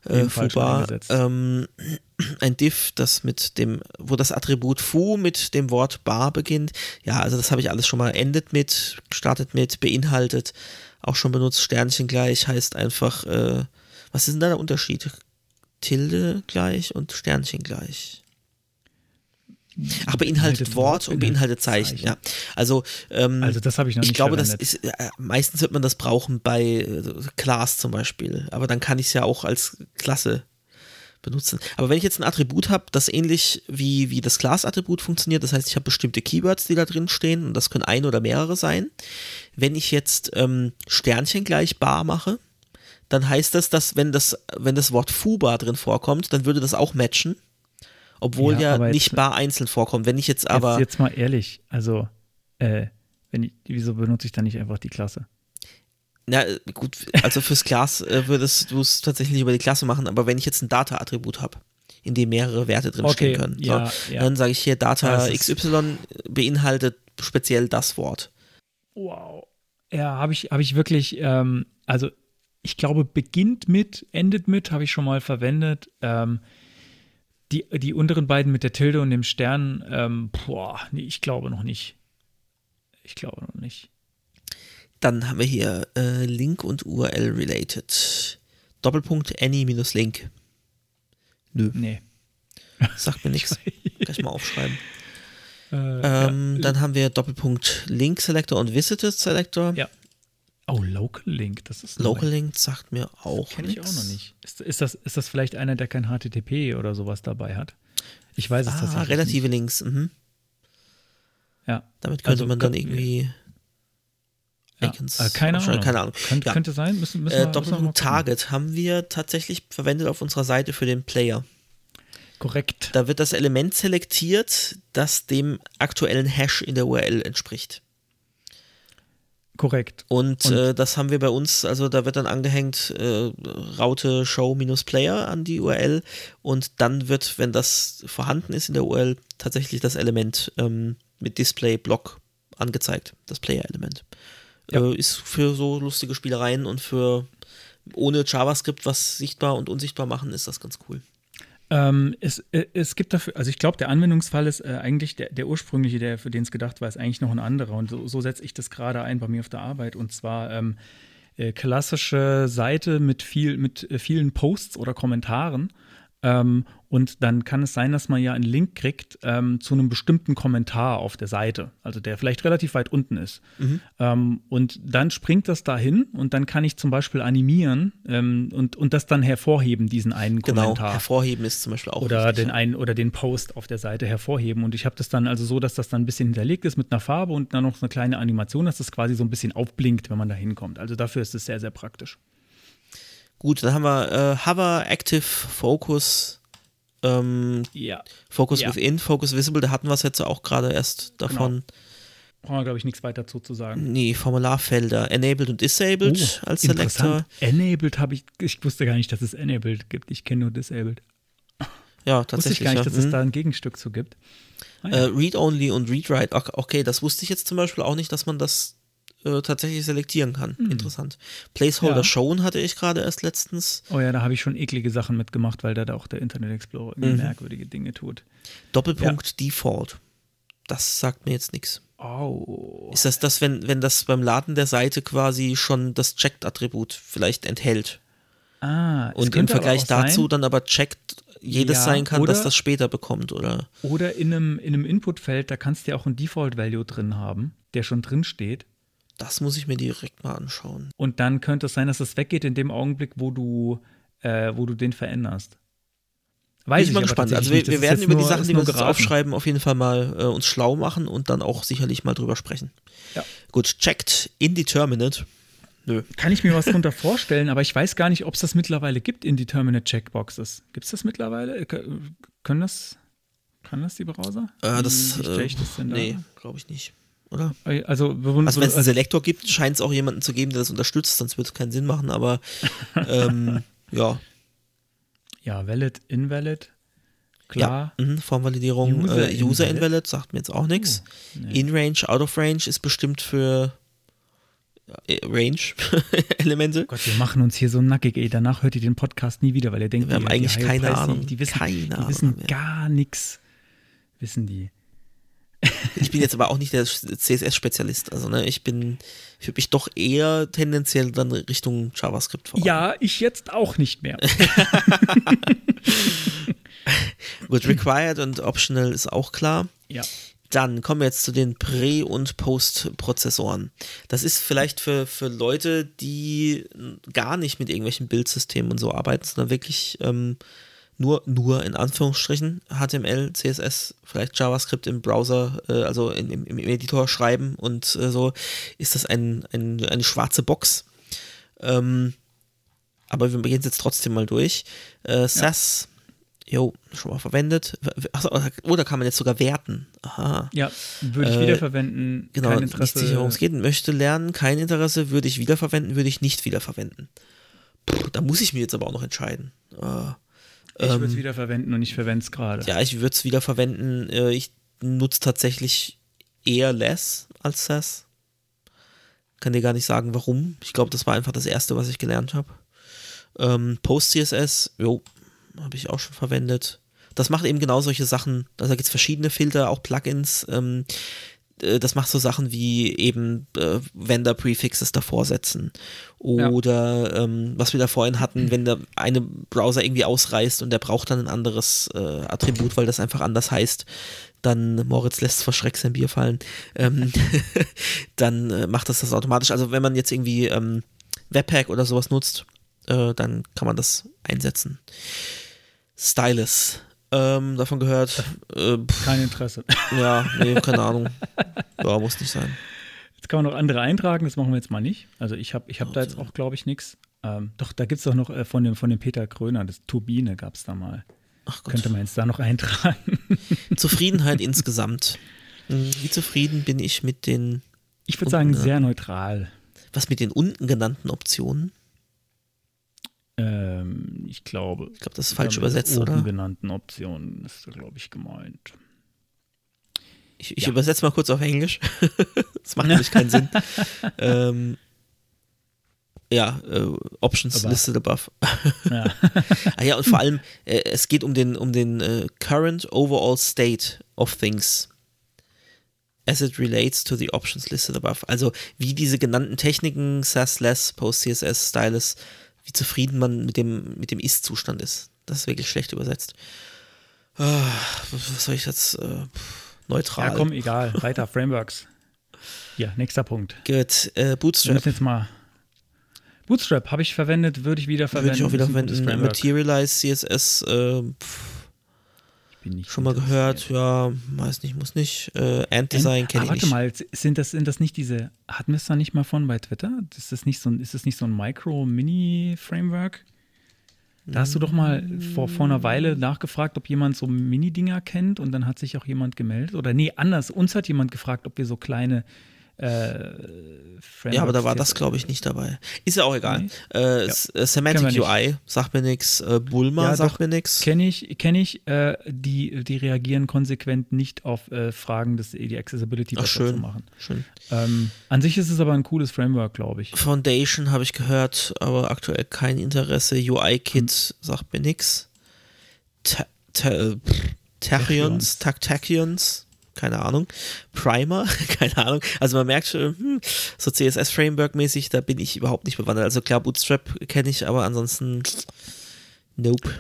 äh, Foo-Bar. Ähm, ein Diff, das mit dem, wo das Attribut Foo mit dem Wort Bar beginnt. Ja, also das habe ich alles schon mal endet mit, startet mit, beinhaltet, auch schon benutzt. Sternchen gleich heißt einfach, äh, was ist denn da der Unterschied? Tilde gleich und Sternchen gleich. Ach, beinhaltet Wort und beinhaltet Zeichen, Zeichen. ja. Also, ähm, also das habe ich noch ich nicht glaube, verwendet. das ist, äh, meistens wird man das brauchen bei äh, Class zum Beispiel, aber dann kann ich es ja auch als Klasse benutzen. Aber wenn ich jetzt ein Attribut habe, das ähnlich wie, wie das Class-Attribut funktioniert, das heißt, ich habe bestimmte Keywords, die da drin stehen und das können ein oder mehrere sein. Wenn ich jetzt ähm, Sternchen gleich bar mache, dann heißt das, dass wenn das, wenn das Wort Fuba drin vorkommt, dann würde das auch matchen. Obwohl ja, ja nicht bar einzeln vorkommt. Wenn ich jetzt aber. Jetzt, jetzt mal ehrlich, also, äh, wenn ich, wieso benutze ich dann nicht einfach die Klasse? Na gut, also fürs Class äh, würdest du es tatsächlich über die Klasse machen, aber wenn ich jetzt ein Data-Attribut habe, in dem mehrere Werte drin okay, stehen können, ja, so, ja. dann sage ich hier Data XY beinhaltet speziell das Wort. Wow. Ja, habe ich, hab ich wirklich, ähm, also ich glaube, beginnt mit, endet mit, habe ich schon mal verwendet. Ähm, die, die unteren beiden mit der Tilde und dem Stern, ähm, boah, nee, ich glaube noch nicht. Ich glaube noch nicht. Dann haben wir hier äh, Link und URL related. Doppelpunkt any minus Link. Nö. Nee. Sagt mir nichts. Gleich mal aufschreiben. Äh, ähm, ja. Dann haben wir Doppelpunkt Link Selector und Visited Selector. Ja. Oh, Local Link, das ist Local Link sagt mir auch. Kenne ich auch noch nicht. Ist, ist, das, ist das vielleicht einer, der kein HTTP oder sowas dabei hat? Ich weiß es ah, tatsächlich. Relative nicht. Links, mhm. Ja. Damit könnte also, man dann irgendwie. Ja. Icons, äh, keine, Ahnung. keine Ahnung. Könnt, ja. Könnte sein. Müssen, müssen äh, Doppelpunkt Target haben wir tatsächlich verwendet auf unserer Seite für den Player. Korrekt. Da wird das Element selektiert, das dem aktuellen Hash in der URL entspricht. Korrekt. Und, und äh, das haben wir bei uns, also da wird dann angehängt äh, Raute Show-Player an die URL und dann wird, wenn das vorhanden ist in der URL, tatsächlich das Element ähm, mit Display-Block angezeigt, das Player-Element. Ja. Äh, ist für so lustige Spielereien und für ohne JavaScript was sichtbar und unsichtbar machen, ist das ganz cool. Ähm, es, äh, es gibt dafür, also ich glaube, der Anwendungsfall ist äh, eigentlich der, der ursprüngliche, der für den es gedacht war, ist eigentlich noch ein anderer. Und so, so setze ich das gerade ein bei mir auf der Arbeit. Und zwar ähm, äh, klassische Seite mit viel, mit äh, vielen Posts oder Kommentaren. Ähm, und dann kann es sein, dass man ja einen Link kriegt ähm, zu einem bestimmten Kommentar auf der Seite, also der vielleicht relativ weit unten ist. Mhm. Ähm, und dann springt das dahin und dann kann ich zum Beispiel animieren ähm, und, und das dann hervorheben, diesen einen genau, Kommentar. Hervorheben ist zum Beispiel auch. Oder richtig, den einen oder den Post auf der Seite hervorheben. Und ich habe das dann also so, dass das dann ein bisschen hinterlegt ist mit einer Farbe und dann noch eine kleine Animation, dass das quasi so ein bisschen aufblinkt, wenn man da hinkommt. Also dafür ist es sehr, sehr praktisch. Gut, dann haben wir äh, Hover Active Focus ähm, ja. Focus ja. Within, Focus Visible, da hatten wir es jetzt auch gerade erst davon. Genau. Brauchen wir, glaube ich, nichts weiter dazu zu sagen. Nee, Formularfelder. Enabled und Disabled oh, als Selector. Enabled habe ich, ich wusste gar nicht, dass es Enabled gibt. Ich kenne nur Disabled. Ja, tatsächlich. Wusste ich gar nicht, ja. dass es mhm. da ein Gegenstück zu gibt. Ah, ja. äh, Read-Only und Read-Write, okay, das wusste ich jetzt zum Beispiel auch nicht, dass man das äh, tatsächlich selektieren kann. Hm. Interessant. Placeholder ja. Shown hatte ich gerade erst letztens. Oh ja, da habe ich schon eklige Sachen mitgemacht, weil da auch der Internet Explorer mhm. merkwürdige Dinge tut. Doppelpunkt ja. Default. Das sagt mir jetzt nichts. Oh. Ist das das, wenn, wenn das beim Laden der Seite quasi schon das Checked-Attribut vielleicht enthält? Ah, und im Vergleich dazu sein, dann aber checked jedes ja, sein kann, oder, dass das später bekommt, oder? Oder in einem, in einem Inputfeld, da kannst du ja auch ein Default-Value drin haben, der schon drin steht. Das muss ich mir direkt mal anschauen. Und dann könnte es sein, dass es weggeht in dem Augenblick, wo du, äh, wo du den veränderst. Weiß Bin ich mal gespannt. Also wir, wir werden über nur, die Sachen, die wir uns aufschreiben, auf jeden Fall mal äh, uns schlau machen und dann auch sicherlich mal drüber sprechen. Ja. Gut, checked indeterminate. Nö. Kann ich mir was drunter vorstellen, aber ich weiß gar nicht, ob es das mittlerweile gibt, indeterminate Checkboxes. Gibt es das mittlerweile? Äh, können das, kann das die Browser? Äh, das, äh, das nee, glaube ich nicht oder? Also, also wenn es einen Selektor gibt, scheint es auch jemanden zu geben, der das unterstützt, sonst würde es keinen Sinn machen, aber ähm, ja. Ja, valid, invalid, klar. Ja, mh, Formvalidierung, User, äh, User invalid. invalid. sagt mir jetzt auch nichts. Oh, nee. In Range, out of Range ist bestimmt für äh, Range-Elemente. Gott, wir machen uns hier so nackig, ey. Danach hört ihr den Podcast nie wieder, weil ihr denkt, wir haben eigentlich keine Ahnung. Die wissen, keine die wissen gar nichts. Wissen die. Ich bin jetzt aber auch nicht der CSS-Spezialist. Also, ne, ich bin, ich würde mich doch eher tendenziell dann Richtung JavaScript verorten. Ja, ich jetzt auch nicht mehr. Gut, required und optional ist auch klar. Ja. Dann kommen wir jetzt zu den Prä- und Post-Prozessoren. Das ist vielleicht für, für Leute, die gar nicht mit irgendwelchen Bildsystemen und so arbeiten, sondern wirklich ähm, nur, nur in Anführungsstrichen HTML, CSS, vielleicht JavaScript im Browser, äh, also in, im, im, Editor schreiben und äh, so, ist das ein, ein, eine schwarze Box. Ähm, aber wir gehen es jetzt trotzdem mal durch. Äh, SAS, jo, schon mal verwendet. Achso, oder kann man jetzt sogar werten? Aha. Ja, würde ich äh, wiederverwenden. Genau, kein Interesse. nicht sicher, worum es geht. Möchte lernen, kein Interesse, würde ich wiederverwenden, würde ich nicht wiederverwenden. Puh, da muss ich mir jetzt aber auch noch entscheiden. Äh, ich würde es ähm, wiederverwenden und ich verwende es gerade. Ja, ich würde es wiederverwenden. Äh, ich nutze tatsächlich eher Less als SAS. Kann dir gar nicht sagen, warum. Ich glaube, das war einfach das Erste, was ich gelernt habe. Ähm, Post-CSS, jo, habe ich auch schon verwendet. Das macht eben genau solche Sachen. Also da gibt es verschiedene Filter, auch Plugins. Ähm, äh, das macht so Sachen wie eben äh, Vendor-Prefixes davor setzen. Oder ja. ähm, was wir da vorhin hatten, wenn der eine Browser irgendwie ausreißt und der braucht dann ein anderes äh, Attribut, weil das einfach anders heißt, dann Moritz lässt vor Schreck sein Bier fallen, ähm, dann äh, macht das das automatisch. Also wenn man jetzt irgendwie ähm, Webpack oder sowas nutzt, äh, dann kann man das einsetzen. Stylus. Ähm, davon gehört. Äh, Kein Interesse. Ja, nee, keine Ahnung. Ja, muss nicht sein. Jetzt kann man noch andere eintragen, das machen wir jetzt mal nicht. Also ich habe ich hab da jetzt auch, glaube ich, nichts. Ähm, doch, da gibt es doch noch äh, von, dem, von dem Peter Kröner, das Turbine gab es da mal. Ach Gott. Könnte man jetzt da noch eintragen. Zufriedenheit insgesamt. Hm, wie zufrieden bin ich mit den. Ich würde sagen, sehr neutral. Was mit den unten genannten Optionen? Ähm, ich glaube. Ich glaube, das ist falsch übersetzt, oder? genannten Optionen ist da, glaube ich, gemeint. Ich, ich ja. übersetze mal kurz auf Englisch. das macht nämlich keinen Sinn. ähm, ja, äh, Options above. listed above. ja. ah ja, und vor allem, äh, es geht um den, um den äh, current overall state of things as it relates to the options listed above. Also wie diese genannten Techniken, SAS, LESS, Post-CSS, Stylus, wie zufrieden man mit dem, mit dem Ist-Zustand ist. Das ist wirklich schlecht übersetzt. Ah, was soll ich jetzt? Äh, neutral. Ja, komm, egal. Weiter, Frameworks. Ja, nächster Punkt. Gut, äh, Bootstrap. jetzt mal. Bootstrap habe ich verwendet, würde ich wieder verwenden. Würde ich auch wieder verwenden. Materialize, CSS, äh, schon mal gehört, ja, weiß nicht, muss nicht. Äh, Ant-Design kenne ich warte nicht. Warte mal, sind das, sind das nicht diese, hatten wir es da nicht mal von bei Twitter? Ist das nicht so ein, ist das nicht so ein Micro-Mini-Framework? Da hast du doch mal vor, vor einer Weile nachgefragt, ob jemand so Mini-Dinger kennt und dann hat sich auch jemand gemeldet. Oder nee, anders, uns hat jemand gefragt, ob wir so kleine äh, ja, aber da war das, glaube ich, nicht dabei. Ist ja auch egal. Nee. Äh, ja. Äh, Semantic UI sagt mir nichts. Äh, Bulma ja, sagt doch, mir nichts. Kenne ich, kenne ich. Äh, die, die reagieren konsequent nicht auf äh, Fragen, des, die Accessibility besser schön, zu machen. Schön. Ähm, an sich ist es aber ein cooles Framework, glaube ich. Foundation habe ich gehört, aber aktuell kein Interesse. UI-Kit hm. sagt mir nichts. Tachyons, Tactachions keine Ahnung. Primer, keine Ahnung. Also man merkt schon, hm, so CSS-Framework-mäßig, da bin ich überhaupt nicht bewandert. Also klar, Bootstrap kenne ich, aber ansonsten nope.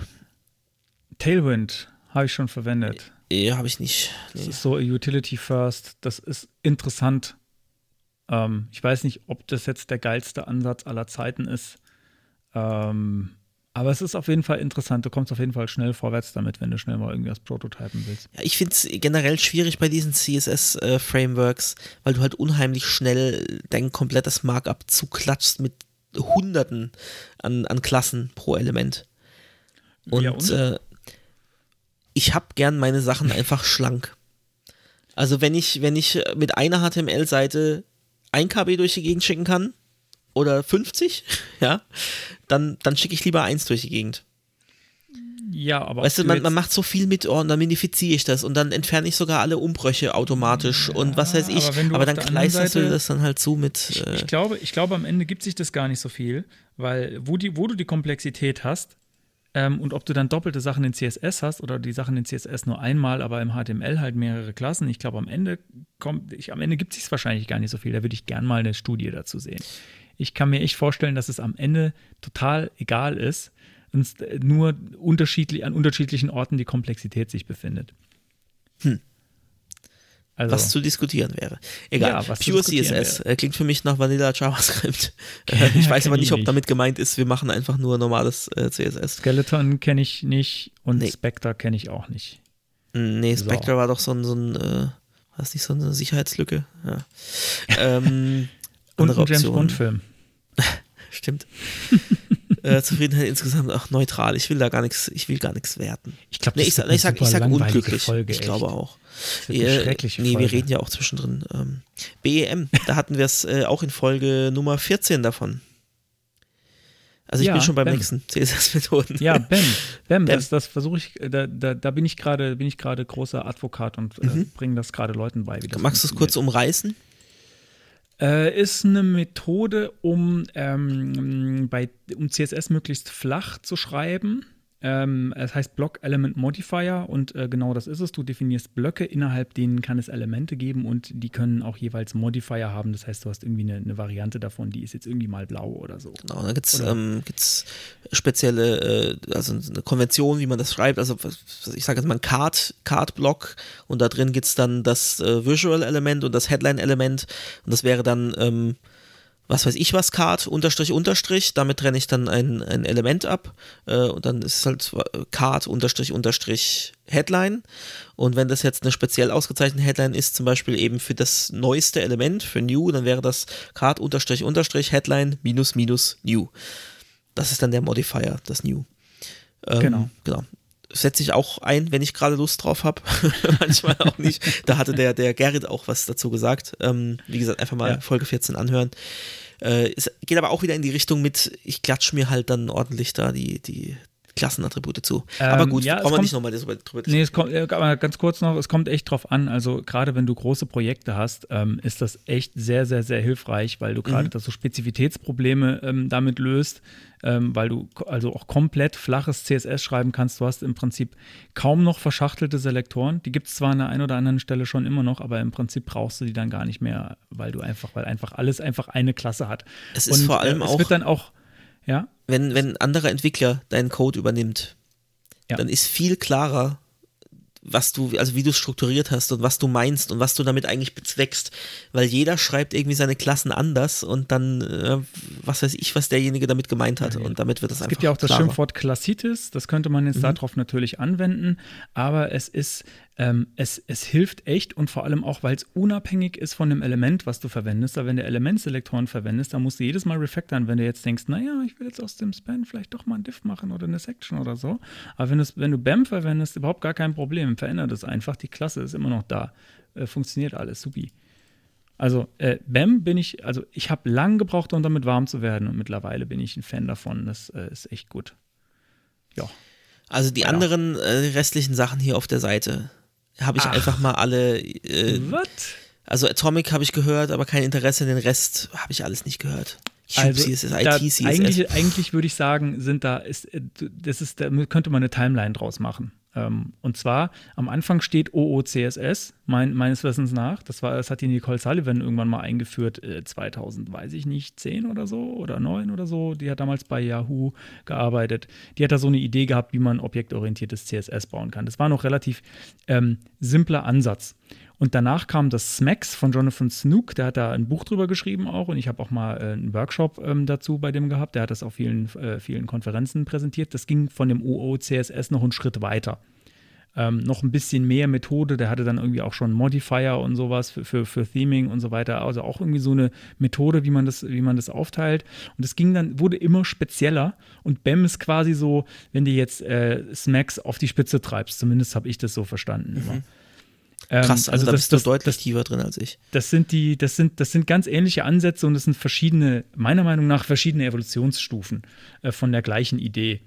Tailwind habe ich schon verwendet. Ja, habe ich nicht. Nee. Das ist so Utility First. Das ist interessant. Ähm, ich weiß nicht, ob das jetzt der geilste Ansatz aller Zeiten ist. Ähm, aber es ist auf jeden Fall interessant. Du kommst auf jeden Fall schnell vorwärts damit, wenn du schnell mal irgendwas prototypen willst. Ja, ich finde es generell schwierig bei diesen CSS-Frameworks, äh, weil du halt unheimlich schnell dein komplettes Markup zuklatschst mit Hunderten an, an Klassen pro Element. Und, ja, und? Äh, ich habe gern meine Sachen einfach schlank. Also wenn ich, wenn ich mit einer HTML-Seite ein KB durch die Gegend schicken kann, oder 50, ja, dann, dann schicke ich lieber eins durch die Gegend. Ja, aber. Weißt du, man, man macht so viel mit, oh, und dann minifiziere ich das und dann entferne ich sogar alle Umbrüche automatisch ja, und was weiß ich. Aber, aber dann kleisterst du das dann halt zu mit. Ich, äh ich, glaube, ich glaube, am Ende gibt sich das gar nicht so viel, weil wo, die, wo du die Komplexität hast ähm, und ob du dann doppelte Sachen in CSS hast oder die Sachen in CSS nur einmal, aber im HTML halt mehrere Klassen, ich glaube, am Ende kommt, ich, am Ende gibt es sich wahrscheinlich gar nicht so viel. Da würde ich gern mal eine Studie dazu sehen ich kann mir echt vorstellen, dass es am Ende total egal ist, und nur unterschiedlich, an unterschiedlichen Orten die Komplexität sich befindet. Hm. Also, was zu diskutieren wäre. Egal, ja, Pure CSS wäre. Äh, klingt für mich nach Vanilla JavaScript. Äh, ich weiß aber nicht, ob damit gemeint ist, wir machen einfach nur normales äh, CSS. Skeleton kenne ich nicht und nee. Spectre kenne ich auch nicht. Nee, Spectre so. war doch so ein, so ein äh, war das nicht so eine Sicherheitslücke? Ja. Ähm, und ein James Bond-Film. Stimmt. äh, Zufriedenheit insgesamt auch neutral. Ich will da gar nichts, ich will gar nichts werten. Ich glaube, nee, ich, ich sag, ich sag unglücklich. Folge, ich glaube auch. Äh, nee, Folge. wir reden ja auch zwischendrin. Ähm, BEM, da hatten wir es äh, auch in Folge Nummer 14 davon. Also ich ja, bin schon beim BEM. nächsten CSS-Methoden. Ja, BEM. BEM, BEM. das, das versuche ich, da, da, da, bin ich gerade, bin ich gerade großer Advokat und äh, mhm. bringe das gerade Leuten bei. Magst du es kurz umreißen? Äh, ist eine Methode, um, ähm, bei, um CSS möglichst flach zu schreiben ähm, es heißt Block Element Modifier und äh, genau das ist es. Du definierst Blöcke, innerhalb denen kann es Elemente geben und die können auch jeweils Modifier haben. Das heißt, du hast irgendwie eine, eine Variante davon, die ist jetzt irgendwie mal blau oder so. Genau, da gibt es ähm, spezielle, äh, also eine Konvention, wie man das schreibt. Also ich sage jetzt mal ein Card, Card-Block und da drin gibt es dann das äh, Visual-Element und das Headline-Element und das wäre dann ähm, was weiß ich was, Card, Unterstrich, Unterstrich, damit trenne ich dann ein, ein Element ab äh, und dann ist es halt Card, Unterstrich, Unterstrich, Headline und wenn das jetzt eine speziell ausgezeichnete Headline ist, zum Beispiel eben für das neueste Element, für New, dann wäre das Card, Unterstrich, Unterstrich, Headline, minus, minus, New. Das ist dann der Modifier, das New. Ähm, genau. Genau setze ich auch ein, wenn ich gerade Lust drauf habe. Manchmal auch nicht. Da hatte der, der Gerrit auch was dazu gesagt. Ähm, wie gesagt, einfach mal ja. Folge 14 anhören. Äh, es geht aber auch wieder in die Richtung mit, ich klatsche mir halt dann ordentlich da die, die, Klassenattribute zu. Ähm, aber gut, ja, brauchen wir nicht nochmal drüber diskutieren. Nee, es kommt, aber ganz kurz noch, es kommt echt drauf an. Also gerade wenn du große Projekte hast, ähm, ist das echt sehr, sehr, sehr hilfreich, weil du gerade mhm. so Spezifitätsprobleme ähm, damit löst, ähm, weil du also auch komplett flaches CSS schreiben kannst. Du hast im Prinzip kaum noch verschachtelte Selektoren. Die gibt es zwar an der einen oder anderen Stelle schon immer noch, aber im Prinzip brauchst du die dann gar nicht mehr, weil du einfach, weil einfach alles einfach eine Klasse hat. Es ist Und, vor allem äh, es auch. wird dann auch ja. Wenn, wenn ein anderer Entwickler deinen Code übernimmt, ja. dann ist viel klarer, was du, also wie du es strukturiert hast und was du meinst und was du damit eigentlich bezweckst, weil jeder schreibt irgendwie seine Klassen anders und dann, äh, was weiß ich, was derjenige damit gemeint hat und damit wird es einfach Es gibt ja auch das klarer. Schimpfwort Klassitis, das könnte man jetzt mhm. darauf natürlich anwenden, aber es ist ähm, es, es hilft echt und vor allem auch, weil es unabhängig ist von dem Element, was du verwendest. Aber wenn du Elementselektoren verwendest, dann musst du jedes Mal refactoren, wenn du jetzt denkst, naja, ich will jetzt aus dem Span vielleicht doch mal ein Diff machen oder eine Section oder so. Aber wenn, wenn du BAM verwendest, überhaupt gar kein Problem. Verändert es einfach. Die Klasse ist immer noch da. Äh, funktioniert alles, supi. Also äh, BAM bin ich, also ich habe lang gebraucht, um damit warm zu werden und mittlerweile bin ich ein Fan davon. Das äh, ist echt gut. Ja. Also die ja. anderen äh, restlichen Sachen hier auf der Seite habe ich Ach. einfach mal alle. Äh, Was? Also Atomic habe ich gehört, aber kein Interesse. Den Rest habe ich alles nicht gehört. Also, CSS, IT, CSS. Eigentlich, eigentlich würde ich sagen, sind da, ist, äh, das ist, da könnte man eine Timeline draus machen. Ähm, und zwar am Anfang steht OOCSS, mein, meines Wissens nach. Das, war, das hat die Nicole Sullivan irgendwann mal eingeführt, äh, 2000, weiß ich nicht, 10 oder so oder 9 oder so. Die hat damals bei Yahoo gearbeitet. Die hat da so eine Idee gehabt, wie man objektorientiertes CSS bauen kann. Das war noch relativ ähm, simpler Ansatz. Und danach kam das SMAX von Jonathan Snook, der hat da ein Buch drüber geschrieben auch und ich habe auch mal äh, einen Workshop ähm, dazu bei dem gehabt. Der hat das auf vielen, äh, vielen Konferenzen präsentiert. Das ging von dem OOCSS noch einen Schritt weiter. Ähm, noch ein bisschen mehr Methode. Der hatte dann irgendwie auch schon Modifier und sowas für, für, für, Theming und so weiter. Also auch irgendwie so eine Methode, wie man das, wie man das aufteilt. Und es ging dann, wurde immer spezieller. Und BEM ist quasi so, wenn du jetzt äh, Smacks auf die Spitze treibst. Zumindest habe ich das so verstanden. Mhm. Ähm, Krass, also, also da das, bist du das, deutlich das, tiefer drin als ich. Das sind die, das sind, das sind ganz ähnliche Ansätze und das sind verschiedene, meiner Meinung nach, verschiedene Evolutionsstufen äh, von der gleichen Idee,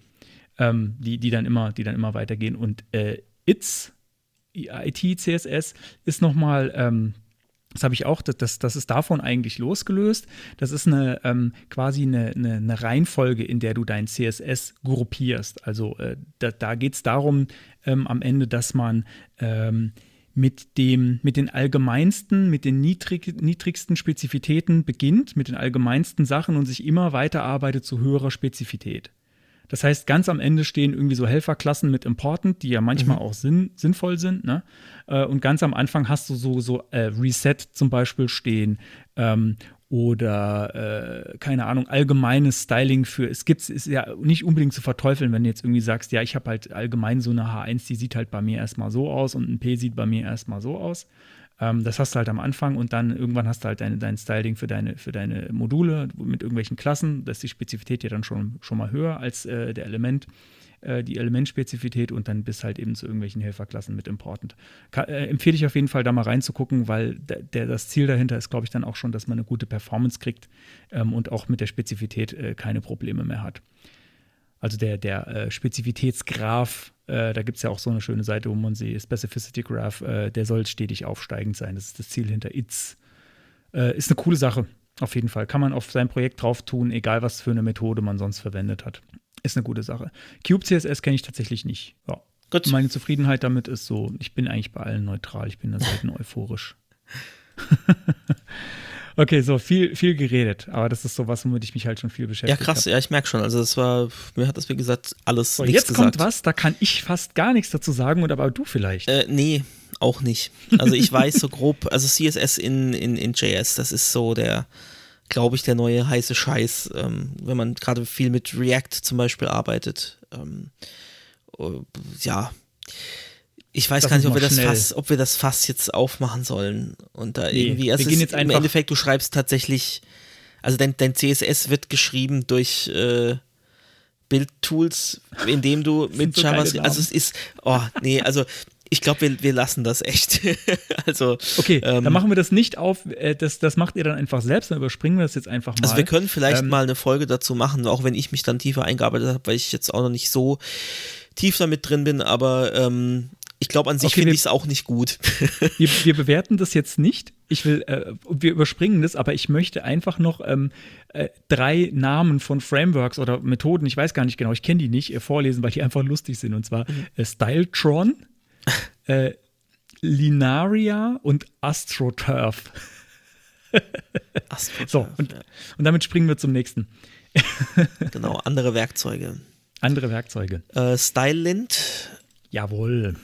ähm, die, die dann immer, die dann immer weitergehen. Und äh, ITS, IT CSS, ist nochmal, ähm, das habe ich auch, das, das ist davon eigentlich losgelöst. Das ist eine ähm, quasi eine, eine, eine, Reihenfolge, in der du dein CSS gruppierst. Also äh, da, da geht es darum ähm, am Ende, dass man ähm, mit, dem, mit den allgemeinsten, mit den niedrig, niedrigsten Spezifitäten beginnt, mit den allgemeinsten Sachen und sich immer weiter arbeitet zu höherer Spezifität. Das heißt, ganz am Ende stehen irgendwie so Helferklassen mit Important, die ja manchmal mhm. auch sinn, sinnvoll sind. Ne? Äh, und ganz am Anfang hast du so, so äh, Reset zum Beispiel stehen. Ähm, oder äh, keine Ahnung, allgemeines Styling für, es gibt ist ja nicht unbedingt zu verteufeln, wenn du jetzt irgendwie sagst, ja, ich habe halt allgemein so eine H1, die sieht halt bei mir erstmal so aus und ein P sieht bei mir erstmal so aus. Ähm, das hast du halt am Anfang und dann irgendwann hast du halt dein, dein Styling für deine, für deine Module mit irgendwelchen Klassen. Da ist die Spezifität ja dann schon, schon mal höher als äh, der Element äh, die Elementspezifität und dann bis halt eben zu irgendwelchen Helferklassen mit Important. Ka äh, empfehle ich auf jeden Fall da mal reinzugucken, weil der, der, das Ziel dahinter ist, glaube ich, dann auch schon, dass man eine gute Performance kriegt ähm, und auch mit der Spezifität äh, keine Probleme mehr hat. Also der, der äh, Spezifitätsgraph, äh, da gibt es ja auch so eine schöne Seite, wo man sieht, Specificity Graph, der soll stetig aufsteigend sein. Das ist das Ziel hinter ITS. Ist eine coole Sache, auf jeden Fall. Kann man auf sein Projekt drauf tun, egal was für eine Methode man sonst verwendet hat. Ist eine gute Sache. Cube CSS kenne ich tatsächlich nicht. Ja. Gut. Meine Zufriedenheit damit ist so, ich bin eigentlich bei allen neutral, ich bin da selten euphorisch. Okay, so viel, viel geredet, aber das ist so was, womit ich mich halt schon viel beschäftigt habe. Ja, krass, hab. ja, ich merke schon. Also, das war, mir hat das, wie gesagt, alles so, Jetzt gesagt. kommt was, da kann ich fast gar nichts dazu sagen, und aber du vielleicht. Äh, nee, auch nicht. Also, ich weiß so grob, also CSS in, in, in JS, das ist so der, glaube ich, der neue heiße Scheiß, ähm, wenn man gerade viel mit React zum Beispiel arbeitet. Ähm, äh, ja ich weiß das gar nicht, ob wir, das Fass, ob wir das Fass jetzt aufmachen sollen. Und da nee, irgendwie, wir gehen jetzt im Endeffekt, du schreibst tatsächlich, also dein, dein CSS wird geschrieben durch äh, Bildtools, indem du mit so JavaScript, also es ist, oh, nee, also ich glaube, wir, wir lassen das echt. also, okay, ähm, dann machen wir das nicht auf. Äh, das, das macht ihr dann einfach selbst, dann überspringen wir das jetzt einfach mal. Also wir können vielleicht ähm, mal eine Folge dazu machen, auch wenn ich mich dann tiefer eingearbeitet habe, weil ich jetzt auch noch nicht so tief damit drin bin, aber ähm, ich glaube, an sich okay, finde ich es auch nicht gut. wir, wir, bewerten das jetzt nicht. Ich will, äh, wir überspringen das, aber ich möchte einfach noch ähm, äh, drei Namen von Frameworks oder Methoden, ich weiß gar nicht genau, ich kenne die nicht, äh, vorlesen, weil die einfach lustig sind. Und zwar mhm. Äh, Styletron, äh, Linaria und AstroTurf. AstroTurf so, und, ja. und damit springen wir zum nächsten. genau, andere Werkzeuge. Andere Werkzeuge. Äh, Stylelint. Jawohl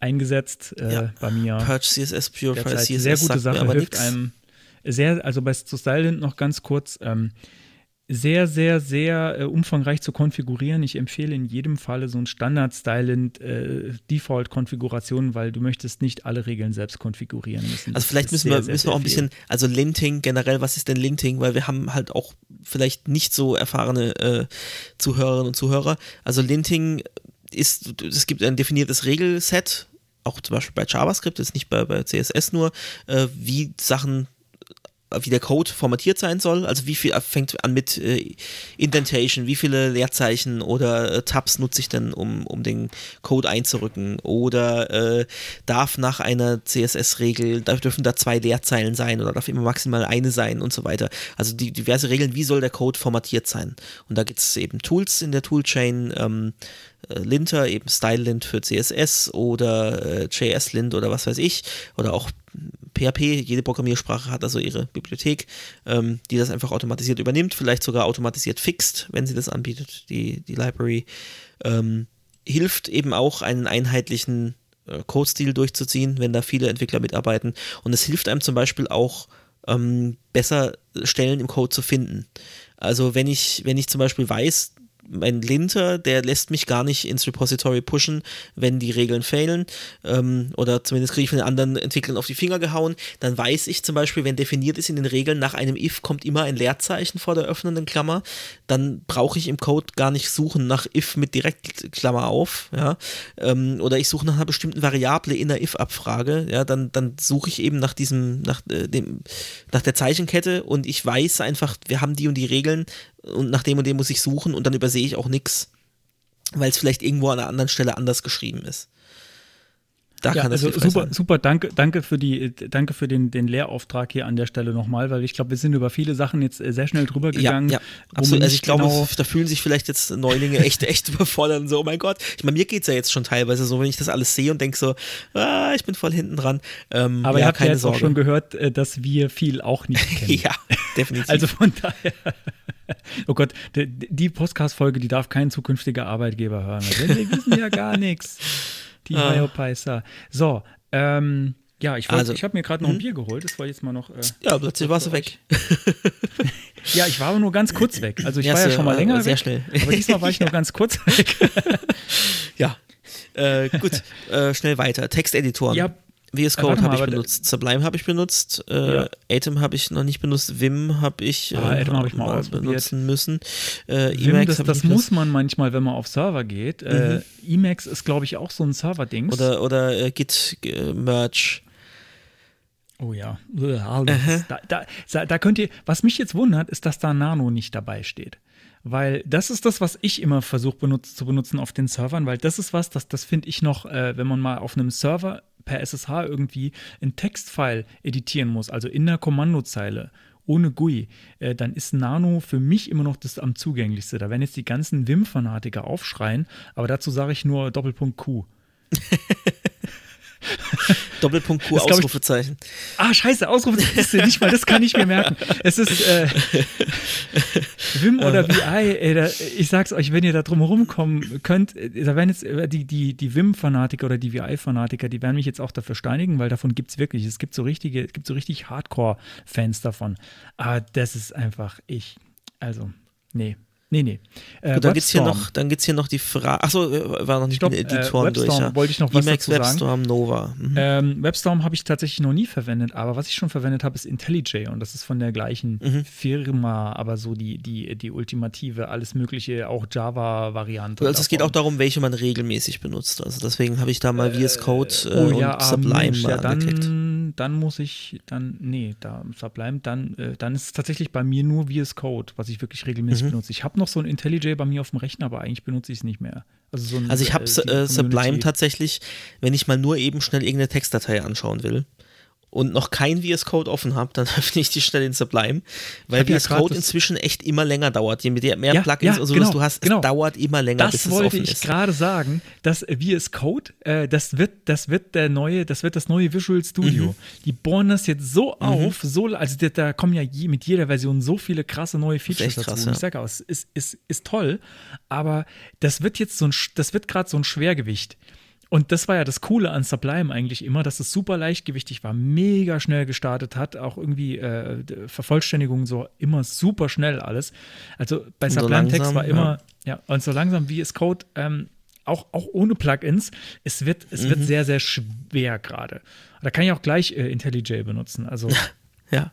eingesetzt äh, ja. bei mir. Purge CSS Purify CSS. Sehr gute Sache, hilft nix. einem sehr, also bei zu Stylint noch ganz kurz, ähm, sehr, sehr, sehr äh, umfangreich zu konfigurieren. Ich empfehle in jedem Falle so ein Standard-Stylint äh, weil du möchtest nicht alle Regeln selbst konfigurieren müssen. Also vielleicht müssen, sehr, wir, müssen wir auch ein bisschen, also Linting generell, was ist denn Linting? Weil wir haben halt auch vielleicht nicht so erfahrene äh, Zuhörerinnen und Zuhörer. Also Linting ist, es gibt ein definiertes Regelset, auch zum Beispiel bei JavaScript, ist nicht bei, bei CSS nur, äh, wie Sachen wie der Code formatiert sein soll, also wie viel fängt an mit äh, Indentation, wie viele Leerzeichen oder äh, Tabs nutze ich denn, um, um den Code einzurücken oder äh, darf nach einer CSS-Regel, da dürfen da zwei Leerzeilen sein oder darf immer maximal eine sein und so weiter. Also die diverse Regeln, wie soll der Code formatiert sein? Und da gibt es eben Tools in der Toolchain, ähm, äh, Linter, eben StyleLint für CSS oder äh, JS-Lint oder was weiß ich, oder auch PHP, jede Programmiersprache hat also ihre Bibliothek, ähm, die das einfach automatisiert übernimmt, vielleicht sogar automatisiert fixt, wenn sie das anbietet, die, die Library. Ähm, hilft eben auch, einen einheitlichen äh, Code-Stil durchzuziehen, wenn da viele Entwickler mitarbeiten. Und es hilft einem zum Beispiel auch, ähm, besser Stellen im Code zu finden. Also wenn ich, wenn ich zum Beispiel weiß, mein Linter, der lässt mich gar nicht ins Repository pushen, wenn die Regeln fehlen. Ähm, oder zumindest kriege ich von den anderen Entwicklern auf die Finger gehauen. Dann weiß ich zum Beispiel, wenn definiert ist in den Regeln, nach einem if kommt immer ein Leerzeichen vor der öffnenden Klammer. Dann brauche ich im Code gar nicht suchen nach if mit Direktklammer auf. Ja? Ähm, oder ich suche nach einer bestimmten Variable in der if-Abfrage. Ja? Dann, dann suche ich eben nach diesem, nach, äh, dem, nach der Zeichenkette und ich weiß einfach, wir haben die und die Regeln und nach dem und dem muss ich suchen und dann übersehe ich auch nichts, weil es vielleicht irgendwo an einer anderen Stelle anders geschrieben ist. Da ja, kann das also super, sein. super, danke, danke für die, danke für den, den Lehrauftrag hier an der Stelle nochmal, weil ich glaube, wir sind über viele Sachen jetzt äh, sehr schnell drüber gegangen. Ja, ja absolut. Also ich glaube, genau da fühlen sich vielleicht jetzt Neulinge echt, echt überfordert so, oh mein Gott. Ich meine, mir geht es ja jetzt schon teilweise so, wenn ich das alles sehe und denke so, ah, ich bin voll hinten dran. Ähm, Aber ja, ihr habt ja jetzt Sorge. auch schon gehört, äh, dass wir viel auch nicht kennen. ja, definitiv. also von daher. Oh Gott, die, die Podcast-Folge, die darf kein zukünftiger Arbeitgeber hören. Denn wir wissen ja gar nichts. Die Ah. Biopeister. So, ähm, ja, ich, wollt- Also, ich habe mir gerade noch ein hm? Bier geholt. Das war jetzt mal noch. Äh, Ja, plötzlich warst du weg. ja, ich war aber nur ganz kurz weg. Also ich Ja, war ja sehr- schon mal länger sehr weg. schnell. Aber diesmal war ich nur ganz kurz weg. Ja. Äh, gut, äh, schnell weiter. Texteditoren. Ja, VS Äh, Code habe mal, ich benutzt, Sublime habe ich benutzt, äh, Ja. Atom habe ich noch nicht benutzt, Vim habe ich, Ah, äh, Atom habe ich mal ausprobiert. benutzen müssen. Äh, Vim, Emacs das, das muss man manchmal, wenn man auf Server geht. Äh, Emacs ist, glaube ich, auch so ein Server-Dings. Oder, oder äh, Git äh, Merge. Oh ja. Da, da, da, könnt ihr, was mich jetzt wundert, ist, dass da Nano nicht dabei steht. Weil das ist das, was ich immer versuche benutzt, zu benutzen auf den Servern, weil das ist was, das, das finde ich noch, äh, wenn man mal auf einem Server per SSH irgendwie ein Textfile editieren muss, also in der Kommandozeile, ohne GUI, äh, dann ist Nano für mich immer noch das am zugänglichste. Da werden jetzt die ganzen Vim-Fanatiker aufschreien, aber dazu sage ich nur Doppelpunkt Q. Doppelpunkt Q, glaub ich- Ausrufezeichen. Ah, scheiße, Ausrufe ist ja nicht mal, das kann ich mir merken. Es ist äh, Vim oder VI, ey, da, ich sag's euch, wenn ihr da drum rumkommen könnt, äh, da werden jetzt äh, die, die, die Vim-Fanatiker oder die VI-Fanatiker, die werden mich jetzt auch dafür steinigen, weil davon gibt's wirklich. Es gibt so richtige, es gibt so richtig Hardcore-Fans davon. Aber das ist einfach ich. Also, nee. Nee, nee. Äh, Gut, dann gibt's hier Webstorm. noch, dann gibt's hier noch die Frage. Achso, war noch nicht Stopp, mit äh, den Editoren durch. Webstorm Ja. wollte ich noch was Emacs, dazu sagen. Webstorm, Nova. Mhm. Ähm, WebStorm habe ich tatsächlich noch nie verwendet, aber was ich schon verwendet habe, ist IntelliJ und das ist von der gleichen Mhm. Firma, aber so die, die, die ultimative, alles mögliche, auch Java-Variante. Also es geht auch davon. darum, welche man regelmäßig benutzt. Also deswegen habe ich da mal VS Code äh, Oh und ja, ah, Sublime Mensch, mal ja, angeklickt. dann, dann muss ich, dann, nee, da Sublime, dann, äh, dann ist es tatsächlich bei mir nur VS Code, was ich wirklich regelmäßig Mhm. benutze. Ich habe noch so ein IntelliJ bei mir auf dem Rechner, aber eigentlich benutze ich es nicht mehr. Also, so ein, Also ich habe äh, die äh, Sublime tatsächlich, wenn ich mal nur eben schnell irgendeine Textdatei anschauen will und noch kein VS Code offen habe, dann öffne ich die schnell in Sublime, weil ja VS grad Code das- inzwischen echt immer länger dauert. Je mehr Ja, Plugins ja, und so genau, du hast, genau. es dauert immer länger, bis Das es wollte offen ich ist. gerade sagen, dass VS Code, äh, das wird, das wird der neue, das wird das neue Visual Studio. Mhm. Die bohren das jetzt so auf, so, also da, kommen ja je, mit jeder Version so viele krasse neue Features dazu. krass, ja. Ich sage auch, es ist, ist, ist toll, aber das wird jetzt so ein, das wird gerade so ein Schwergewicht. Und das war ja das Coole an Sublime eigentlich immer, dass es super leichtgewichtig war, mega schnell gestartet hat, auch irgendwie äh, Vervollständigung so immer super schnell alles. Also bei so Sublime Text war ja. immer, ja, und so langsam wie es Code, ähm, auch, auch ohne Plugins, es wird, es Mhm. wird sehr, sehr schwer gerade. Da kann ich auch gleich äh, IntelliJ benutzen. Also Ja.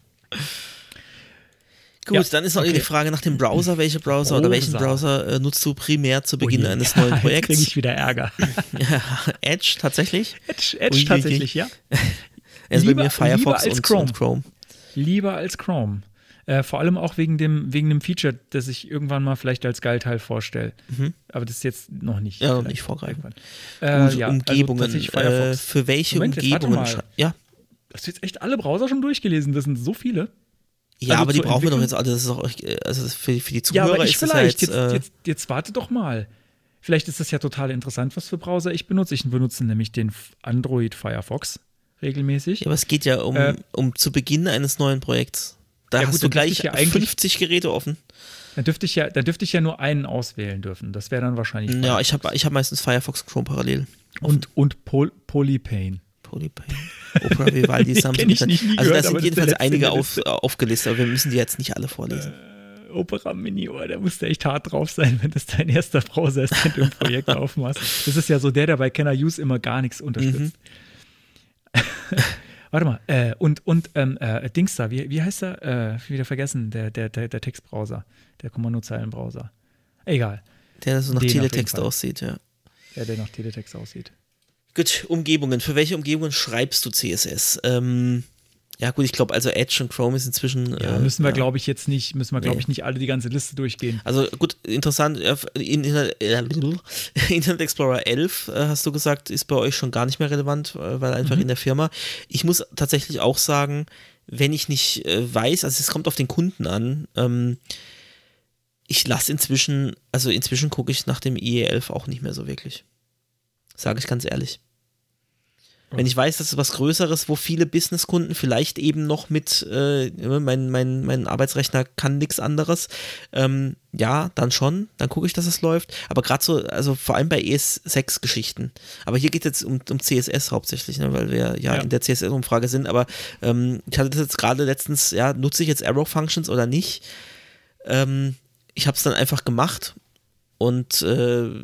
Gut, Ja, dann ist noch okay. die Frage nach dem Browser. Welche Browser oder welchen Browser. Browser äh, nutzt du primär zu oh Beginn je, eines neuen Jetzt kriege Projekts? ich wieder Ärger. Edge tatsächlich. Edge, Edge tatsächlich, ja. Also Lieber- bei mir Firefox und, Chrome. und Chrome. Lieber als Chrome. Äh, vor allem auch wegen dem, wegen dem Feature, das ich irgendwann mal vielleicht als Geilteil vorstelle. Aber das ist jetzt noch nicht. Mhm. Ja, vielleicht nicht vorgreifen. Äh, ja, also Umgebungen. äh, Firefox. für welche Moment, Umgebungen? Ja, Hast du jetzt echt alle Browser schon durchgelesen? Das sind so viele. Ja Also aber die brauchen wir doch jetzt alle. Das ist auch, äh, also für, für die Ja, Zuhörer aber ich vielleicht. ja jetzt, jetzt, äh, jetzt, jetzt warte doch mal. Vielleicht ist das ja total interessant, was für Browser ich benutze. Ich benutze nämlich den Android Firefox regelmäßig. ja, aber es geht ja um, Äh, um zu Beginn eines neuen Projekts. Da Ja, hast gut, du dann gleich ich ja eigentlich- 50 Geräte offen. Da dürfte ich ja, da dürfte ich ja nur einen auswählen dürfen. Das wäre dann wahrscheinlich. Ja, Firefox. ich habe ich hab meistens Firefox Chrome parallel. und und Pol Polypane. Polypane, Opera Vivaldi, kenn ich nicht, nie also da sind der jedenfalls einige in der auf, aufgelistet, aber wir müssen die jetzt nicht alle vorlesen. Opera Mini, oh, da musst du echt hart drauf sein, wenn das dein erster Browser ist, den du im Projekt aufmachst. Das ist ja so der, der bei Kenner Use immer gar nichts unterstützt. Warte mal, äh, und, und ähm, äh, Dings da, wie, wie heißt er? Äh, wieder vergessen, der, der, der, der Textbrowser, der Kommandozeilenbrowser. Egal, Der so nach Den Teletext aussieht, ja. der, der nach Teletext aussieht. Gut, Umgebungen. Für welche Umgebungen schreibst du CSS? Ähm, ja, gut, ich glaube, also Edge und Chrome ist inzwischen. Ja, äh, müssen wir, ja. glaube ich, jetzt nicht, müssen wir, glaube Nee. ich, nicht alle die ganze Liste durchgehen. Also gut, interessant, äh, in, in, äh, Internet Explorer 11 äh, hast du gesagt, ist bei euch schon gar nicht mehr relevant, äh, weil einfach in der Firma. Ich muss tatsächlich auch sagen, wenn ich nicht äh, weiß, also es kommt auf den Kunden an, ähm, ich lasse inzwischen, also inzwischen gucke ich nach dem IE11 auch nicht mehr so wirklich. Sage ich ganz ehrlich. Wenn ich weiß, das ist was Größeres, wo viele Businesskunden vielleicht eben noch mit, äh, mein, mein, mein Arbeitsrechner kann nichts anderes, ähm, ja, dann schon, dann gucke ich, dass es läuft. Aber gerade so, also vor allem bei ES6-Geschichten. Aber hier geht es jetzt um, um CSS hauptsächlich, ne, weil wir ja, ja. in der CSS-Umfrage sind. Aber ähm, ich hatte das jetzt gerade letztens, ja, nutze ich jetzt Arrow-Functions oder nicht? Ähm, ich habe es dann einfach gemacht und äh,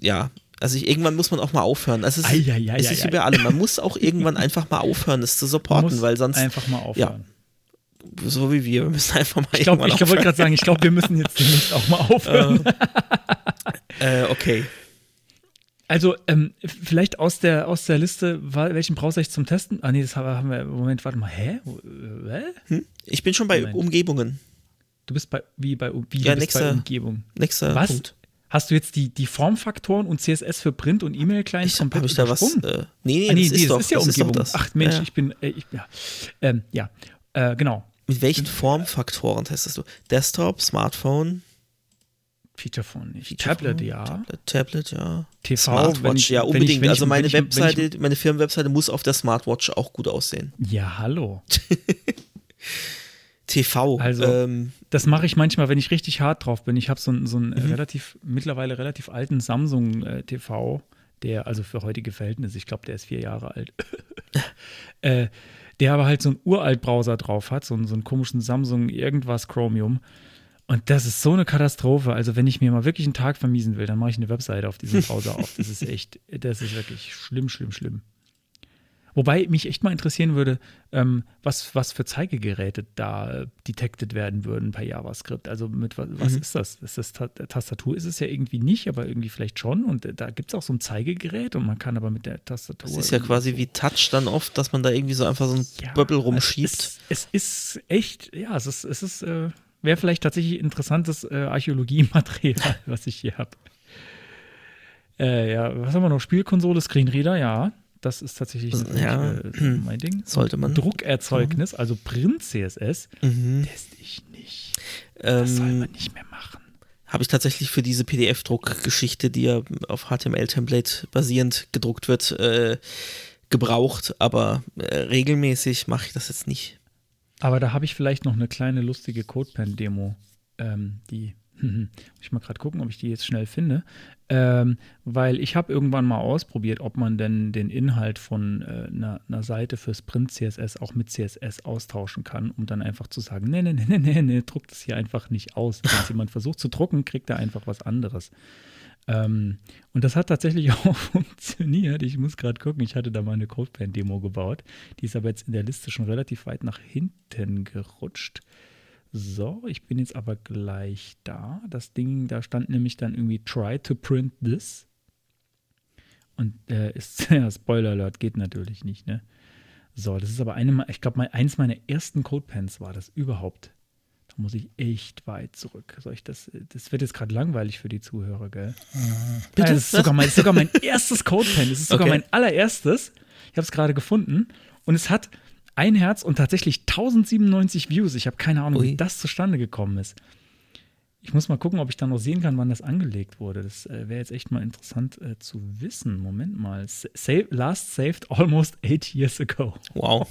ja, also ich, irgendwann muss man auch mal aufhören. Also es ist, ai, ai, ai, es ist wie bei allem. Man muss auch irgendwann einfach mal aufhören, das zu supporten, weil sonst. Einfach mal aufhören. Ja, so wie wir. Wir müssen einfach mal Ich, glaub, ich wollte gerade sagen, ich glaube, wir müssen jetzt demnächst auch mal aufhören. äh, okay. Also, ähm, vielleicht aus der, aus der Liste, welchen brauchst du zum Testen? Ah, nee, das haben wir. Moment, warte mal. Hä? Hä? Hm? Ich bin schon bei Moment. Umgebungen. Du bist bei, wie bei, wie ja, nächster, bei Umgebung. Nächster Was? Punkt. Hast du jetzt die, die Formfaktoren und CSS für Print und E-Mail-Clients komplett ich da was? Äh, nee, nee, ah, nee, das, nee, ist, das doch, ist ja das Umgebung. Ist das. Ach Mensch, ja. ich bin, äh, ich, ja, ähm, ja. Äh, genau. Mit welchen Formfaktoren testest du? Desktop, Smartphone? Featurephone nicht. Feature Tablet, ja. Tablet, Tablet, ja. TV, Smartwatch, ich, ja, unbedingt. Ich, ich, also meine ich, Webseite, meine Firmenwebseite muss auf der Smartwatch auch gut aussehen. Ja, hallo. TV. Also, ähm, das mache ich manchmal, wenn ich richtig hart drauf bin. Ich habe so, einen, so einen mhm. relativ, mittlerweile relativ alten Samsung äh, TV, der, also für heutige Verhältnisse, ich glaube, der ist vier Jahre alt, äh, der aber halt so einen uralt Browser drauf hat, so, so einen komischen Samsung irgendwas Chromium. Und das ist so eine Katastrophe. Also, wenn ich mir mal wirklich einen Tag vermiesen will, dann mache ich eine Webseite auf diesem Browser auf. Das ist echt, das ist wirklich schlimm, schlimm, schlimm. Wobei mich echt mal interessieren würde, ähm, was, was für Zeigegeräte da detected werden würden per JavaScript. Also mit was, was mhm. ist das? Ist das Tastatur? Ist es ja irgendwie nicht, aber irgendwie vielleicht schon. Und äh, da gibt es auch so ein Zeigegerät und man kann aber mit der Tastatur. Das ist ja quasi wie Touch dann oft, dass man da irgendwie so einfach so ein ja, Bubble rumschiebt. Es, es, ist echt, ja, es ist, es ist, äh, wäre vielleicht tatsächlich interessantes äh, Archäologiematerial, was ich hier habe. Äh, ja, was haben wir noch? Spielkonsole, Screenreader, ja. Das ist tatsächlich ja. äh, mein Ding. Sollte man. Druckerzeugnis, also Print-CSS, mhm. teste ich nicht. Das ähm, soll man nicht mehr machen. Habe ich tatsächlich für diese PDF-Druckgeschichte, die ja auf HTML-Template basierend gedruckt wird, äh, gebraucht, aber äh, regelmäßig mache ich das jetzt nicht. Aber da habe ich vielleicht noch eine kleine lustige CodePen-Demo, ähm, die muss ich mal gerade gucken, ob ich die jetzt schnell finde. Ähm, weil ich habe irgendwann mal ausprobiert, ob man denn den Inhalt von äh, einer, Seite für Sprint CSS auch mit CSS austauschen kann, um dann einfach zu sagen, nee, nee, nee, nee, nee, druckt das hier einfach nicht aus. Wenn jemand versucht zu drucken, kriegt er einfach was anderes. Ähm, und das hat tatsächlich auch funktioniert. Ich muss gerade gucken, ich hatte da mal eine CodePen-Demo gebaut. Die ist aber jetzt in der Liste schon relativ weit nach hinten gerutscht. So, ich bin jetzt aber gleich da. Das Ding, da stand nämlich dann irgendwie try to print this. Und äh, ist, ja, Spoiler Alert, geht natürlich nicht, ne? So, das ist aber eine, ich glaube, eins meiner ersten Codepens war das überhaupt. Da muss ich echt weit zurück. Soll ich das, das wird jetzt gerade langweilig für die Zuhörer, gell? Bitte? Ja, das, ist sogar mein, das ist sogar mein erstes Codepen. Das ist sogar okay. mein allererstes. Ich habe es gerade gefunden. Und es hat ein Herz und tatsächlich 1097 Views. Ich habe keine Ahnung, Ui. wie das zustande gekommen ist. Ich muss mal gucken, ob ich da noch sehen kann, wann das angelegt wurde. Das äh, wäre jetzt echt mal interessant äh, zu wissen. Moment mal. Save, last saved almost eight years ago. Wow.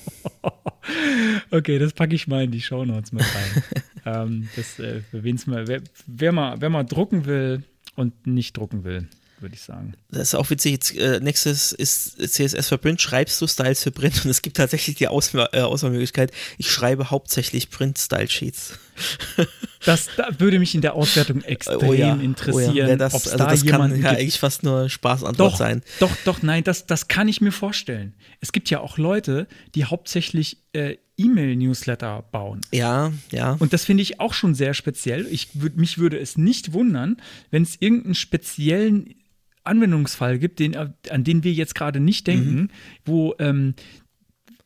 okay, das packe ich mal in die Show Notes mit rein. ähm, das, äh, mal, wer, wer, mal, wer mal drucken will und nicht drucken will, würde ich sagen. Das ist auch witzig. Jetzt, äh, nächstes ist CSS für Print. Schreibst du Styles für Print? Und es gibt tatsächlich die Aus äh, Auswahlmöglichkeit. Ich schreibe hauptsächlich Print-Style-Sheets. Das da würde mich in der Auswertung extrem oh ja, interessieren. Oh ja. das, also da das kann ja eigentlich fast nur Spaßantwort doch, sein. Doch, doch, nein, das, das kann ich mir vorstellen. Es gibt ja auch Leute, die hauptsächlich äh, E-Mail-Newsletter bauen. Ja, ja. Und das finde ich auch schon sehr speziell. Ich würd, mich würde es nicht wundern, wenn es irgendeinen speziellen Anwendungsfall gibt, den, an den wir jetzt gerade nicht denken, mhm. wo, ähm,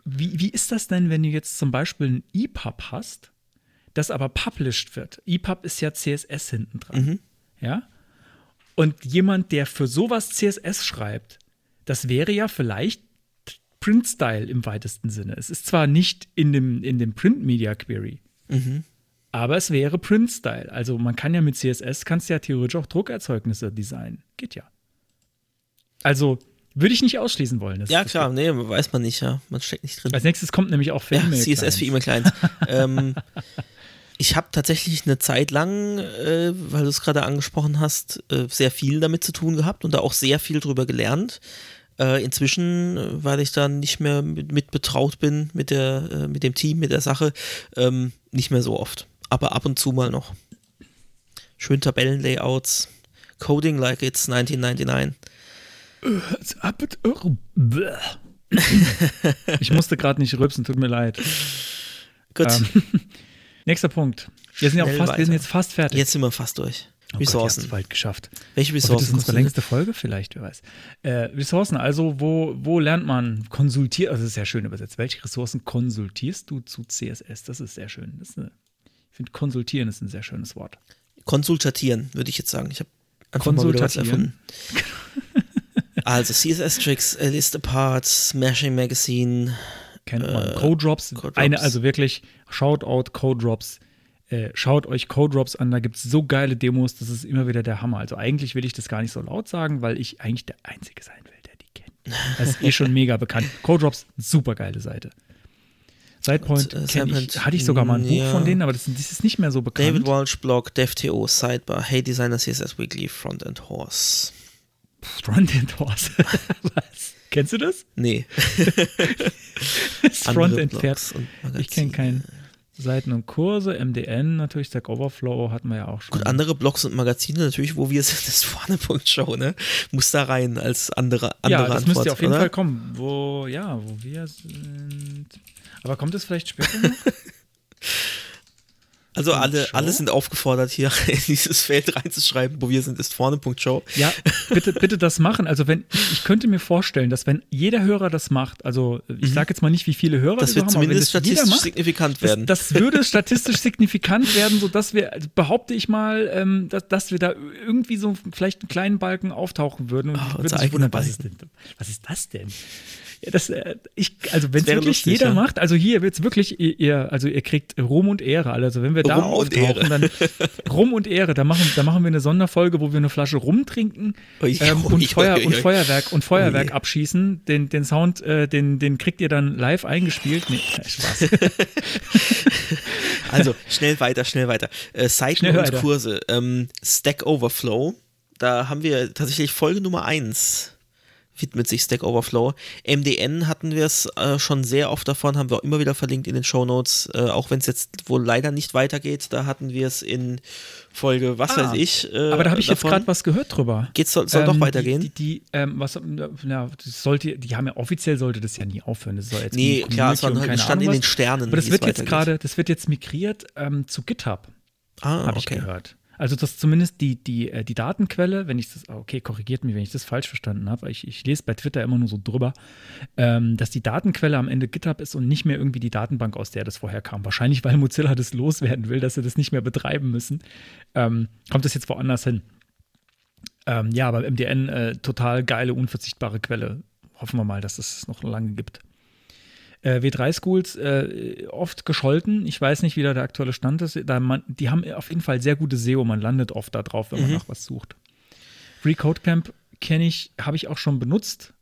wie, wie ist das denn, wenn du jetzt zum Beispiel ein EPUB hast, das aber published wird? EPUB ist ja CSS hinten dran. Mhm. Ja? Und jemand, der für sowas CSS schreibt, das wäre ja vielleicht Print-Style im weitesten Sinne. Es ist zwar nicht in dem, in dem Print-Media-Query, mhm. aber es wäre Print-Style. Also man kann ja mit CSS, kannst ja theoretisch auch Druckerzeugnisse designen. Geht ja. Also Würde ich nicht ausschließen wollen. Das, ja, klar, nee, weiß man nicht, ja. Man steckt nicht drin. Als nächstes kommt nämlich auch für ja, E-Mail. CSS für E-Mail-Clients. ähm, ich habe tatsächlich eine Zeit lang, äh, weil du es gerade angesprochen hast, äh, sehr viel damit zu tun gehabt und da auch sehr viel drüber gelernt. Äh, inzwischen, äh, weil ich da nicht mehr mit, mit betraut bin mit, der, äh, mit dem Team, mit der Sache, ähm, nicht mehr so oft. Aber ab und zu mal noch. Schön Tabellenlayouts. Coding like it's 1999. Ich musste gerade nicht rülpsen, tut mir leid. Gut. Ähm, nächster Punkt. Wir sind, ja auch fast, wir sind jetzt fast fertig. Jetzt sind wir fast durch. Oh Ressourcen. Gott, bald geschafft. Welche Ressourcen? Oh, das ist unsere längste Folge vielleicht, wer weiß. Äh, Ressourcen, also wo, wo lernt man konsultiert, also das ist sehr schön übersetzt. Welche Ressourcen konsultierst du zu CSS? Das ist sehr schön. Das eine, ich finde, konsultieren ist ein sehr schönes Wort. Konsultatieren, würde ich jetzt sagen. Ich habe einfach mal wieder was erfunden. also CSS Tricks, A List Apart, Smashing Magazine. Kennt man. Äh, Code Drops. Code eine, also wirklich, Shoutout Code Drops. Äh, schaut euch Code Drops an, da gibt es so geile Demos, das ist immer wieder der Hammer. Also eigentlich will ich das gar nicht so laut sagen, weil ich eigentlich der Einzige sein will, der die kennt. Das ist eh schon mega bekannt. Code Drops, super geile Seite. Sidepoint und, äh, ich, hatte ich sogar mal ein Buch ja. von denen, aber das, das, ist nicht mehr so bekannt. David Walsh Blog, DevTO, Sidebar, Hey Designer CSS Weekly, Frontend Horse. Frontend Horse. Was? Kennst du das? Nee. das Frontend Pferd. Ich kenne keinen. Seiten und Kurse, MDN natürlich, Stack Overflow hatten wir ja auch schon. Gut, andere Blogs und Magazine natürlich, wo wir sind, das Vorne.show, ne? Muss da rein als andere, andere Ja, das Antwort, müsste auf jeden oder? Fall kommen, wo, ja, wo wir sind. Aber kommt es vielleicht später noch? Also alle, alle sind aufgefordert, hier in dieses Feld reinzuschreiben, wo wir sind, ist vorne.show. Ja, bitte, bitte das machen. Also wenn, ich könnte mir vorstellen, dass wenn jeder Hörer das macht, also ich sage jetzt mal nicht, wie viele Hörer das wird haben, zumindest aber wenn das statistisch macht, signifikant werden. Das, das würde statistisch signifikant werden, sodass wir, also behaupte ich mal, ähm, dass, dass wir da irgendwie so vielleicht einen kleinen Balken auftauchen würden. Und Oh, unser eigener was ist, denn, was ist das denn? Das, äh, ich, also wenn es wirklich lustig, jeder ja. macht, also hier wird's wirklich, ihr, also ihr kriegt Ruhm und Ehre. Also wenn wir da und auftauchen, dann Ruhm und Ehre, da machen, da machen wir eine Sonderfolge, wo wir eine Flasche rumtrinken Ui, ähm, und, Feuer, und. Feuerwerk und Feuerwerk Ui. abschießen. Den, den Sound, äh, den, den kriegt ihr dann live eingespielt. Nee, Spaß. Also schnell weiter, schnell weiter. Äh, Seiten und. Kurse. Ähm, Stack Overflow. Da haben wir tatsächlich Folge Nummer 1 widmet sich Stack Overflow. MDN hatten wir es äh, schon sehr oft davon, haben wir auch immer wieder verlinkt in den Show Notes, äh, auch wenn es jetzt wohl leider nicht weitergeht. Da hatten wir es in Folge, was Ah, weiß ich. Äh, Aber da habe ich jetzt davon. gerade was gehört drüber. Geht's, soll, soll doch Ähm, weitergehen? Die, die, die ähm, was, na, sollte, die haben ja offiziell sollte das ja nie aufhören. Das soll jetzt Nee, klar, es war halt- stand Ahnung in den. Sternen, Aber das wird jetzt gerade, das wird jetzt migriert ähm, zu GitHub, ah, habe ich okay. gehört. Also dass zumindest die, die, äh, die Datenquelle, wenn ich das, okay, korrigiert mich, wenn ich das falsch verstanden habe, ich, ich lese bei Twitter immer nur so drüber, ähm, dass die Datenquelle am Ende GitHub ist und nicht mehr irgendwie die Datenbank, aus der das vorher kam. Wahrscheinlich, weil Mozilla das loswerden will, dass sie das nicht mehr betreiben müssen. Ähm, kommt das jetzt woanders hin? Ähm, ja, aber MDN, äh, total geile, unverzichtbare Quelle. Hoffen wir mal, dass es noch lange gibt. Äh, W3-Schools äh, oft gescholten. Ich weiß nicht, wie da der aktuelle Stand ist. Da man, die haben auf jeden Fall sehr gute SEO. Man landet oft da drauf, wenn man nach was sucht. Free Code Camp kenne ich, habe ich auch schon benutzt.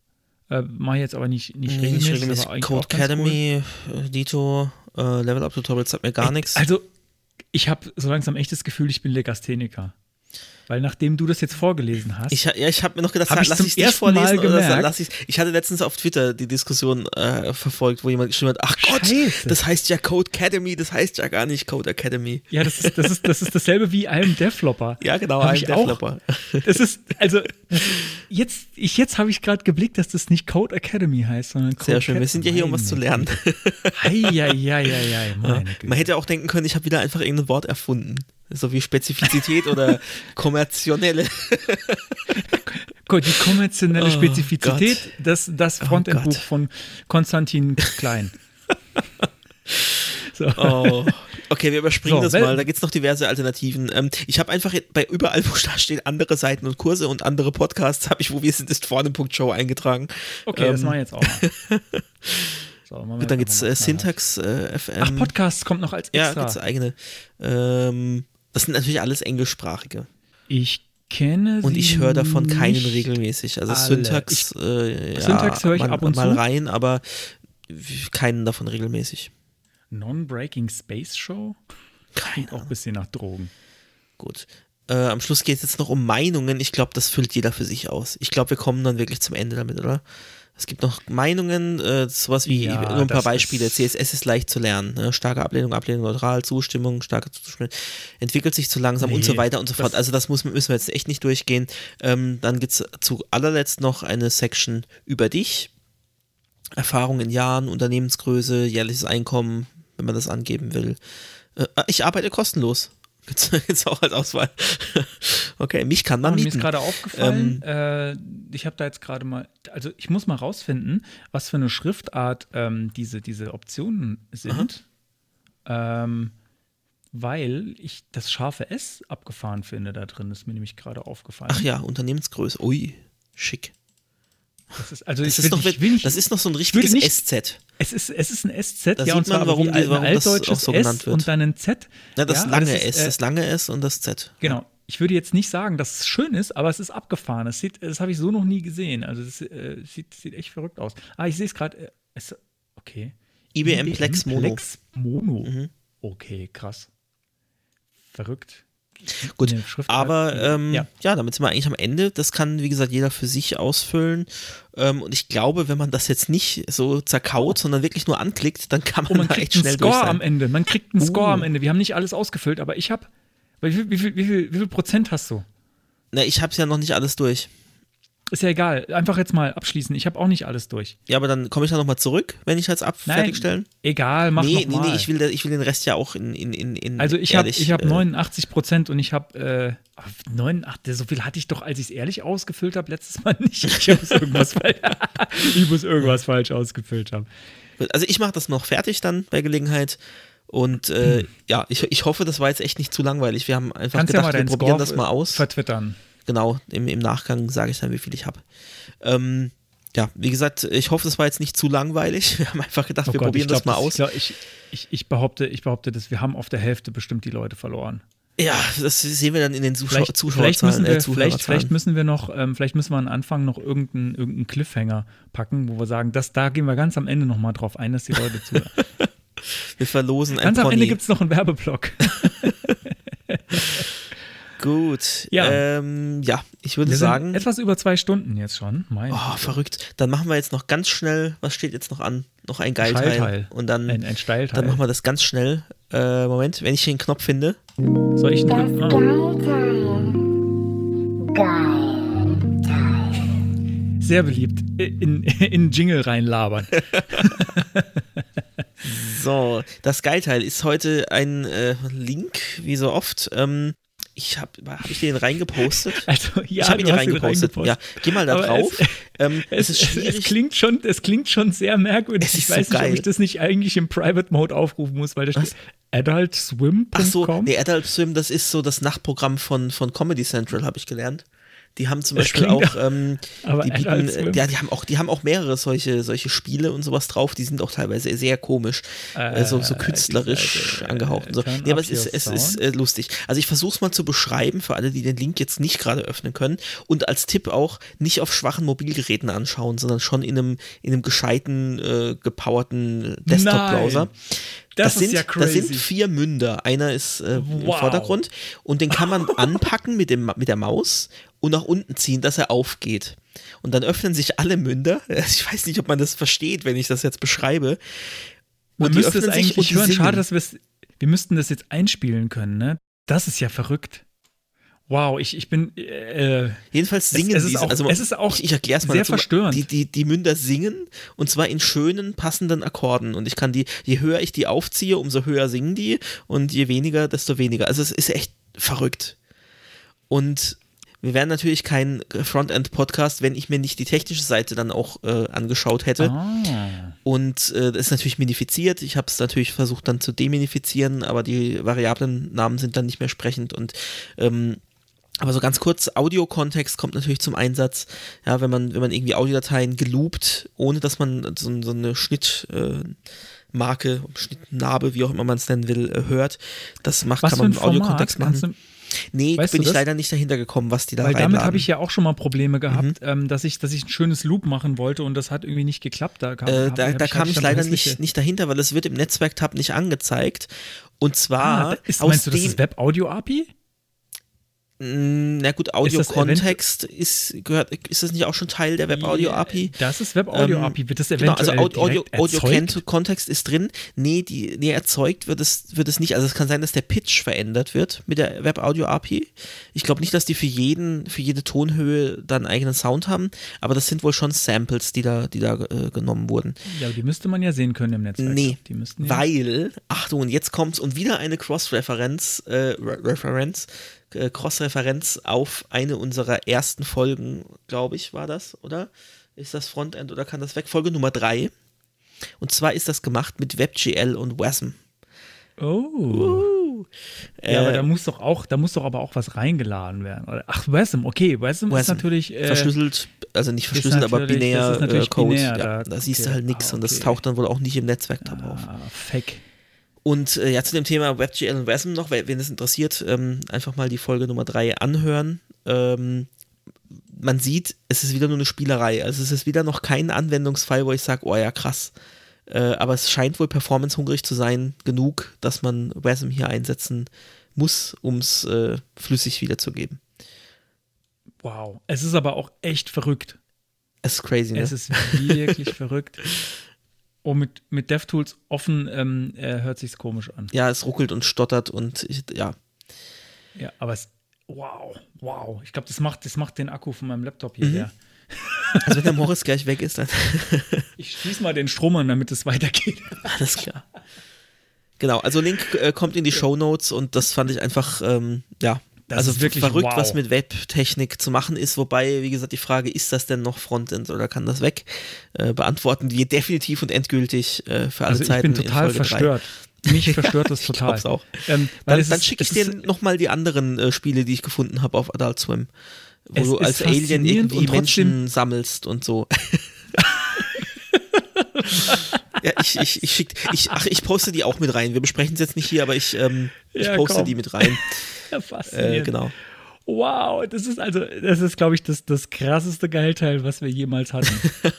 Äh, Mache jetzt aber nicht, nicht Nee, regelmäßig. regelmäßig. aber Code ganz cool. Academy, äh, Dito, äh, Level Up Tutorials sagt mir gar nichts. Also, ich habe so langsam echt das Gefühl, ich bin Legastheniker. Weil nachdem du das jetzt vorgelesen hast, Ich, ja, ich habe mir noch gedacht, Hab ich lass ich dich Mal vorlesen oder gemerkt. lass ich Ich hatte letztens auf Twitter die Diskussion äh, verfolgt, wo jemand geschrieben hat, ach Gott, Scheiße. das heißt ja Code Academy, das heißt ja gar nicht Code Academy. ja, das ist, das ist, das ist dasselbe wie einem Devlopper. Ja, genau, Hab ein ich auch. Developer. Das ist, also, jetzt, ich, jetzt habe ich gerade geblickt, dass das nicht Code Academy heißt, sondern Code Sehr schön, wir sind ja hier, um was zu lernen. Eieieiei, Güte. Man hätte auch denken können, ich habe wieder einfach irgendein Wort erfunden. So wie Spezifizität oder kommerzielle. Gut, die kommerzielle Oh Spezifizität, Gott. das, das Oh Frontendbuch Gott. von Konstantin Klein. so. Oh. Okay, wir überspringen So, das mal. Da gibt es noch diverse Alternativen. Ähm, ich habe einfach bei überall, wo da steht, andere Seiten und Kurse und andere Podcasts, habe ich, wo wir sind, ist vorne.show eingetragen. Okay, das Ähm, mache ich jetzt auch mal. So, Und dann gibt es äh, Syntax äh, FM. Ach, Podcasts kommt noch als Ja, extra. gibt es eigene. Ähm, das sind natürlich alles englischsprachige. Ich kenne Und ich höre davon keinen regelmäßig. Also alle. Syntax, äh, ja, Syntax höre ich mal, ab und mal zu. rein, aber keinen davon regelmäßig. Non-Breaking Space Show? Klingt auch ein bisschen nach Drogen. Gut. Äh, am Schluss geht es jetzt noch um Meinungen. Ich glaube, das füllt jeder für sich aus. Ich glaube, wir kommen dann wirklich zum Ende damit, oder? Es gibt noch Meinungen, äh, sowas wie Ja, nur ein paar Beispiele. CSS ist leicht zu lernen. Ne? Starke Ablehnung, Ablehnung neutral, Zustimmung, starke Zustimmung, entwickelt sich zu langsam und so Nee, weiter und so fort. Also das muss, müssen wir jetzt echt nicht durchgehen. Ähm, dann gibt es zu allerletzt noch eine Section über dich. Erfahrung in Jahren, Unternehmensgröße, jährliches Einkommen, wenn man das angeben will. Äh, ich arbeite kostenlos. Gibt's jetzt auch als Auswahl. okay, mich kann man Und mir mieten. ist gerade aufgefallen, äh, ich habe da jetzt gerade mal, also ich muss mal rausfinden, was für eine Schriftart ähm, diese, diese Optionen sind. Ähm, weil ich das scharfe S abgefahren finde da drin, ist mir nämlich gerade aufgefallen. Ach ja, Unternehmensgröße. Ui, schick. Das ist, also Das ich ist, will, noch, ich will nicht, das ist noch so ein richtiges nicht- SZ. es ist, es ist ein SZ, Da ja, und sieht man, warum ein warum das auch altdeutsches so genannt S wird. und dann ein Z. Ja, das ja, lange ist, S, äh, das lange S und das Z. Genau. Ich würde jetzt nicht sagen, dass es schön ist, aber es ist abgefahren. Das, sieht, das habe ich so noch nie gesehen. Also es äh, sieht, sieht echt verrückt aus. Ah, ich sehe es gerade. Äh, okay. IBM Plex Mono. Plex Mono. Mhm. Okay, krass. Verrückt. Gut, aber ähm, ja. ja. damit sind wir eigentlich am Ende. Das kann, wie gesagt, jeder für sich ausfüllen. Ähm, und ich glaube, wenn man das jetzt nicht so zerkaut, sondern wirklich nur anklickt, dann kann man, Oh, man da echt einen schnell durch Score sein. am Ende. Man kriegt einen Score Uh. am Ende. Wir haben nicht alles ausgefüllt, aber ich habe. Wie viel, wie, wie, wie viel Prozent hast du? Na, ich habe es ja noch nicht alles durch. Ist ja egal. Einfach jetzt mal abschließen. Ich habe auch nicht alles durch. Ja, aber dann komme ich da nochmal zurück, wenn ich jetzt ab Nein, fertigstellen. Egal, mach Nee, noch nee, mal. nee, ich will, ich will den Rest ja auch in, in, in, in Also ich habe hab äh, 89 Prozent und ich habe äh, 89, so viel hatte ich doch, als ich es ehrlich ausgefüllt habe, letztes Mal nicht. Ich muss irgendwas, falsch, ich muss irgendwas falsch ausgefüllt haben. Also ich mache das noch fertig dann bei Gelegenheit. Und äh, Hm. ja, ich, ich hoffe, das war jetzt echt nicht zu langweilig. Wir haben einfach Kannst ja gedacht, mal wir probieren Score das mal aus. vertwittern. Genau, im, im Nachgang sage ich dann, wie viel ich habe. Ähm, ja, wie gesagt, ich hoffe, das war jetzt nicht zu langweilig. Wir haben einfach gedacht, wir Oh Gott, probieren glaub, das mal Ich, aus. glaub, ich, ich, ich, behaupte, ich behaupte, dass wir haben auf der Hälfte bestimmt die Leute verloren. Ja, das sehen wir dann in den Zuschau Vielleicht, Zuschauerzahlen. vielleicht, müssen äh, wir, vielleicht, Zuhörerzahlen. vielleicht müssen wir noch, ähm, vielleicht müssen wir am Anfang noch irgendeinen irgendeinen Cliffhanger packen, wo wir sagen, das, da gehen wir ganz am Ende nochmal drauf ein, dass die Leute zuhören. wir verlosen ein ganz am Ende Pony. gibt es noch einen Werbeblock. Gut. Ja. Ähm, ja, ich würde Wir sind sagen. etwas über zwei Stunden jetzt schon. Mein Oh, verrückt. Dann machen wir jetzt noch ganz schnell, was steht jetzt noch an? Noch ein Geilteil. Schallteil. Und dann, ein, ein Steilteil. dann machen wir das ganz schnell. Äh, Moment, wenn ich den Knopf finde. Soll ich einen Das? Ah, Geilteil. sehr beliebt. In, in Jingle reinlabern. So, das Geilteil ist heute ein äh, Link, wie so oft. Ähm, ich habe hab ich den reingepostet? Also, ja, ich habe ihn ihn reingepostet. Ja, geh mal da Aber drauf. es- ähm, Es, es ist schwierig. Es, klingt schon, es klingt schon sehr merkwürdig. Es ist ich so weiß nicht, geil. ob ich das nicht eigentlich im Private Mode aufrufen muss, weil da steht adultswim.com. Ach so, nee, Adult Swim, das ist so das Nachtprogramm von, von Comedy Central, habe ich gelernt. Die haben zum Das Beispiel auch, ähm, die bieten, äh, ja, die haben auch, die haben auch mehrere solche, solche Spiele und sowas drauf. Die sind auch teilweise sehr komisch, äh, so, so Äh, künstlerisch die Seite, angehaucht und so. Nee, aber es ist, es ist äh, lustig. Also ich versuche es mal zu beschreiben für alle, die den Link jetzt nicht gerade öffnen können. Und als Tipp auch nicht auf schwachen Mobilgeräten anschauen, sondern schon in einem, in einem gescheiten, äh, gepowerten Desktop-Browser. Das ist sind, ja Das sind vier Münder. Einer ist äh, im Wow. Vordergrund und den kann man anpacken mit, dem, mit der Maus und nach unten ziehen, dass er aufgeht. Und dann öffnen sich alle Münder. Ich weiß nicht, ob man das versteht, wenn ich das jetzt beschreibe. Man Und die müsste es eigentlich hören. singen. Schade, dass wir es. Wir müssten das jetzt einspielen können, ne? Das ist ja verrückt. Wow, ich, ich bin. Äh, Jedenfalls singen es auch- also es ist auch ich, ich erkläre es mal. sehr dazu. verstörend. Die, die, die Münder singen und zwar in schönen, passenden Akkorden. Und ich kann die, je höher ich die aufziehe, umso höher singen die und je weniger, desto weniger. Also es ist echt verrückt. Und wir wären natürlich kein Frontend-Podcast, wenn ich mir nicht die technische Seite dann auch äh, angeschaut hätte. ah. Und äh, das ist natürlich minifiziert. Ich habe es natürlich versucht dann zu deminifizieren, aber die Variablen-Namen sind dann nicht mehr sprechend. Und ähm, aber so ganz kurz, Audiokontext kommt natürlich zum Einsatz. Ja, wenn man, wenn man irgendwie Audiodateien geloopt, ohne dass man so, so eine Schnittmarke, äh, Schnittnarbe, wie auch immer man es nennen will, äh, hört. Das macht, Was kann man im? Audiokontext machen. Nee, weißt bin ich leider nicht dahinter gekommen, was die da Weil damit habe ich ja auch schon mal Probleme gehabt, mhm. ähm, dass, ich, dass ich ein schönes Loop machen wollte und das hat irgendwie nicht geklappt. Da kam, äh, da, hab, da kam ich leider nicht, nicht dahinter, weil es wird im Netzwerk-Tab nicht angezeigt. Und zwar ah, ist, aus meinst du, das ist Web-Audio-API? Mm, na gut, Audio-Kontext ist, ist, gehört, ist das nicht auch schon Teil der Web-Audio-API? Das ist Web-Audio-API, ähm, wird das eventuell Genau, also Audio-Kontext Audio ist drin. Nee, die, nee, erzeugt wird es, wird es nicht. Also es kann sein, dass der Pitch verändert wird mit der Web-Audio-API. Ich glaube nicht, dass die für jeden, für jede Tonhöhe dann einen eigenen Sound haben, aber das sind wohl schon Samples, die da, die da äh, genommen wurden. Ja, aber die müsste man ja sehen können im Netzwerk. Nee, die müssten ja weil, Achtung, und jetzt kommt's und wieder eine Cross-Referenz, äh, Referenz, äh, Cross-Referenz auf eine unserer ersten Folgen, glaube ich, war das, oder? Ist das Frontend oder kann das weg? Folge Nummer 3. Und zwar ist das gemacht mit WebGL und WASM. Oh. Uh. Ja, äh, aber da muss doch auch, da muss doch aber auch was reingeladen werden. Ach, WASM, okay, WASM, WASM ist natürlich äh, verschlüsselt, also nicht verschlüsselt, aber binär äh, Code. Binär, ja, da, da, siehst du halt nichts ah, okay. und das taucht dann wohl auch nicht im Netzwerktab ah, auf. Fake. Und äh, ja, zu dem Thema WebGL und WASM noch, wenn es interessiert, ähm, einfach mal die Folge Nummer 3 anhören. Ähm, man sieht, es ist wieder nur eine Spielerei. Also es ist wieder noch kein Anwendungsfall, wo ich sage, oh ja, krass. Äh, aber es scheint wohl performancehungrig zu sein, genug, dass man WASM hier einsetzen muss, um es äh, flüssig wiederzugeben. Wow. Es ist aber auch echt verrückt. Es ist crazy, ne? Es ist wirklich verrückt. Oh, mit, mit DevTools offen ähm, äh, hört sich's komisch an. Ja, es ruckelt und stottert und ich, ja. Ja, aber es, wow, wow. Ich glaube, das macht, das macht den Akku von meinem Laptop hier mhm. leer. Also wenn der Morris gleich weg ist, dann. ich schließe mal den Strom an, damit es weitergeht. Alles klar. Genau, also Link äh, kommt in die Show Notes und das fand ich einfach, ähm, ja, das also wirklich verrückt, wow. was mit Webtechnik zu machen ist. Wobei, wie gesagt, die Frage, ist das denn noch Frontend oder kann das weg? Äh, beantworten wir definitiv und endgültig äh, für alle also Zeiten. Ich bin total verstört. Mich verstört das total. ich auch. Ähm, dann, dann schicke ich dir nochmal die anderen äh, Spiele, die ich gefunden habe auf Adult Swim. Wo du als Alien irgendwie Menschen sammelst und so. ja, ich, ich, ich, schick, ich, ach, ich poste die auch mit rein. Wir besprechen es jetzt nicht hier, aber ich, ähm, ich ja, poste komm. die mit rein. Ja, faszinierend. Äh, genau. Wow, das ist also, das ist, glaube ich, das, das krasseste Geilteil, was wir jemals hatten.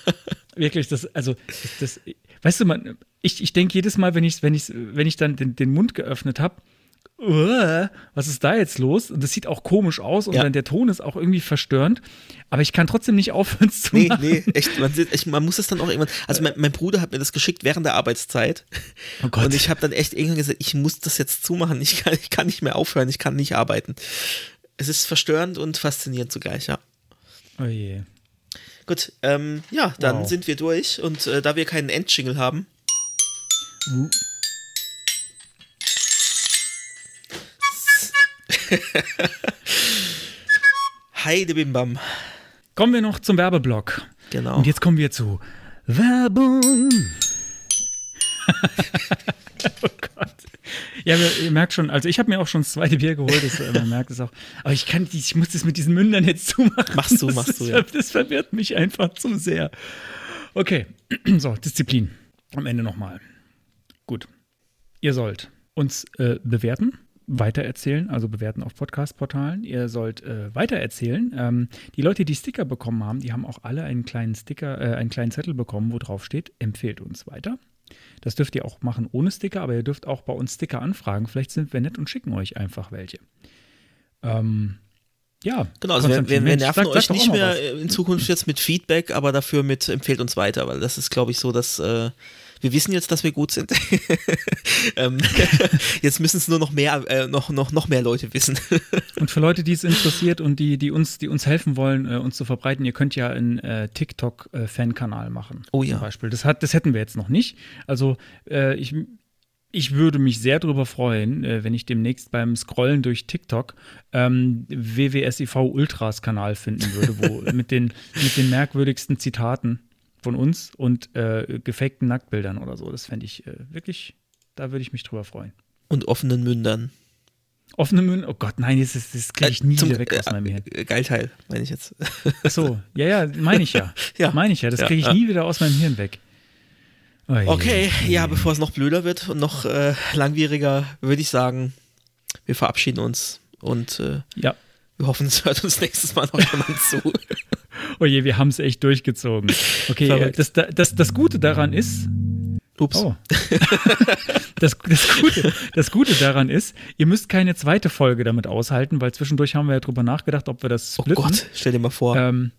Wirklich, das, also, das, weißt du, man, ich, ich denke jedes Mal, wenn ich, wenn ich, wenn ich dann den, den Mund geöffnet habe, was ist da jetzt los? Und das sieht auch komisch aus und ja. dann der Ton ist auch irgendwie verstörend. Aber ich kann trotzdem nicht aufhören zu nee, machen. Nee, echt man, echt, man, muss es dann auch irgendwann. Also mein, mein, Bruder hat mir das geschickt während der Arbeitszeit. Oh Gott. Und ich habe dann echt irgendwann gesagt, ich muss das jetzt zumachen. Ich kann, ich kann nicht mehr aufhören, ich kann nicht arbeiten. Es ist verstörend und faszinierend zugleich, ja. Oh je. Gut, ähm, ja, dann wow. sind wir durch. Und äh, da wir keinen Endjingle haben. Uh. Heide Bim Bam. Kommen wir noch zum Werbeblock. Genau. Und jetzt kommen wir zu Werbung. oh Gott. Ja, ihr merkt schon, also ich habe mir auch schon das zweite Bier geholt, das, äh, man merkt es auch. Aber ich kann, ich muss das mit diesen Mündern jetzt zumachen. Machst du, machst du, ja. Das verwirrt mich einfach zu sehr. Okay, so, Disziplin. Am Ende nochmal. Gut. Ihr sollt uns äh, bewerten weitererzählen, also bewerten auf Podcast-Portalen. Ihr sollt äh, weitererzählen. Ähm, die Leute, die Sticker bekommen haben, die haben auch alle einen kleinen Sticker, äh, einen kleinen Zettel bekommen, wo drauf steht, empfehlt uns weiter. Das dürft ihr auch machen ohne Sticker, aber ihr dürft auch bei uns Sticker anfragen. Vielleicht sind wir nett und schicken euch einfach welche. Ähm, ja, genau. Also wir, wir, nerven sag, euch nicht mehr in Zukunft jetzt mit Feedback, aber dafür mit empfehlt uns weiter, weil das ist, glaube ich, so, dass äh, wir wissen jetzt, dass wir gut sind. ähm, jetzt müssen es nur noch mehr, äh, noch, noch, noch mehr Leute wissen. und für Leute, die es interessiert und die, die, uns, die uns helfen wollen, äh, uns zu verbreiten, ihr könnt ja einen äh, TikTok-Fankanal machen. Oh ja. Zum Beispiel. Das, hat, das hätten wir jetzt noch nicht. Also äh, ich ich würde mich sehr darüber freuen, äh, wenn ich demnächst beim Scrollen durch TikTok ähm, WWSIV Ultras Kanal finden würde, wo mit den, mit den merkwürdigsten Zitaten von uns und äh, gefakten Nacktbildern oder so. Das fände ich äh, wirklich, da würde ich mich drüber freuen. Und offenen Mündern. Offene Münder? Oh Gott, nein, das, das kriege ich nie äh, zum, wieder weg aus meinem Hirn. Äh, Geilteil, meine ich jetzt. Ach so, ja, ja, meine ich ja. ja. Meine ich ja, das kriege ich ja. nie wieder aus meinem Hirn weg. Oh, okay, je. ja, bevor es noch blöder wird und noch äh, langwieriger, würde ich sagen, wir verabschieden uns Und äh, ja. Wir hoffen, es hört uns nächstes Mal noch jemand zu. oh je, wir haben es echt durchgezogen. Okay, das, das, das Gute daran ist, Ups. Oh. das, das, Gute, das Gute daran ist, ihr müsst keine zweite Folge damit aushalten, weil zwischendurch haben wir ja drüber nachgedacht, ob wir das oh splitten. Oh Gott, stell dir mal vor. Ähm,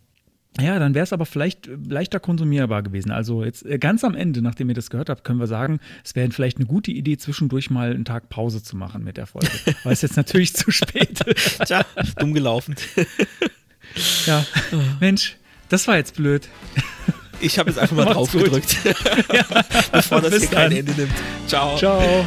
ja, dann wäre es aber vielleicht leichter konsumierbar gewesen. Also jetzt äh, ganz am Ende, nachdem ihr das gehört habt, können wir sagen, es wäre vielleicht eine gute Idee, zwischendurch mal einen Tag Pause zu machen mit der Folge. Weil es jetzt natürlich zu spät. Tja, dumm gelaufen. ja, Mensch, das war jetzt blöd. Ich habe jetzt einfach mal drauf gedrückt, ja, bevor das hier kein Ende nimmt. Ciao. Ciao.